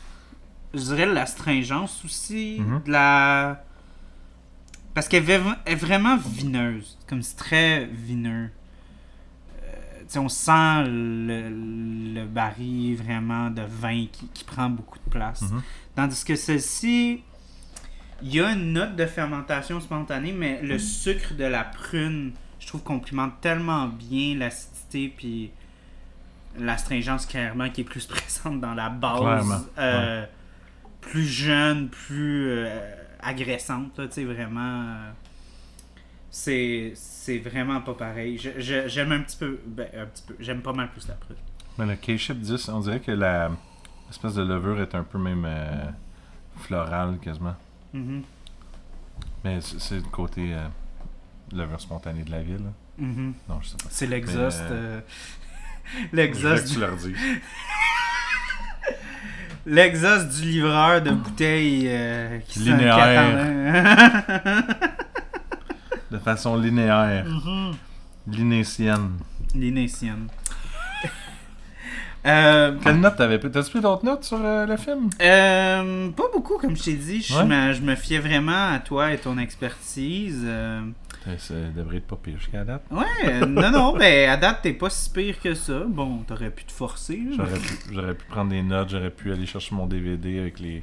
je dirais de l'astringence aussi, Mhm. de la... Parce qu'elle est vraiment vineuse, comme c'est très vineux. On sent le, le baril vraiment de vin qui, qui prend beaucoup de place. Mhm. Tandis que celle-ci, il y a une note de fermentation spontanée, mais le sucre de la prune, je trouve, complimente tellement bien l'acidité puis l'astringence clairement qui est plus [LAUGHS] présente dans la base. Euh, Plus jeune, plus euh, agressante, tu sais, vraiment. euh, c'est c'est vraiment pas pareil. Je- je- J'aime un petit peu, ben, un petit peu, j'aime pas mal plus la prune. Mais le K-Ship 10, on dirait que la l'espèce de levure est un peu même euh, florale quasiment. Mhm, Mais c'est c'est le côté euh, levure spontanée de la ville. là. mhm. Non, je sais pas. C'est l'exhaust. Euh, [LAUGHS] Je que tu du, leur dises. [LAUGHS] l'exhaust du livreur de bouteilles euh, qui Linéaire. [LAUGHS] De façon linéaire. Mhm. Linécienne. Linécienne. [LAUGHS] Euh, Quelle note t'avais T'as-tu pris d'autres notes sur euh, le film? Euh, pas beaucoup, comme je t'ai dit. Je, Ouais. me, je me fiais vraiment à toi et ton expertise. euh, Ça devrait être pas pire jusqu'à date. ouais, [LAUGHS] non, non, mais à date, t'es pas si pire que ça. Bon, t'aurais pu te forcer. là. J'aurais pu, j'aurais pu prendre des notes, j'aurais pu aller chercher mon DVD avec les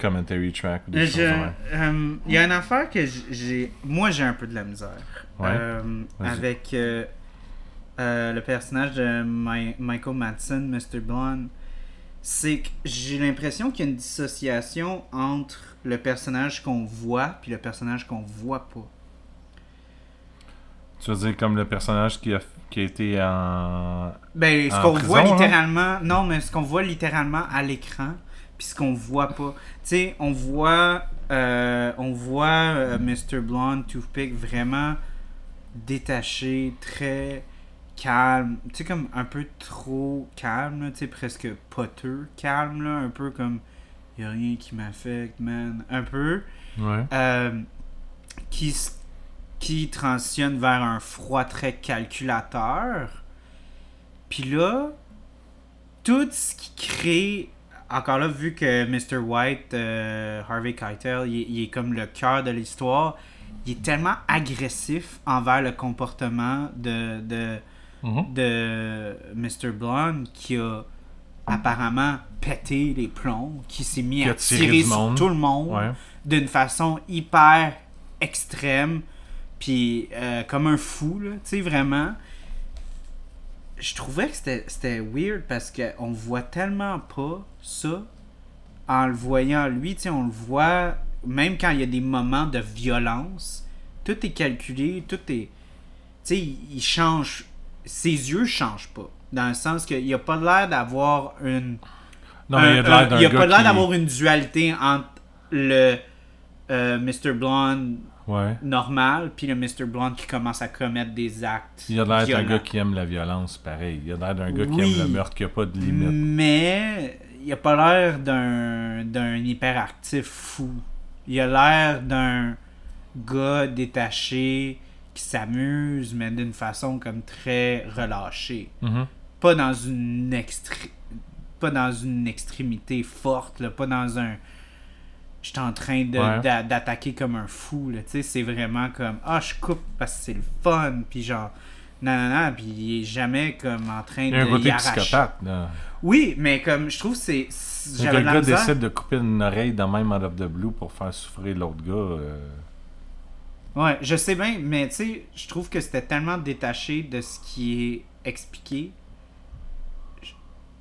commentary tracks ou des Je- choses de même. euh, Il y a une affaire que j'ai. Moi, j'ai un peu de la misère. Ouais. Euh, avec euh, le personnage de Mi- Michael Madsen, Mr. Blonde. C'est que j'ai l'impression qu'il y a une dissociation entre le personnage qu'on voit puis le personnage qu'on voit pas. Tu veux dire comme le personnage qui a, qui a été en. Ben, ce qu'on voit là? littéralement, non, mais ce qu'on voit littéralement à l'écran, puis ce qu'on voit pas. Tu sais, on voit, euh, on voit euh, Mr. Blonde, Toothpick vraiment détaché, très calme. Tu sais, comme un peu trop calme, là, tu sais, presque poteux, calme, là, un peu comme, y a rien qui m'affecte, man. Un peu. Ouais. Euh, qui, qui transitionne vers un froid très calculateur. Puis là, tout ce qui crée, encore là, vu que Mr. White, euh, Harvey Keitel, il, est- il est comme le cœur de l'histoire, il est tellement agressif envers le comportement de, de, Mhm. de Mr. Blonde qui a apparemment pété les plombs, qui s'est mis Qui à tirer sur tout le monde Ouais. d'une façon hyper extrême, puis euh, comme un fou, là, tu sais, vraiment. Je trouvais que c'était- weird parce qu'on voit tellement pas ça en le voyant lui, tu sais, on le voit même quand il y a des moments de violence, tout est calculé, tout est. Tu sais, il, il change. Ses yeux changent pas. Dans le sens qu'il a pas l'air d'avoir une Non, mais il y a un- un- y pas l'air qui- d'avoir une dualité entre le euh, Mr. Blonde Ouais. normal puis le Mr. Blonde qui commence à commettre des actes. Il y a l'air d'un gars qui aime la violence, pareil. Il y a l'air d'un gars qui aime le meurtre, qui a pas de limite. Mais il a pas l'air d'un d'un hyperactif fou. Il a l'air d'un gars détaché qui s'amuse, mais d'une façon comme très relâchée. Mhm. Pas dans une extré- pas dans une extrémité forte, là, pas dans un je suis en train Ouais. d'attaquer comme un fou. là. Tu sais, c'est vraiment comme ah, je coupe parce que c'est le fun. Puis genre, non, non, non. Puis il est jamais comme en train Il de. y a un côté psychopathe, là. Oui, mais comme je trouve c'est. Quand le gars décide de couper une oreille de même out of the blue pour faire souffrir l'autre gars. euh, Ouais, je sais bien, mais tu sais, je trouve que c'était tellement détaché de ce qui est expliqué.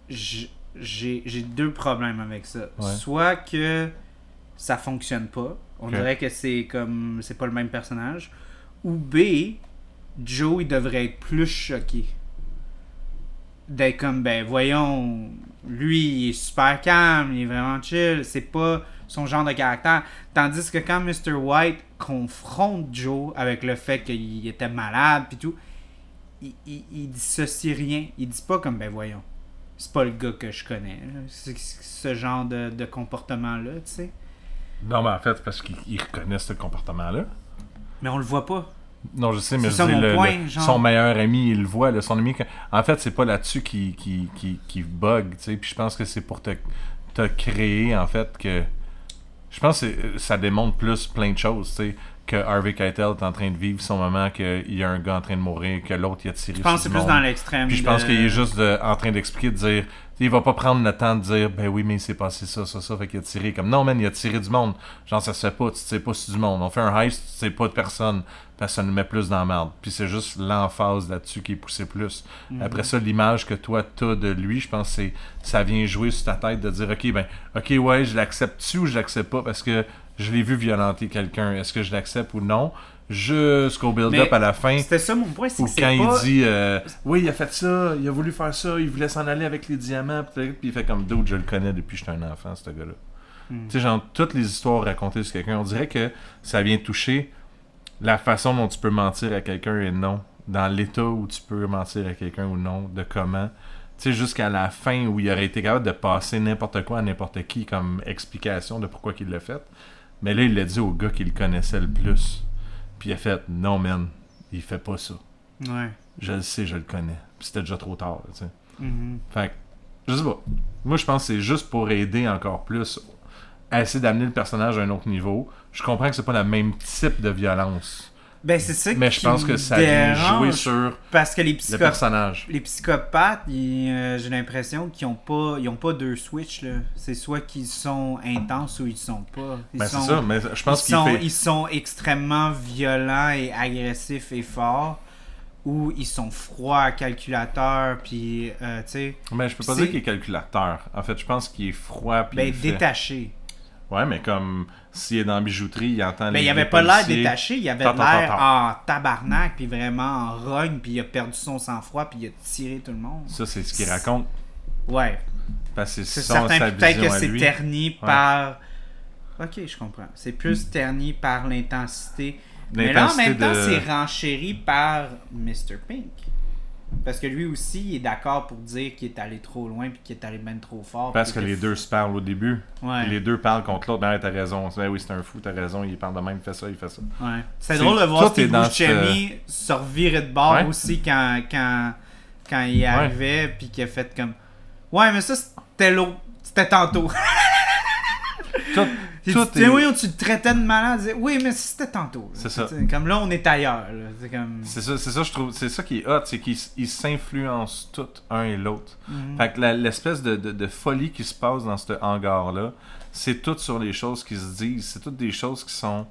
J'ai j'ai deux problèmes avec ça. Ouais. Soit que ça fonctionne pas, on dirait que c'est comme c'est pas le même personnage, ou B, Joe il devrait être plus choqué. D'être comme ben voyons, lui il est super calme, il est vraiment chill, c'est pas son genre de caractère. Tandis que quand Mr. White confronte Joe avec le fait qu'il était malade puis tout, il, il, il dissocie rien. Il dit pas comme ben voyons, c'est pas le gars que je connais. c'est ce genre de, de comportement-là, tu sais. Non, mais en fait, c'est parce qu'ils ils reconnaissent ce comportement-là. Mais on le voit pas. Non, je sais, mais C'est je ça dis, mon le- point, le- genre. son meilleur ami, il le voit. là, son ami, en fait, c'est pas là-dessus qui, qui, qui, qui bug. tu sais, Puis je pense que c'est pour te, te créer, en fait, que. Je pense que c'est- ça démontre plus plein de choses. tu sais, Que Harvey Keitel est en train de vivre son moment, qu'il y a un gars en train de mourir, que l'autre il a tiré Je pense que c'est plus monde. dans l'extrême. Puis je pense de- qu'il est juste de- en train d'expliquer, de dire, il va pas prendre le temps de dire, ben oui, mais il s'est passé ça, ça, ça, fait qu'il a tiré. Comme, non, man, il a tiré du monde. Genre, ça se fait pas, tu sais pas si c'est du monde. On fait un heist, tu sais pas de personne, parce que ça nous met plus dans la merde. Puis c'est juste l'emphase là-dessus qui est poussé plus. Mhm. Après ça, l'image que toi, t'as de lui, je pense que c'est- ça vient jouer sur ta tête de dire, ok, ben, ok, ouais, je l'accepte-tu ou je l'accepte pas parce que je l'ai vu violenter quelqu'un? Est-ce que je l'accepte ou non? Jusqu'au build-up à la fin. C'était ça mon point, c'est que quand pas... il dit euh, Oui, il a fait ça, il a voulu faire ça, il voulait s'en aller avec les diamants, puis il fait comme d'autres, je le connais depuis que j'étais un enfant, ce gars-là. Hmm. Tu sais, genre, toutes les histoires racontées sur quelqu'un, on dirait que ça vient toucher la façon dont tu peux mentir à quelqu'un et non, dans l'état où tu peux mentir à quelqu'un ou non, de comment. Tu sais, jusqu'à la fin où il aurait été capable de passer n'importe quoi à n'importe qui comme explication de pourquoi il l'a fait. Mais là, il l'a dit au gars qui le connaissait le plus. Puis il a fait Non, man, il fait pas ça. Ouais. Je le sais, je le connais. Puis c'était déjà trop tard, tu sais. Mhm. Fait que, je sais pas. Moi, je pense que c'est juste pour aider encore plus à essayer d'amener le personnage à un autre niveau. Je comprends que c'est pas le même type de violence. Ben, c'est ça Mais je qui pense que ça sur Parce que les le psychopathes personnage. les psychopathes, euh, j'ai l'impression qu'ils ont pas, ils ont pas deux switch là. C'est soit qu'ils sont intenses ou ils sont pas. Ils Ben, c'est sont, ça, mais je pense ils qu'il sont, fait. ils sont extrêmement violents et agressifs et forts, ou ils sont froids, calculateurs, puis euh, tu sais, Mais je peux pas dire qu'il est calculateur. En fait, je pense qu'il est froid. Puis ben détaché. Ouais, mais comme s'il est dans la bijouterie, il entend Ben les il avait pas l'air détaché, il avait l'air en tabarnak, puis vraiment en rogne, puis il a perdu son sang-froid, puis il a tiré tout le monde. Ça, c'est ce qu'il raconte. Ouais, Parce que C'est certain peut-être que c'est terni par. Ok, je comprends. C'est plus terni par l'intensité. Mais là, en même temps, de- c'est renchéri par Mr. Pink. Parce que lui aussi, il est d'accord pour dire qu'il est allé trop loin puis qu'il est allé même trop fort. Parce que les deux se parlent au début. Ouais. Les deux parlent contre l'autre. Ben, t'as raison. Ben oui, c'est un fou, t'as raison. Il parle de même, il fait ça, il fait ça. Ouais. C'est drôle de voir Steve Buscemi se revirer de bord Ouais. aussi quand, quand, quand il arrivait puis qu'il a fait comme Ouais, mais ça c'était l'autre. C'était tantôt. [LAUGHS] Tout, tout est- Oui, on tu le traitais de malade. Oui, mais c'était tantôt. C'est ça. Comme là, on est ailleurs. C'est comme. Ça, ça, je trouve. C'est ça qui est hot, c'est qu'ils ils s'influencent tous un et l'autre. Mhm. Fait que l'espèce de, de- de folie qui se passe dans ce hangar-là, c'est tout sur les choses qui se disent. C'est toutes des choses qui sont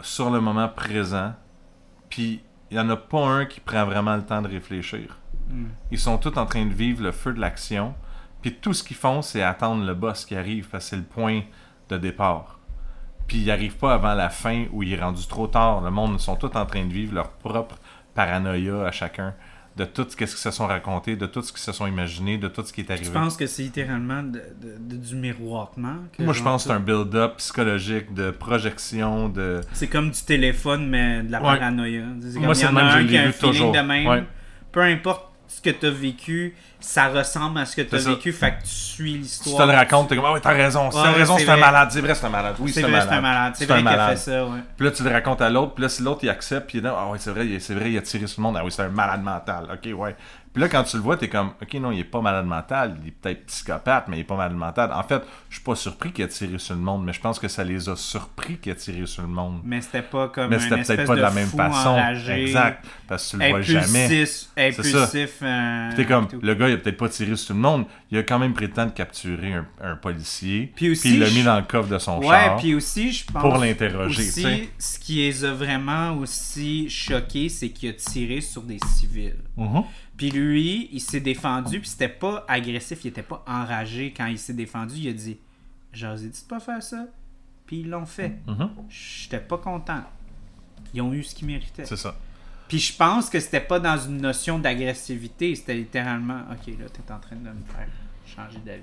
sur le moment présent. Puis il n'y en a pas un qui prend vraiment le temps de réfléchir. Mhm. Ils sont tous en train de vivre le feu de l'action. Puis tout ce qu'ils font, c'est attendre le boss qui arrive, parce que c'est le point de départ. Puis ils n'arrivent pas avant la fin où il est rendu trop tard. Le monde, ils sont tous en train de vivre leur propre paranoïa à chacun. De tout ce qu'ils se sont racontés, de tout ce qu'ils se sont imaginés, de tout ce qui est arrivé. penses que c'est littéralement de- de- de- du miroitement Moi, je pense que c'est un build-up psychologique de projection, de... C'est comme du téléphone, mais de la Ouais. paranoïa. Moi, c'est il même, je un l'ai qui a un vu toujours. de même. Ouais. Peu importe ce que tu as vécu, ça ressemble à ce que tu as C'est vécu, fait que tu suis Tu l'histoire. te le racontes, t'es comme, ah oui, t'as raison, si Ouais, raison, c'est c'est un malade, c'est vrai, c'est un malade, oui, C'est c'est un vrai, c'est un malade. C'est C'est un vrai qu'il a malade. fait ça, ouais. Puis là, tu le racontes à l'autre, puis là, si l'autre, il accepte, puis il est là, ah oui, c'est vrai, c'est vrai, il a tiré sur le monde, ah oui, c'est un malade mental, ok, ouais. Puis là, quand tu le vois, t'es comme, ok, non, il est pas malade mental, il est peut-être psychopathe, mais il est pas malade mental. En fait, je suis pas surpris qu'il ait tiré sur le monde, mais je pense que ça les a surpris qu'il ait tiré sur le monde. Mais c'était pas comme Mais c'était peut-être pas de la même façon. enragé, Exact. Parce que tu le vois jamais. impulsif, euh, Puis t'es comme, le gars, il a peut-être pas tiré sur le monde, il a quand même de capturer un, un policier, Puis aussi, il l'a mis dans le coffre de son Ouais, char puis aussi, je pense. pour l'interroger, tu aussi, sais. ce qui les a vraiment aussi choqués, c'est qu'il a tiré sur des civils. Mhm. Puis lui, il s'est défendu, puis c'était pas agressif, il était pas enragé quand il s'est défendu. Il a dit ai dit de pas faire ça. Puis ils l'ont fait. Mhm. J'étais pas content. Ils ont eu ce qu'ils méritaient. C'est ça. Puis je pense que c'était pas dans une notion d'agressivité, c'était littéralement OK, là, t'es en train de me faire changer d'avis.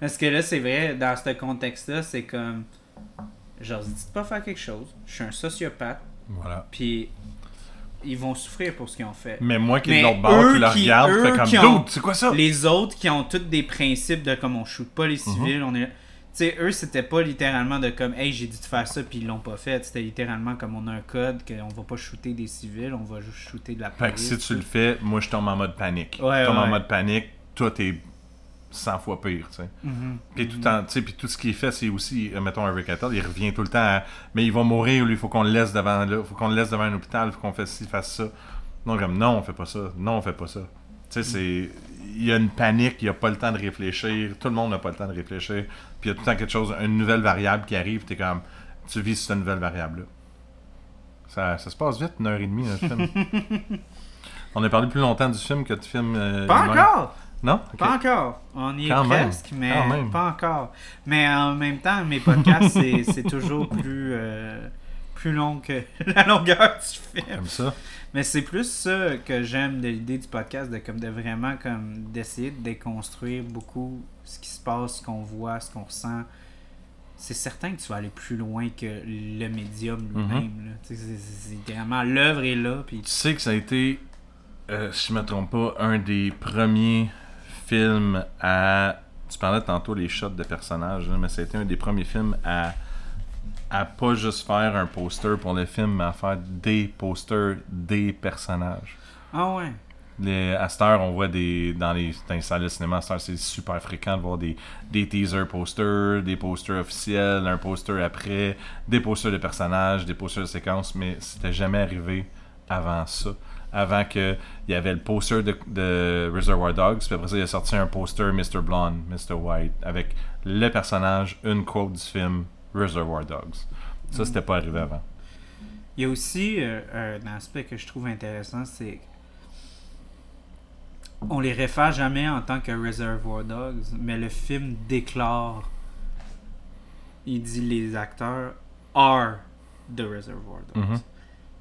Parce que là, c'est vrai, dans ce contexte-là, c'est comme. Ai dit de pas faire quelque chose. Je suis un sociopathe, Voilà. puis ils vont souffrir pour ce qu'ils ont fait. Mais moi qui est de l'autre bord, qui le regarde, eux fait comme qui ont- c'est quoi ça? Les autres qui ont tous des principes de comme on shoot pas les civils, on est. Tu sais, eux, c'était pas littéralement de comme, hey, j'ai dit de faire ça, puis ils l'ont pas fait. C'était littéralement comme on a un code qu'on va pas shooter des civils, on va juste shooter de la Fait que police. si tu le fais, moi je tombe en mode panique. Ouais, je tombe en mode panique, toi t'es 100 fois pire, tu sais. Mhm. Puis tout, en- sais, puis tout ce qu'il fait, c'est aussi, euh, mettons un Rick Attel, il revient tout le temps à, mais il va mourir, lui, il faut qu'on le laisse devant là, faut qu'on le laisse devant un hôpital, faut qu'on fasse ci, fasse ça. Non, comme non, on fait pas ça, non, on fait pas ça. Tu sais, c'est. Il y a une panique, il n'y a pas le temps de réfléchir, tout le monde n'a pas le temps de réfléchir, puis il y a tout le temps quelque chose, une nouvelle variable qui arrive, t'es comme, tu vis cette nouvelle variable-là. Ça, ça se passe vite, une heure et demie, le film. [LAUGHS] On a parlé plus longtemps du film que du film. euh, Pas encore! Non? Pas encore! On y est même. presque, mais Quand même. pas encore. Mais en même temps, mes podcasts, c'est [LAUGHS] c'est toujours plus, euh, plus long que [LAUGHS] la longueur du film. Comme ça. Mais c'est plus ça que j'aime de l'idée du podcast, de comme de vraiment comme d'essayer de déconstruire beaucoup ce qui se passe, ce qu'on voit, ce qu'on ressent. C'est certain que tu vas aller plus loin que le médium lui-même. là. Tu sais, c'est- vraiment l'œuvre est là, Tu sais que ça a été, euh, si je me trompe pas, un des premiers films à. Tu parlais tantôt les shots de personnages, mais été un des premiers films à à pas juste faire un poster pour le film, mais à faire des posters des personnages. ah ouais. Les, à cette heure, on voit des dans les, dans les salles de cinéma, à cette heure, c'est super fréquent de voir des, des teaser posters, des posters officiels, un poster après, des posters de personnages, des posters de séquences, mais c'était jamais arrivé avant ça. Avant que il y avait le poster de, de Reservoir Dogs, puis après ça, il a sorti un poster Mr. Blonde, Mr. White, avec le personnage, une quote du film Reservoir Dogs. Ça, c'était pas arrivé avant. Il y a aussi euh, un aspect que je trouve intéressant, c'est on les réfère jamais en tant que Reservoir Dogs, mais le film déclare, il dit les acteurs are the Reservoir Dogs. Mhm.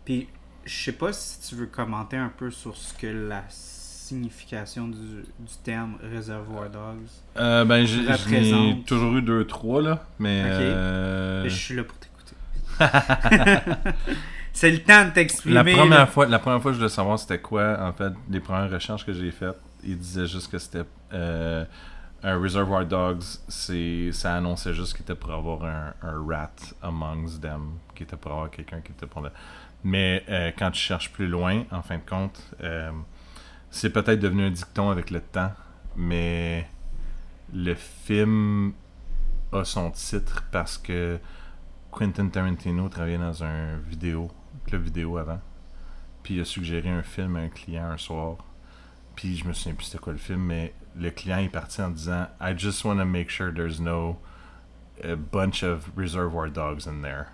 Puis je sais pas si tu veux commenter un peu sur ce que la signification du, du terme Reservoir Dogs. Euh, ben, j'ai- Représente. toujours eu deux, trois, là, mais... Ok. euh, Je suis là pour t'écouter. [LAUGHS] C'est le temps de t'exprimer. La première, fois, la première fois que je voulais savoir c'était quoi, en fait, les premières recherches que j'ai faites, ils disaient juste que c'était euh, un Reservoir Dogs, c'est, ça annonçait juste qu'il était pour avoir un, un rat amongst them, qui était pour avoir quelqu'un qui était pour le... Mais euh, quand tu cherches plus loin, en fin de compte, euh, c'est peut-être devenu un dicton avec le temps, mais le film a son titre parce que Quentin Tarantino travaillait dans un vidéo, club vidéo avant. Puis il a suggéré un film à un client un soir. Puis je me souviens plus c'était quoi le film, mais le client est parti en disant I just want to make sure there's no a bunch of reservoir dogs in there.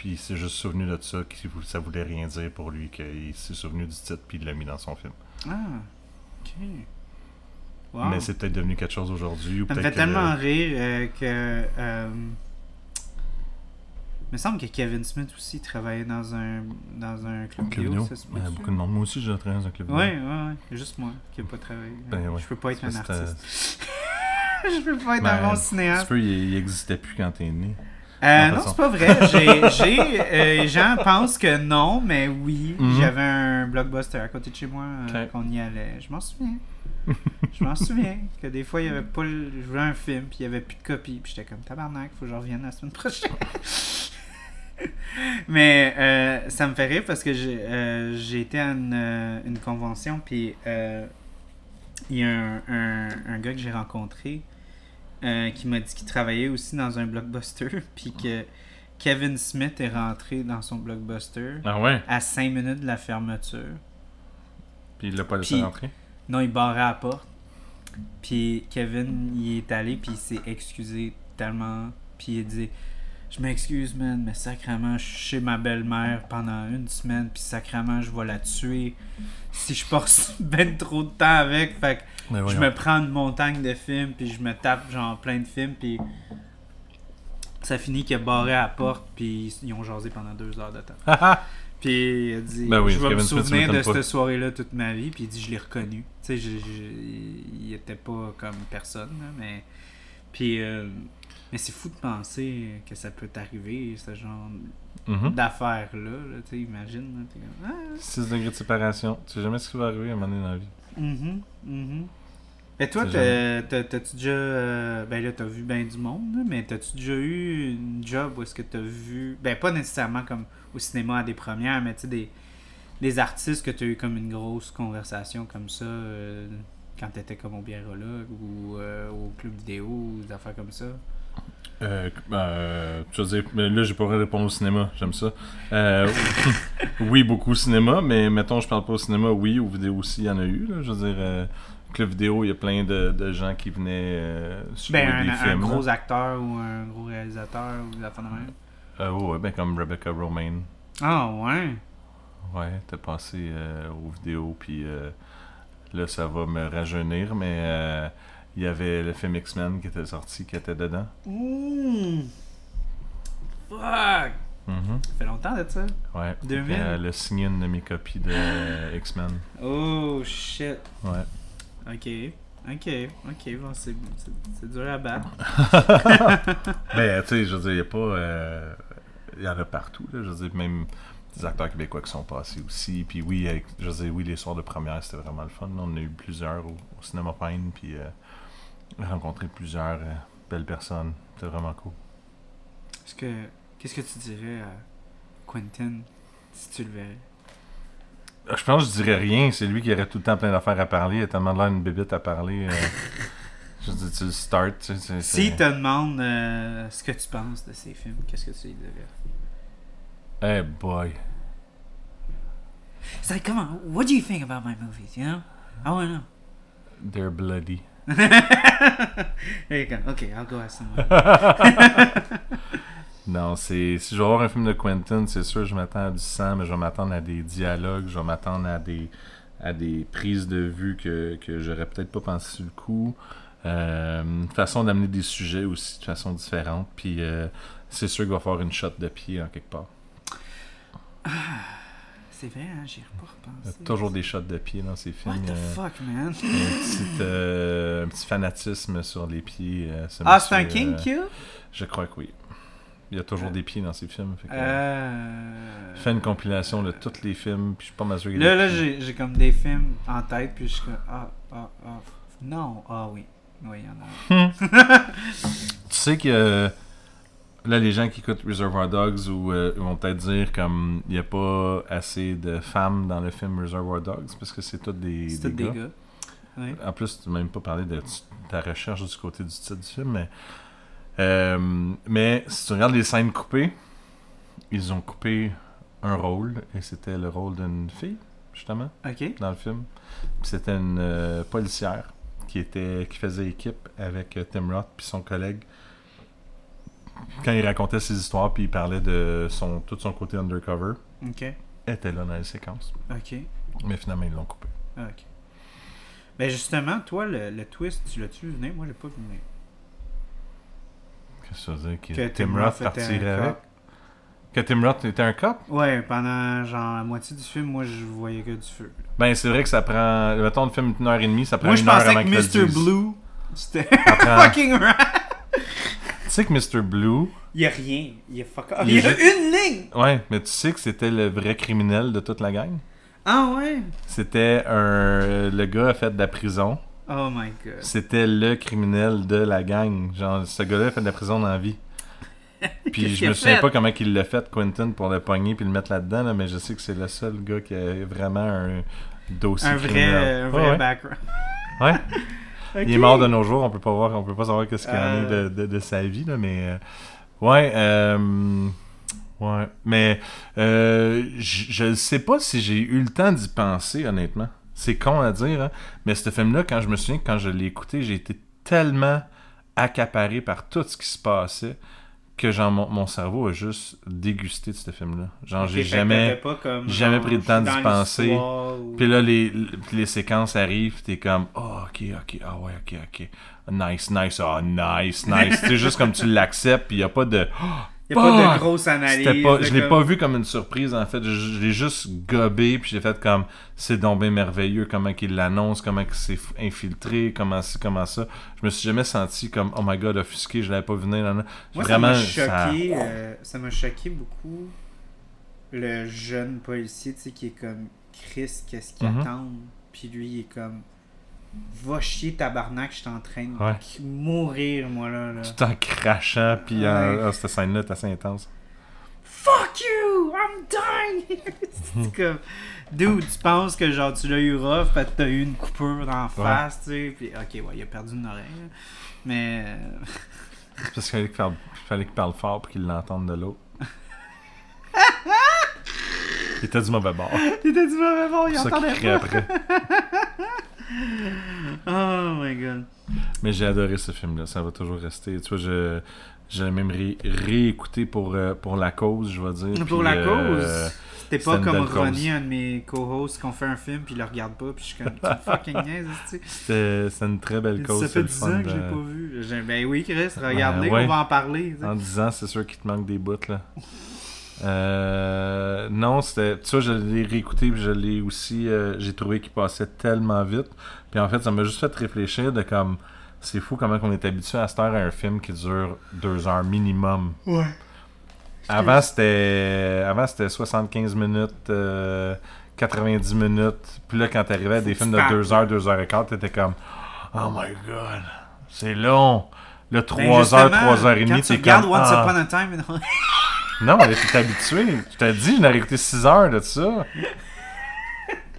Puis il s'est juste souvenu de ça, que ça voulait rien dire pour lui, qu'il s'est souvenu du titre, puis il l'a mis dans son film. Ah, ok. Wow. Mais c'est peut-être devenu quelque chose aujourd'hui. ou Ça me fait que tellement le- rire euh, que. euh, il me semble que Kevin Smith aussi travaillait dans un, dans un club, vidéo. vidéo. ça se Ouais, peut-tu? beaucoup de monde. Moi aussi, j'ai travaillé dans un club vidéo. Ouais, ouais, ouais. Juste moi qui n'ai pas travaillé. Ben ouais. Je peux pas être un artiste. [LAUGHS] Je peux pas être Ben, un bon cinéaste. petit peu, il, il existait plus quand t'es né. Euh, non, c'est pas vrai. J'ai, j'ai, euh, les gens pensent que non, mais oui. Mhm. J'avais un blockbuster à côté de chez moi euh, qu'on y allait. Je m'en souviens. je m'en souviens que des fois, il y avait pas le... je voulais un film, puis il y avait plus de copies. Puis j'étais comme tabarnak, faut que je revienne la semaine prochaine. [LAUGHS] mais euh, ça me fait rire parce que j'ai, euh, j'ai été à une, euh, une convention, puis il y a un, un, un gars que j'ai rencontré euh, qui m'a dit qu'il travaillait aussi dans un blockbuster, [LAUGHS] puis que Kevin Smith est rentré dans son blockbuster Ah ouais? à 5 minutes de la fermeture. Puis il l'a pas laissé rentrer? Non, il barrait à la porte. Puis Kevin, il est allé, puis il s'est excusé tellement. Puis il a dit Je m'excuse, man, mais sacrément, je suis chez ma belle-mère pendant une semaine, puis sacrément, je vais la tuer si je passe [LAUGHS] ben trop de temps avec. Fait que Ben je voyons. me prends une montagne de films, puis je me tape genre plein de films, puis ça finit qu'il a barré à la porte, puis ils ont jasé pendant deux heures de temps. [LAUGHS] Puis il a dit Ben oui, Je vais me Smith, souvenir de cette soirée-là toute ma vie, puis il dit Je l'ai reconnu. Tu sais, il était pas comme personne, mais. Puis. euh, mais c'est fou de penser que ça peut t'arriver, ce genre Mhm. d'affaires-là. Là, tu sais, imagine. là, t'es comme, Ah, 6 degrés de séparation. Tu sais jamais ce qui va arriver à un moment donné dans la vie. Mhm, mhm. Et toi, C'est t'as- t'as- t'as-tu déjà. euh, ben là, t'as vu ben du monde, mais t'as-tu déjà eu une job où est-ce que t'as vu. Ben, pas nécessairement comme au cinéma à des premières, mais tu sais, des, des artistes que t'as eu comme une grosse conversation comme ça euh, quand t'étais comme au biérologue ou euh, au club vidéo ou des affaires comme ça? Euh, euh, tu vas dire, là, j'ai pas répondu au cinéma, j'aime ça. Euh, [LAUGHS] oui, beaucoup au cinéma, mais mettons, je parle pas au cinéma, oui, aux vidéos aussi, il y en a eu. Là, je veux dire, euh, club vidéo, il y a plein de, de gens qui venaient euh, sur Ben, un, des un films. gros là. acteur ou un gros réalisateur ou des affaires de même. Euh, ouais, ben comme Rebecca Romaine. Ah, ouais. Ouais, t'es passé aux vidéos, puis euh, là, ça va me rajeunir, mais euh, il y avait le film X-Men qui était sorti, qui était dedans. Mmh. Fuck! Mhm. Ça fait longtemps de ça. Ouais. 2000. Puis, Elle a signé une de mes copies de euh, [GASPS] X-Men. Oh shit. Ouais. Ok. Ok. Ok. Bon, c'est, c'est, c'est dur à battre. [LAUGHS] Ben, tu sais, je veux dire, il y a pas. euh, Il y en a partout, là. Je veux dire, même des acteurs québécois qui sont passés aussi. Puis oui, avec- je veux dire, oui, les soirs de première, c'était vraiment le fun. On en a eu plusieurs au, au cinéma Pine, puis euh, rencontré plusieurs euh, belles personnes. C'était vraiment cool. Est-ce que, qu'est-ce que tu dirais à Quentin si tu le verrais? Euh, Je pense que je dirais rien. C'est lui qui aurait tout le temps plein d'affaires à parler. Il a tellement l'air une bébite à parler. euh. [LAUGHS] je dire, tu le start. Tu sais, c'est- S'il te demande euh, ce que tu penses de ces films, qu'est-ce que tu lui dirais? Hey boy. It's like, come on, what do you think about my movies, you know? I wanna know. They're bloody. [LAUGHS] There you go. Okay, I'll go ask someone. [LAUGHS] Non, c'est. Si je vais voir un film de Quentin, c'est sûr, je m'attends à du sang, mais je vais m'attendre à des dialogues, je vais m'attendre à des à des prises de vue que, que j'aurais peut-être pas pensé sur le coup. Euh, une façon d'amener des sujets aussi de façon différente. Puis euh, c'est sûr qu'il va faire une shot de pied en quelque part. [SIGHS] C'est vrai, hein, j'y ai pas Il y a toujours des shots de pied dans ces films. What the euh, fuck, man? il y a un, petit, euh, un petit fanatisme sur les pieds. euh, ce Ah, c'est un King Kill? Je crois que oui. Il y a toujours des pieds dans ces films. fait que. Je fais une compilation de tous les films, puis je suis pas mal sûr Là, là, j'ai comme des films en tête, puis je suis comme, ah, ah, ah, non, ah oui. Oui, il y en a. [LAUGHS] Tu sais que là, les gens qui écoutent Reservoir Dogs ou, euh, vont peut-être dire comme il n'y a pas assez de femmes dans le film Reservoir Dogs parce que c'est tous des, C'est des tous des gars. Oui. En plus, tu n'as même pas parlé de ta recherche du côté du titre du film, mais, euh, mais si tu regardes les scènes coupées, ils ont coupé un rôle et c'était le rôle d'une fille, justement. Dans le film. C'était une euh, policière qui était qui faisait équipe avec Tim Roth puis son collègue. Quand il racontait ses histoires puis il parlait de son tout son côté undercover, Ok. elle était là dans les séquences. Ok. Mais finalement ils l'ont coupé. Ok. Ben justement, toi, le, le twist, tu l'as-tu vu venir? Moi, j'ai pas vu venir. Qu'est-ce que ça veut dire que, Que Tim Roth partirait un avec? Que Tim Roth était un cop? Ouais, pendant genre la moitié du film, moi, je voyais que du feu. Ben c'est vrai que ça prend mettons le film une heure et demie, ça prend Moi, je une heure pensais avant que qu'il te le Mr. dise. Blue, c'était [LAUGHS] fucking right. Tu sais que Mr. Blue, Il y a rien. Il y a fuck Il y a une ligne. ouais, mais tu sais que c'était le vrai criminel de toute la gang? Ah ouais? C'était un le gars a fait de la prison. Oh my god. C'était le criminel de la gang. Genre, ce gars-là a fait de la prison dans la vie. [LAUGHS] Puis je me souviens fait? pas comment il l'a fait, Quentin, pour le pogner puis le mettre là-dedans, là, mais je sais que c'est le seul gars qui a vraiment un dossier Un vrai, criminel. un vrai ouais. background. Ouais. [LAUGHS] Il est mort de nos jours, on peut pas voir, on peut pas savoir qu'est-ce qu'il y en a Euh. de, de, de sa vie, là, mais euh, ouais, euh, ouais, mais je je ne sais pas si j'ai eu le temps d'y penser, honnêtement. C'est con à dire, hein, mais ce film-là, quand je me souviens, quand je l'ai écouté, j'ai été tellement accaparé par tout ce qui se passait que genre mon, mon cerveau a juste dégusté de ce film-là. Genre j'ai jamais t'avais pas comme, jamais genre, pris le temps d'y penser. ou- puis là, les, les séquences arrivent, t'es comme, oh, ok, ok, ah ouais, ok, ok. Nice, nice, ah, nice, nice. c'est juste comme tu l'acceptes, puis y a pas de. Oh, Il n'y a pas de grosse analyse. Pas, je l'ai comme- pas vu comme une surprise, en fait. Je, je l'ai juste gobé, puis j'ai fait comme, c'est donc bien merveilleux, comment qu'il l'annonce, comment il s'est infiltré, comment c'est, comment ça. Je me suis jamais senti comme, oh my god, offusqué, je l'avais pas vu venir. là, là. Moi, Vraiment, ça m'a choqué, euh, ça m'a choqué beaucoup le jeune policier, tu sais, qui est comme Chris, qu'est-ce qu'il Mhm. attend? Puis lui, il est comme Va chier tabarnak, je suis en train de Ouais. mourir, moi là. là. Tout en crachant, puis en- Ouais. ah, cette scène-là est assez intense. Fuck you! I'm dying! [LAUGHS] c'est comme, dude, tu penses que genre tu l'as eu rough parce que t'as eu une coupure d'en face, tu sais. Puis, ok, ouais, il a perdu une oreille. là. Mais. euh, C'est parce qu'il fallait qu'il parle, fallait qu'il parle fort pour qu'il l'entende de l'autre. [LAUGHS] il était du mauvais bord. Il t'a dit mauvais bon, il entendait pas. après. [LAUGHS] [LAUGHS] Oh my god. Mais j'ai adoré ce film-là. Ça va toujours rester. Tu vois, je, je l'ai même ré- réécouté pour, euh, pour la cause, je vais dire. Pour Puis, la euh, cause? C'était c'était pas comme belle cause. Ronnie, un de mes co-hosts, qu'on fait un film puis il le regarde pas, puis je suis comme, [LAUGHS] fucking niaise, tu sais. C'était une très belle cause. Ça c'est fait le 10 fun ans que de- j'ai pas vu. Ben oui, Chris, regarde-les, Ben ouais. on va en parler. En 10 ans, c'est sûr qu'il te manque des bouts, là. Euh, non, c'était. Tu vois, je l'ai réécouté, puis je l'ai aussi. euh, j'ai trouvé qu'il passait tellement vite. Puis en fait, ça m'a juste fait réfléchir de comme. C'est fou comment on est habitué à cette heure à un film qui dure deux heures minimum. Ouais. Avant, c'était. Avant, c'était 75 minutes, euh, 90 minutes. Puis là, quand t'arrivais à des films de 2 heures, 2 heures et quart, t'étais comme. Oh my god, c'est long. Là, 3 Ben heures, justement, 3 heures et demie, t'es comme. Once ah. Upon a Time [LAUGHS] Non, mais t'es habitué. Je t'ai dit, je n'aurais écouté 6 heures de ça.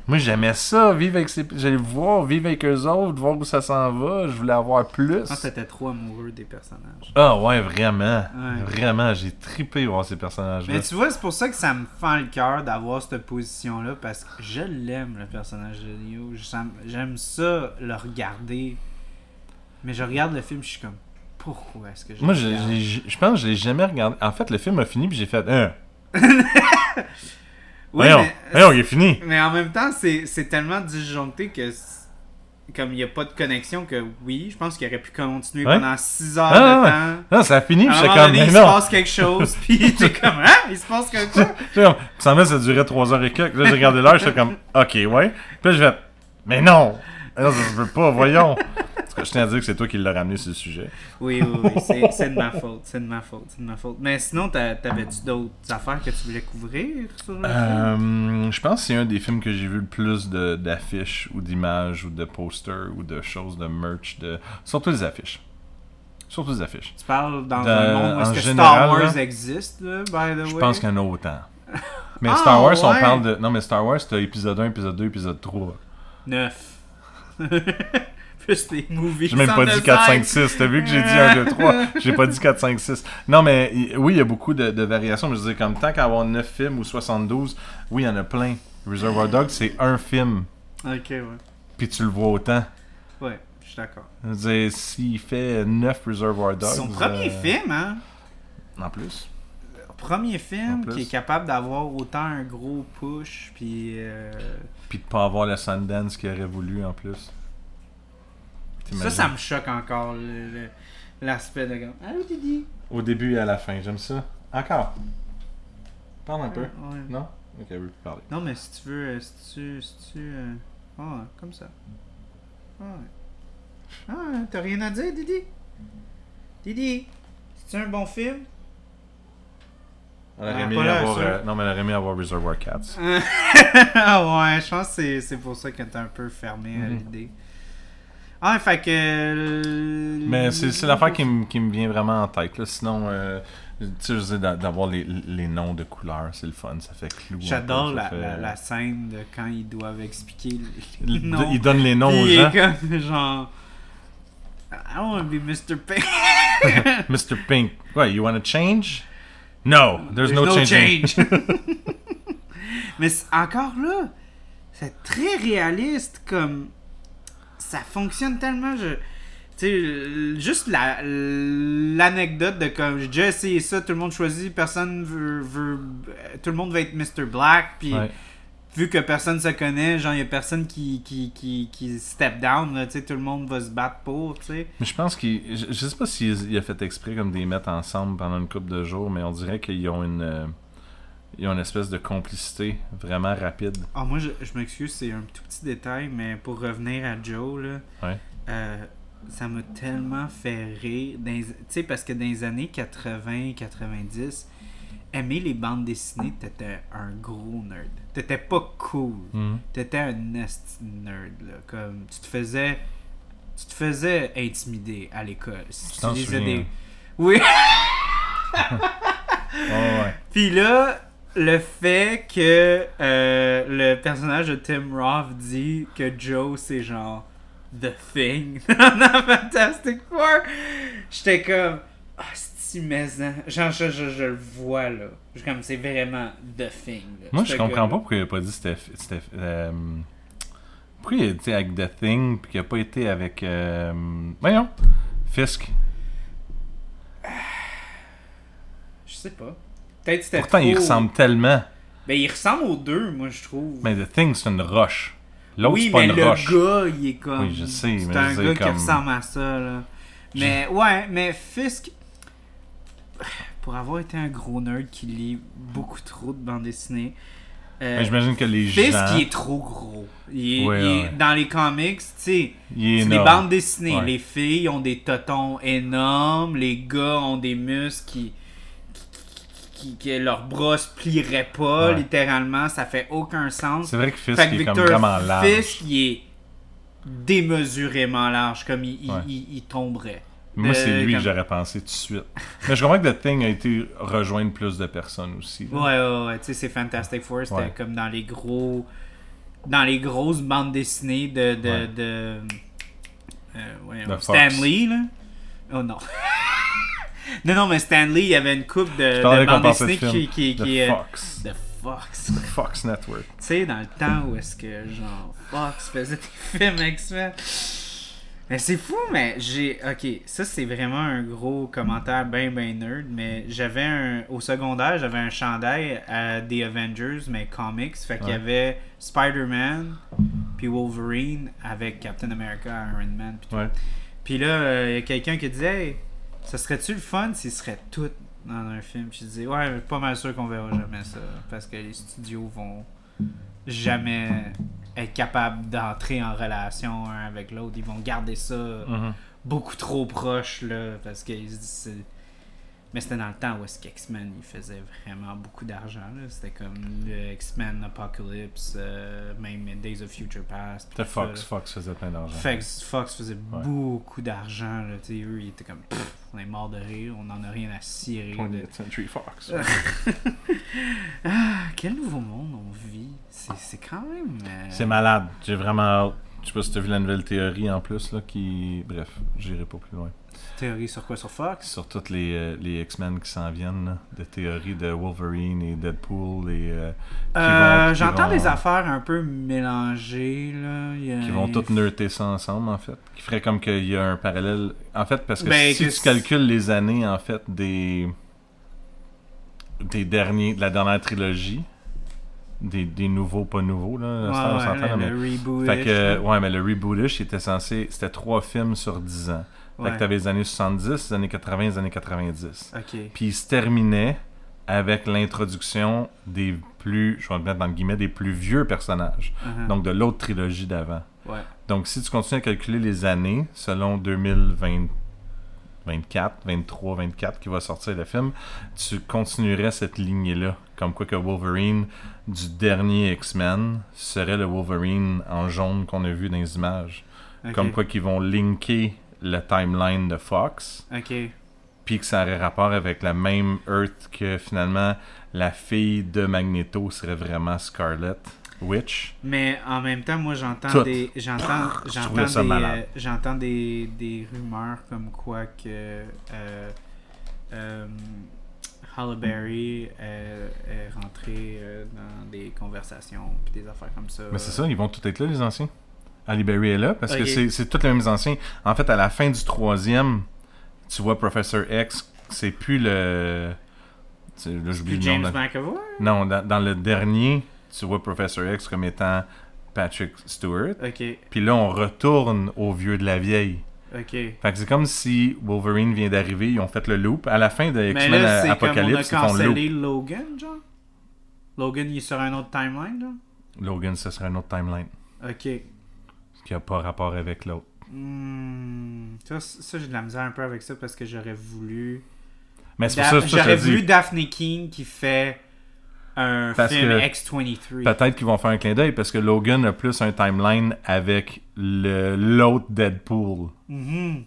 Moi, j'aimais ça, vivre avec ces... J'allais voir, vivre avec eux autres, voir où ça s'en va. Je voulais avoir plus. Je pense que t'étais trop amoureux des personnages. Ah ouais, vraiment. Ouais. Vraiment, j'ai trippé voir ces personnages-là. Mais tu vois, c'est pour ça que ça me fend le cœur d'avoir cette position-là, parce que je l'aime, le personnage de Neo. J'aime ça, le regarder. Mais je regarde le film, je suis comme, pourquoi est-ce que je Moi, je, regarde? j'ai- je pense que je l'ai jamais regardé. En fait, le film a fini, puis j'ai fait... Hein, [LAUGHS] Oui, voyons, mais, voyons, il est fini. mais en même temps, c'est c'est tellement disjoncté que, c'est- comme il n'y a pas de connexion, que oui, je pense qu'il aurait pu continuer Ouais. pendant 6 heures Ah, de ouais. temps. Non, ça a fini, À puis un j'étais moment comme... donné, Mais il se non. passe quelque chose, puis t'es comme, [LAUGHS] hein? Il se passe quelque chose? [LAUGHS] J'étais comme, semblait que ça durait 3 heures et quelques. Là, j'ai regardé l'heure, j'étais comme, ok, ouais. Puis là, je fait, mais non! Non, je veux pas, voyons! je tiens à dire que c'est toi qui l'as ramené sur le sujet. Oui, oui, oui. C'est [LAUGHS] de ma faute. C'est de ma faute. C'est de ma faute. Mais sinon, t'avais-tu d'autres affaires que tu voulais couvrir sur? Euh, je pense que c'est un des films que j'ai vu le plus d'affiches ou d'images ou de posters ou de choses, de merch, de surtout les affiches. Surtout les affiches. Tu parles dans un monde où est-ce général, Star Wars là, existe, là, by the way? Je pense qu'il y en a autant. [LAUGHS] Mais Star ah, Wars, on parle de. Non, mais Star Wars, t'as épisode 1, épisode 2, épisode 3. 9. [LAUGHS] juste les movies. J'ai même pas dit 4, 5, 6. T'as vu que j'ai dit 1, 2, 3. J'ai pas dit 4, 5, 6. Non, mais oui, il y a beaucoup de, variations. Mais je disais, comme tant qu'avoir 9 films ou 72, oui, il y en a plein. Reservoir [LAUGHS] Dogs, c'est un film. Ok, ouais. Puis tu le vois autant. Ouais, je suis d'accord. Je s'il fait 9 Reservoir Dogs. Son premier euh, film, hein? En plus euh, premier film qui est capable d'avoir autant un gros push, puis... Euh... Puis de pas avoir le Sundance qu'il aurait voulu, en plus. Ça, ça me choque encore, l'aspect de comme. Allô, Didi? Au début et à la fin, j'aime ça. Encore. Parle un peu. Ouais. Non? Ok, je veux plus parler. Non, mais si tu veux, euh, si tu. Si tu euh, Ah, comme ça. Ah. Ah, t'as rien à dire, Didi? Didi, c'est un bon film? Elle aurait Ah, aimé avoir, euh, non, mais elle aurait aimé avoir Reservoir Cats. [LAUGHS] ah ouais, je pense que c'est- c'est pour ça que t'es un peu fermé à Mhm. l'idée. Ah, fait que. euh, Mais c'est c'est l'affaire qui, me- qui me vient vraiment en tête. Là. Sinon, euh, tu sais, d'avoir les, les noms de couleurs, c'est le fun. Ça fait clou. J'adore la, fait- la, la scène de quand ils doivent expliquer les Il, noms. il donne les noms aux gens. comme [LAUGHS] genre. I want to be Mr. Pink. [LAUGHS] Mr. Pink, what, you want to change? No, there's, no, changing. change. [LAUGHS] Mais encore là, c'est très réaliste comme ça fonctionne tellement. Je, tu sais, euh, juste la- l'anecdote de comme j'ai déjà essayé ça, tout le monde choisit, personne veut, veut euh, tout le monde va être Mr. Black, puis Ouais. vu que personne se connaît, genre il y a personne qui qui, qui, qui step down, là, tu sais, tout le monde va se battre pour, tu sais. Mais je pense qu'il. Je, je sais pas s'il a fait exprès comme des mettre ensemble pendant une couple de jours, mais on dirait qu'ils ont une. Euh, ils ont une espèce de complicité vraiment rapide. Ah, moi, je, je m'excuse, c'est un tout petit détail, mais pour revenir à Joe, là, Ouais. euh, ça m'a tellement fait rire. Tu sais, parce que dans les années 80-90, aimer les bandes dessinées, t'étais un gros nerd. T'étais pas cool. Mhm. T'étais un nest nerd, là. Comme, tu te faisais... Tu te faisais intimider à l'école. Si tu lisais des... Oui! Ouais, [LAUGHS] ouais. Puis là, le fait que euh, le personnage de Tim Roth dit que Joe, c'est genre The Thing [LAUGHS] dans Fantastic Four, j'étais comme, ah, c'est maison. Genre, je, je, je le vois là. Je- Comme c'est vraiment The Thing. là. Moi, je comprends pas pourquoi il a pas dit c'était. euh, pourquoi il a été avec The Thing, puis qu'il a pas été avec. Euh, voyons, Fisk. [SIGHS] Je sais pas. Peut-être c'était Pourtant, il ressemble tellement. Ben, il ressemble aux deux, moi, je trouve. Mais The Thing, c'est une roche. L'autre, oui, c'est pas mais une le roche. gars, il est comme. Oui, je sais, C'est mais un gars qui ressemble à ça, là. Mais, ouais, mais Fisk. Pour avoir été un gros nerd qui lit beaucoup trop de bandes dessinées. euh, Mais j'imagine que les Fisk, gens. il est trop gros. Il est, Ouais, il est- ouais. Dans les comics, tu sais, c'est des bandes dessinées. Ouais. Les filles ont des totons énormes, les gars ont des muscles qui. Qui, que leurs bras se plieraient pas, Ouais. littéralement, ça fait aucun sens. C'est vrai que Fisk Fait que est comme vraiment large. Fisk, il est démesurément large, comme il, il- Ouais. il- il tomberait. Moi, c'est Euh, lui comme- que j'aurais pensé tout de suite. Mais je comprends que The Thing a été rejoindre plus de personnes aussi. là. Ouais, ouais, ouais. Tu sais, c'est Fantastic Four, c'était Ouais. comme dans les gros. Dans les grosses bandes dessinées de. de, Ouais. de euh, Stan. Lee, là. Oh non. [LAUGHS] non, non, mais Stan Lee, il y avait une coupe de, de qu'on bandes pensait de dessinées film. qui. qui, The qui Fox. de Fox. Fox Network. Tu sais, dans le temps où est-ce que, genre, Fox faisait des [LAUGHS] films X-Men. Mais c'est fou, mais j'ai. Ok, ça c'est vraiment un gros commentaire ben ben nerd, mais j'avais un. Au secondaire, j'avais un chandail à The Avengers, mais comics. Fait qu'il y avait Spider-Man, puis Wolverine avec Captain America, Iron Man, puis tout. Ouais. Puis là, euh, il y a quelqu'un qui disait, hey, ça serait-tu le fun s'ils seraient tous dans un film? Je disais, ouais, mais pas mal sûr qu'on verra jamais ça. Parce que les studios vont jamais être capables d'entrer en relation un avec l'autre. Ils vont garder ça Mhm. beaucoup trop proche, là. Parce que ils se disent, c'est- mais c'était dans le temps où est-ce qu'X-Men il faisait vraiment beaucoup d'argent. là. C'était comme le X-Men Apocalypse, euh, même Days of Future Past. C'était Fox. là. Fox faisait plein d'argent. Fox, Fox faisait beaucoup d'argent. là, tu sais, Eux, ils étaient comme, Pff, on est mort de rire, on n'en a rien à cirer. là. 20th Century Fox. [LAUGHS] Ah, quel nouveau monde on vit. C'est c'est quand même. euh, C'est malade. J'ai vraiment hâte. Je sais pas si t'as vu la nouvelle théorie en plus, là, qui... Bref, j'irai pas plus loin. Théorie sur quoi? Sur Fox? Sur toutes les, euh, les X-Men qui s'en viennent, là, de théories de Wolverine et Deadpool et... euh, Euh, vont- J'entends vont- des affaires un peu mélangées. Là. Il y a- Qui vont toutes nerter ça ensemble, en fait. Qui ferait comme qu'il y a un parallèle. En fait, parce que Ben, si que tu c'est- calcules les années, en fait, des. des derniers. de la dernière trilogie, des, des nouveaux, pas nouveaux, là. Ouais, ouais, le, mais- le reboot. Fait que, ouais, mais le rebootish, était censé. C'était trois films sur 10 ans. Fait que t'avais les années 70, les années 80, les années 90. Ok. Puis il se terminait avec l'introduction des plus, je vais le mettre dans le guillemets, des plus vieux personnages. Uh-huh. Donc de l'autre trilogie d'avant. Ouais. Donc si tu continues à calculer les années, selon 2020, 24, 23, 24 qui va sortir le film, tu continuerais cette lignée-là. Comme quoi que Wolverine du dernier X-Men serait le Wolverine en jaune qu'on a vu dans les images. Comme quoi qu'ils vont linker le timeline de Fox, Ok. puis que ça aurait rapport avec la même Earth que finalement la fille de Magneto serait vraiment Scarlet Witch. Mais en même temps, moi j'entends Tout. des j'entends Je j'entends des euh, j'entends des, des rumeurs comme quoi que euh, euh, Halle Berry euh, est rentré euh, dans des conversations puis des affaires comme ça. Mais c'est ça, ils vont tous être là, les anciens. Ali Berry est là, parce que c'est- c'est tous les mêmes anciens. En fait, à la fin du troisième, tu vois Professor X, c'est plus le... c'est- Là, j'oublie le nom. James de- McAvoy? Non, dans, dans le dernier, tu vois Professor X comme étant Patrick Stewart. Puis là, on retourne au vieux de la vieille. Fait que c'est comme si Wolverine vient d'arriver, ils ont fait le loop. À la fin de Mais X-Men là, c'est comme on a Apocalypse, ils font le loop. cancellé Logan, genre? Logan, il est sur un autre timeline, là. Logan, ce serait un autre timeline. Ok. Qui a pas rapport avec l'autre. Hmm, ça, ça j'ai de la misère un peu avec ça parce que j'aurais voulu. Mais c'est pour ça, que J'aurais voulu Daphne King qui fait un Parce film que X-23. Peut-être qu'ils vont faire un clin d'œil parce que Logan a plus un timeline avec le- l'autre Deadpool. Mhm.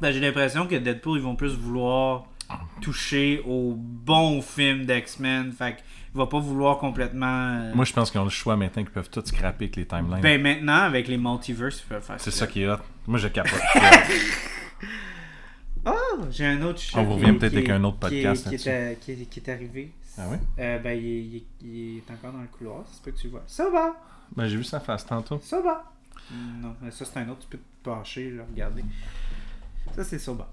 Ben, j'ai l'impression que Deadpool, ils vont plus vouloir toucher au bon film d'X-Men. Fait qu'il va pas vouloir complètement. euh, Moi, je pense qu'ils ont le choix maintenant qu'ils peuvent tout scraper avec les timelines. ben maintenant, avec les multiverses, ils peuvent faire c'est ce ça qui est hot. Moi, je capote. Oh, [LAUGHS] j'ai un autre On vous revient peut-être avec un autre podcast qui, est, qui, est, qui est arrivé. Ah oui? Euh, ben, il est, il est- il est encore dans le couloir, se peut que tu le vois. Ça va! Ben, j'ai vu sa face tantôt. Ça va! Non, mais ça c'est un autre, tu peux te pencher, là, regarder. Ça c'est Soba.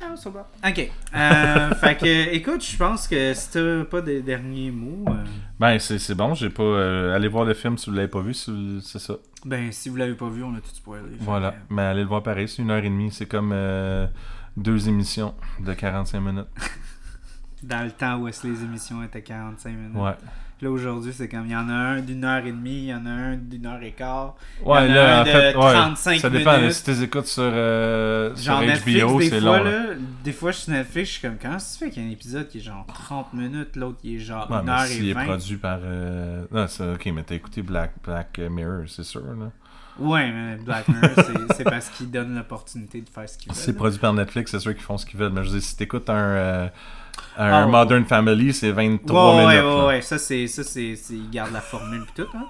Ah, Soba. Ok. Euh, [LAUGHS] fait que, écoute, je pense que si t'as pas des derniers mots, euh, Ben, c'est c'est bon. J'ai pas. euh, allez voir le film si vous l'avez pas vu. si C'est ça. ben si vous l'avez pas vu, on a tout spoilé. Voilà. Mais allez le voir pareil. C'est une heure et demie. C'est comme euh, deux émissions de 45 minutes. [LAUGHS] dans le temps où est-ce que les émissions étaient 45 minutes. Ouais. Là aujourd'hui, c'est comme il y en a un d'une heure et demie, il y en a un d'une heure et quart. Ouais, Il y en a là, un en de fait, ouais, 35 ça dépend. minutes. Si tu écoutes sur, euh, sur Netflix, HBO, c'est long. là. des fois, je suis sur Netflix, je suis comme, comment ça se fait qu'il y a un épisode qui est genre 30 minutes, l'autre qui est genre Ouais, 1 mais heure et est 20. produit par. Euh... Non, c'est ok, mais t'as écouté Black, Black Mirror, c'est sûr. Là. Ouais, mais Black Mirror, c'est- [LAUGHS] parce qu'il donne l'opportunité de faire ce qu'il veut. C'est produit par Netflix, c'est sûr qu'ils font ce qu'ils veulent. Mais je veux dire, si t'écoutes un, euh, un Ah, ouais. Modern Family, c'est 23 Ouais, ouais, minutes. ouais, là. ouais, ça, c'est, ça, c'est, c'est- il garde la formule pis tout, hein.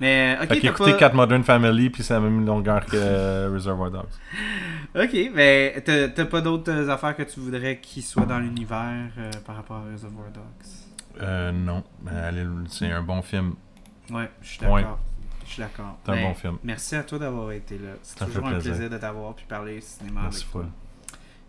Mais, ok, Fait t'as qu'écoutez pas... 4 Modern Family, puis c'est la même longueur que euh, Reservoir Dogs. Ok, mais t'as, t'as pas d'autres euh, affaires que tu voudrais qu'ils soient dans l'univers euh, par rapport à Reservoir Dogs? Euh, non. Mais allez, c'est un bon film. Ouais, je suis d'accord. Je suis d'accord. C'est un bon film. Merci à toi d'avoir été là. C'est toujours un plaisir. de t'avoir puis parler cinéma Merci avec toi.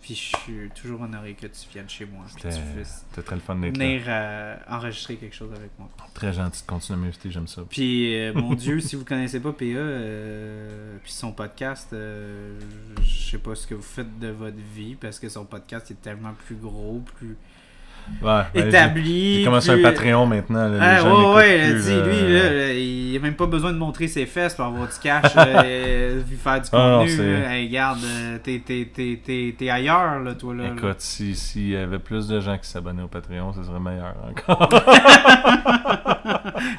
Puis je suis toujours honoré que tu viennes chez moi puis tu puisses très le fun d'être là. venir euh, enregistrer quelque chose avec moi. Très gentil de continuer à m'inviter, j'aime ça. Puis euh, [LAUGHS] mon Dieu, si vous connaissez pas PA euh, puis son podcast, euh, je sais pas ce que vous faites de votre vie parce que son podcast est tellement plus gros, plus Ouais, ben, établi. Commencé plus- un Patreon maintenant. Là, Ah, ouais, ouais, plus, dis, là. lui, là, il a même pas besoin de montrer ses fesses pour avoir du cash, euh, [LAUGHS] faire du Ah, non, contenu. Hey, regarde, euh, t'es, ailleurs, là, toi, là. Écoute, si- s'il y avait plus de gens qui s'abonnaient au Patreon, ce serait meilleur encore. [LAUGHS]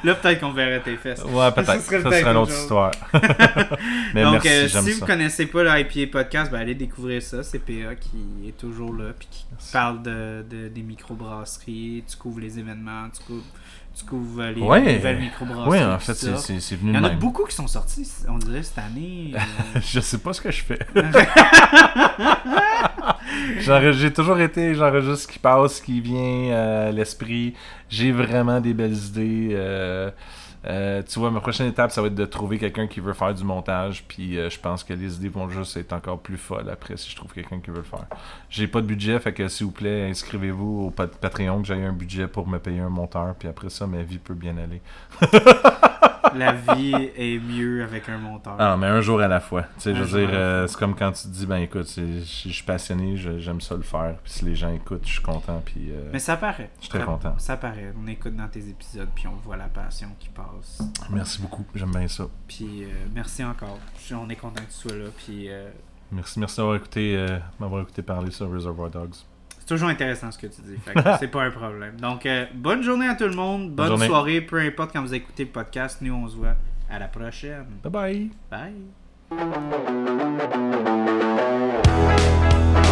Là, peut-être qu'on verrait tes fesses. ouais, peut-être. Ça serait une autre chose. histoire. [LAUGHS] Mais Donc, merci, euh, si ça. vous connaissez pas le IPA Podcast, ben, allez découvrir ça. C'est PA qui est toujours là, puis qui Merci. parle de, de- des microbrasseries. Tu couvres les événements, tu couvres, couvres euh, les Ouais. nouvelles microbrasseries. Oui, en fait, c'est- c'est c'est venu Il y en a beaucoup qui sont sortis, on dirait, cette année. [LAUGHS] euh, Je sais pas ce que je fais. [LAUGHS] J'ai toujours été, j'enregistre ce qui passe, ce qui vient euh, à l'esprit. J'ai vraiment des belles idées. euh, euh, tu vois, ma prochaine étape, ça va être de trouver quelqu'un qui veut faire du montage. Puis euh, je pense que les idées vont juste être encore plus folles après si je trouve quelqu'un qui veut le faire. J'ai pas de budget, fait que s'il vous plaît, inscrivez-vous au Pat- Patreon que j'ai un budget pour me payer un monteur. Puis après ça, ma vie peut bien aller. [LAUGHS] la vie est mieux avec un monteur. Ah, mais un jour à la fois. Tu sais, je veux dire, euh, c'est comme quand tu te dis, ben écoute, je suis passionné, j'aime ça le faire. Puis si les gens écoutent, je suis content. Puis euh, Mais ça paraît. Je suis très Ça- content. Ça paraît. On écoute dans tes épisodes, puis on voit la passion qui passe. merci beaucoup, j'aime bien ça. Puis euh, merci encore. On est content que tu sois là. Puis Merci, merci d'avoir écouté, m'avoir écouté parler sur Reservoir Dogs. C'est toujours intéressant ce que tu dis. [LAUGHS] c'est pas un problème. Donc, euh, bonne journée à tout le monde. Bonne soirée. Peu importe quand vous écoutez le podcast. Nous, on se voit à la prochaine. Bye bye. Bye.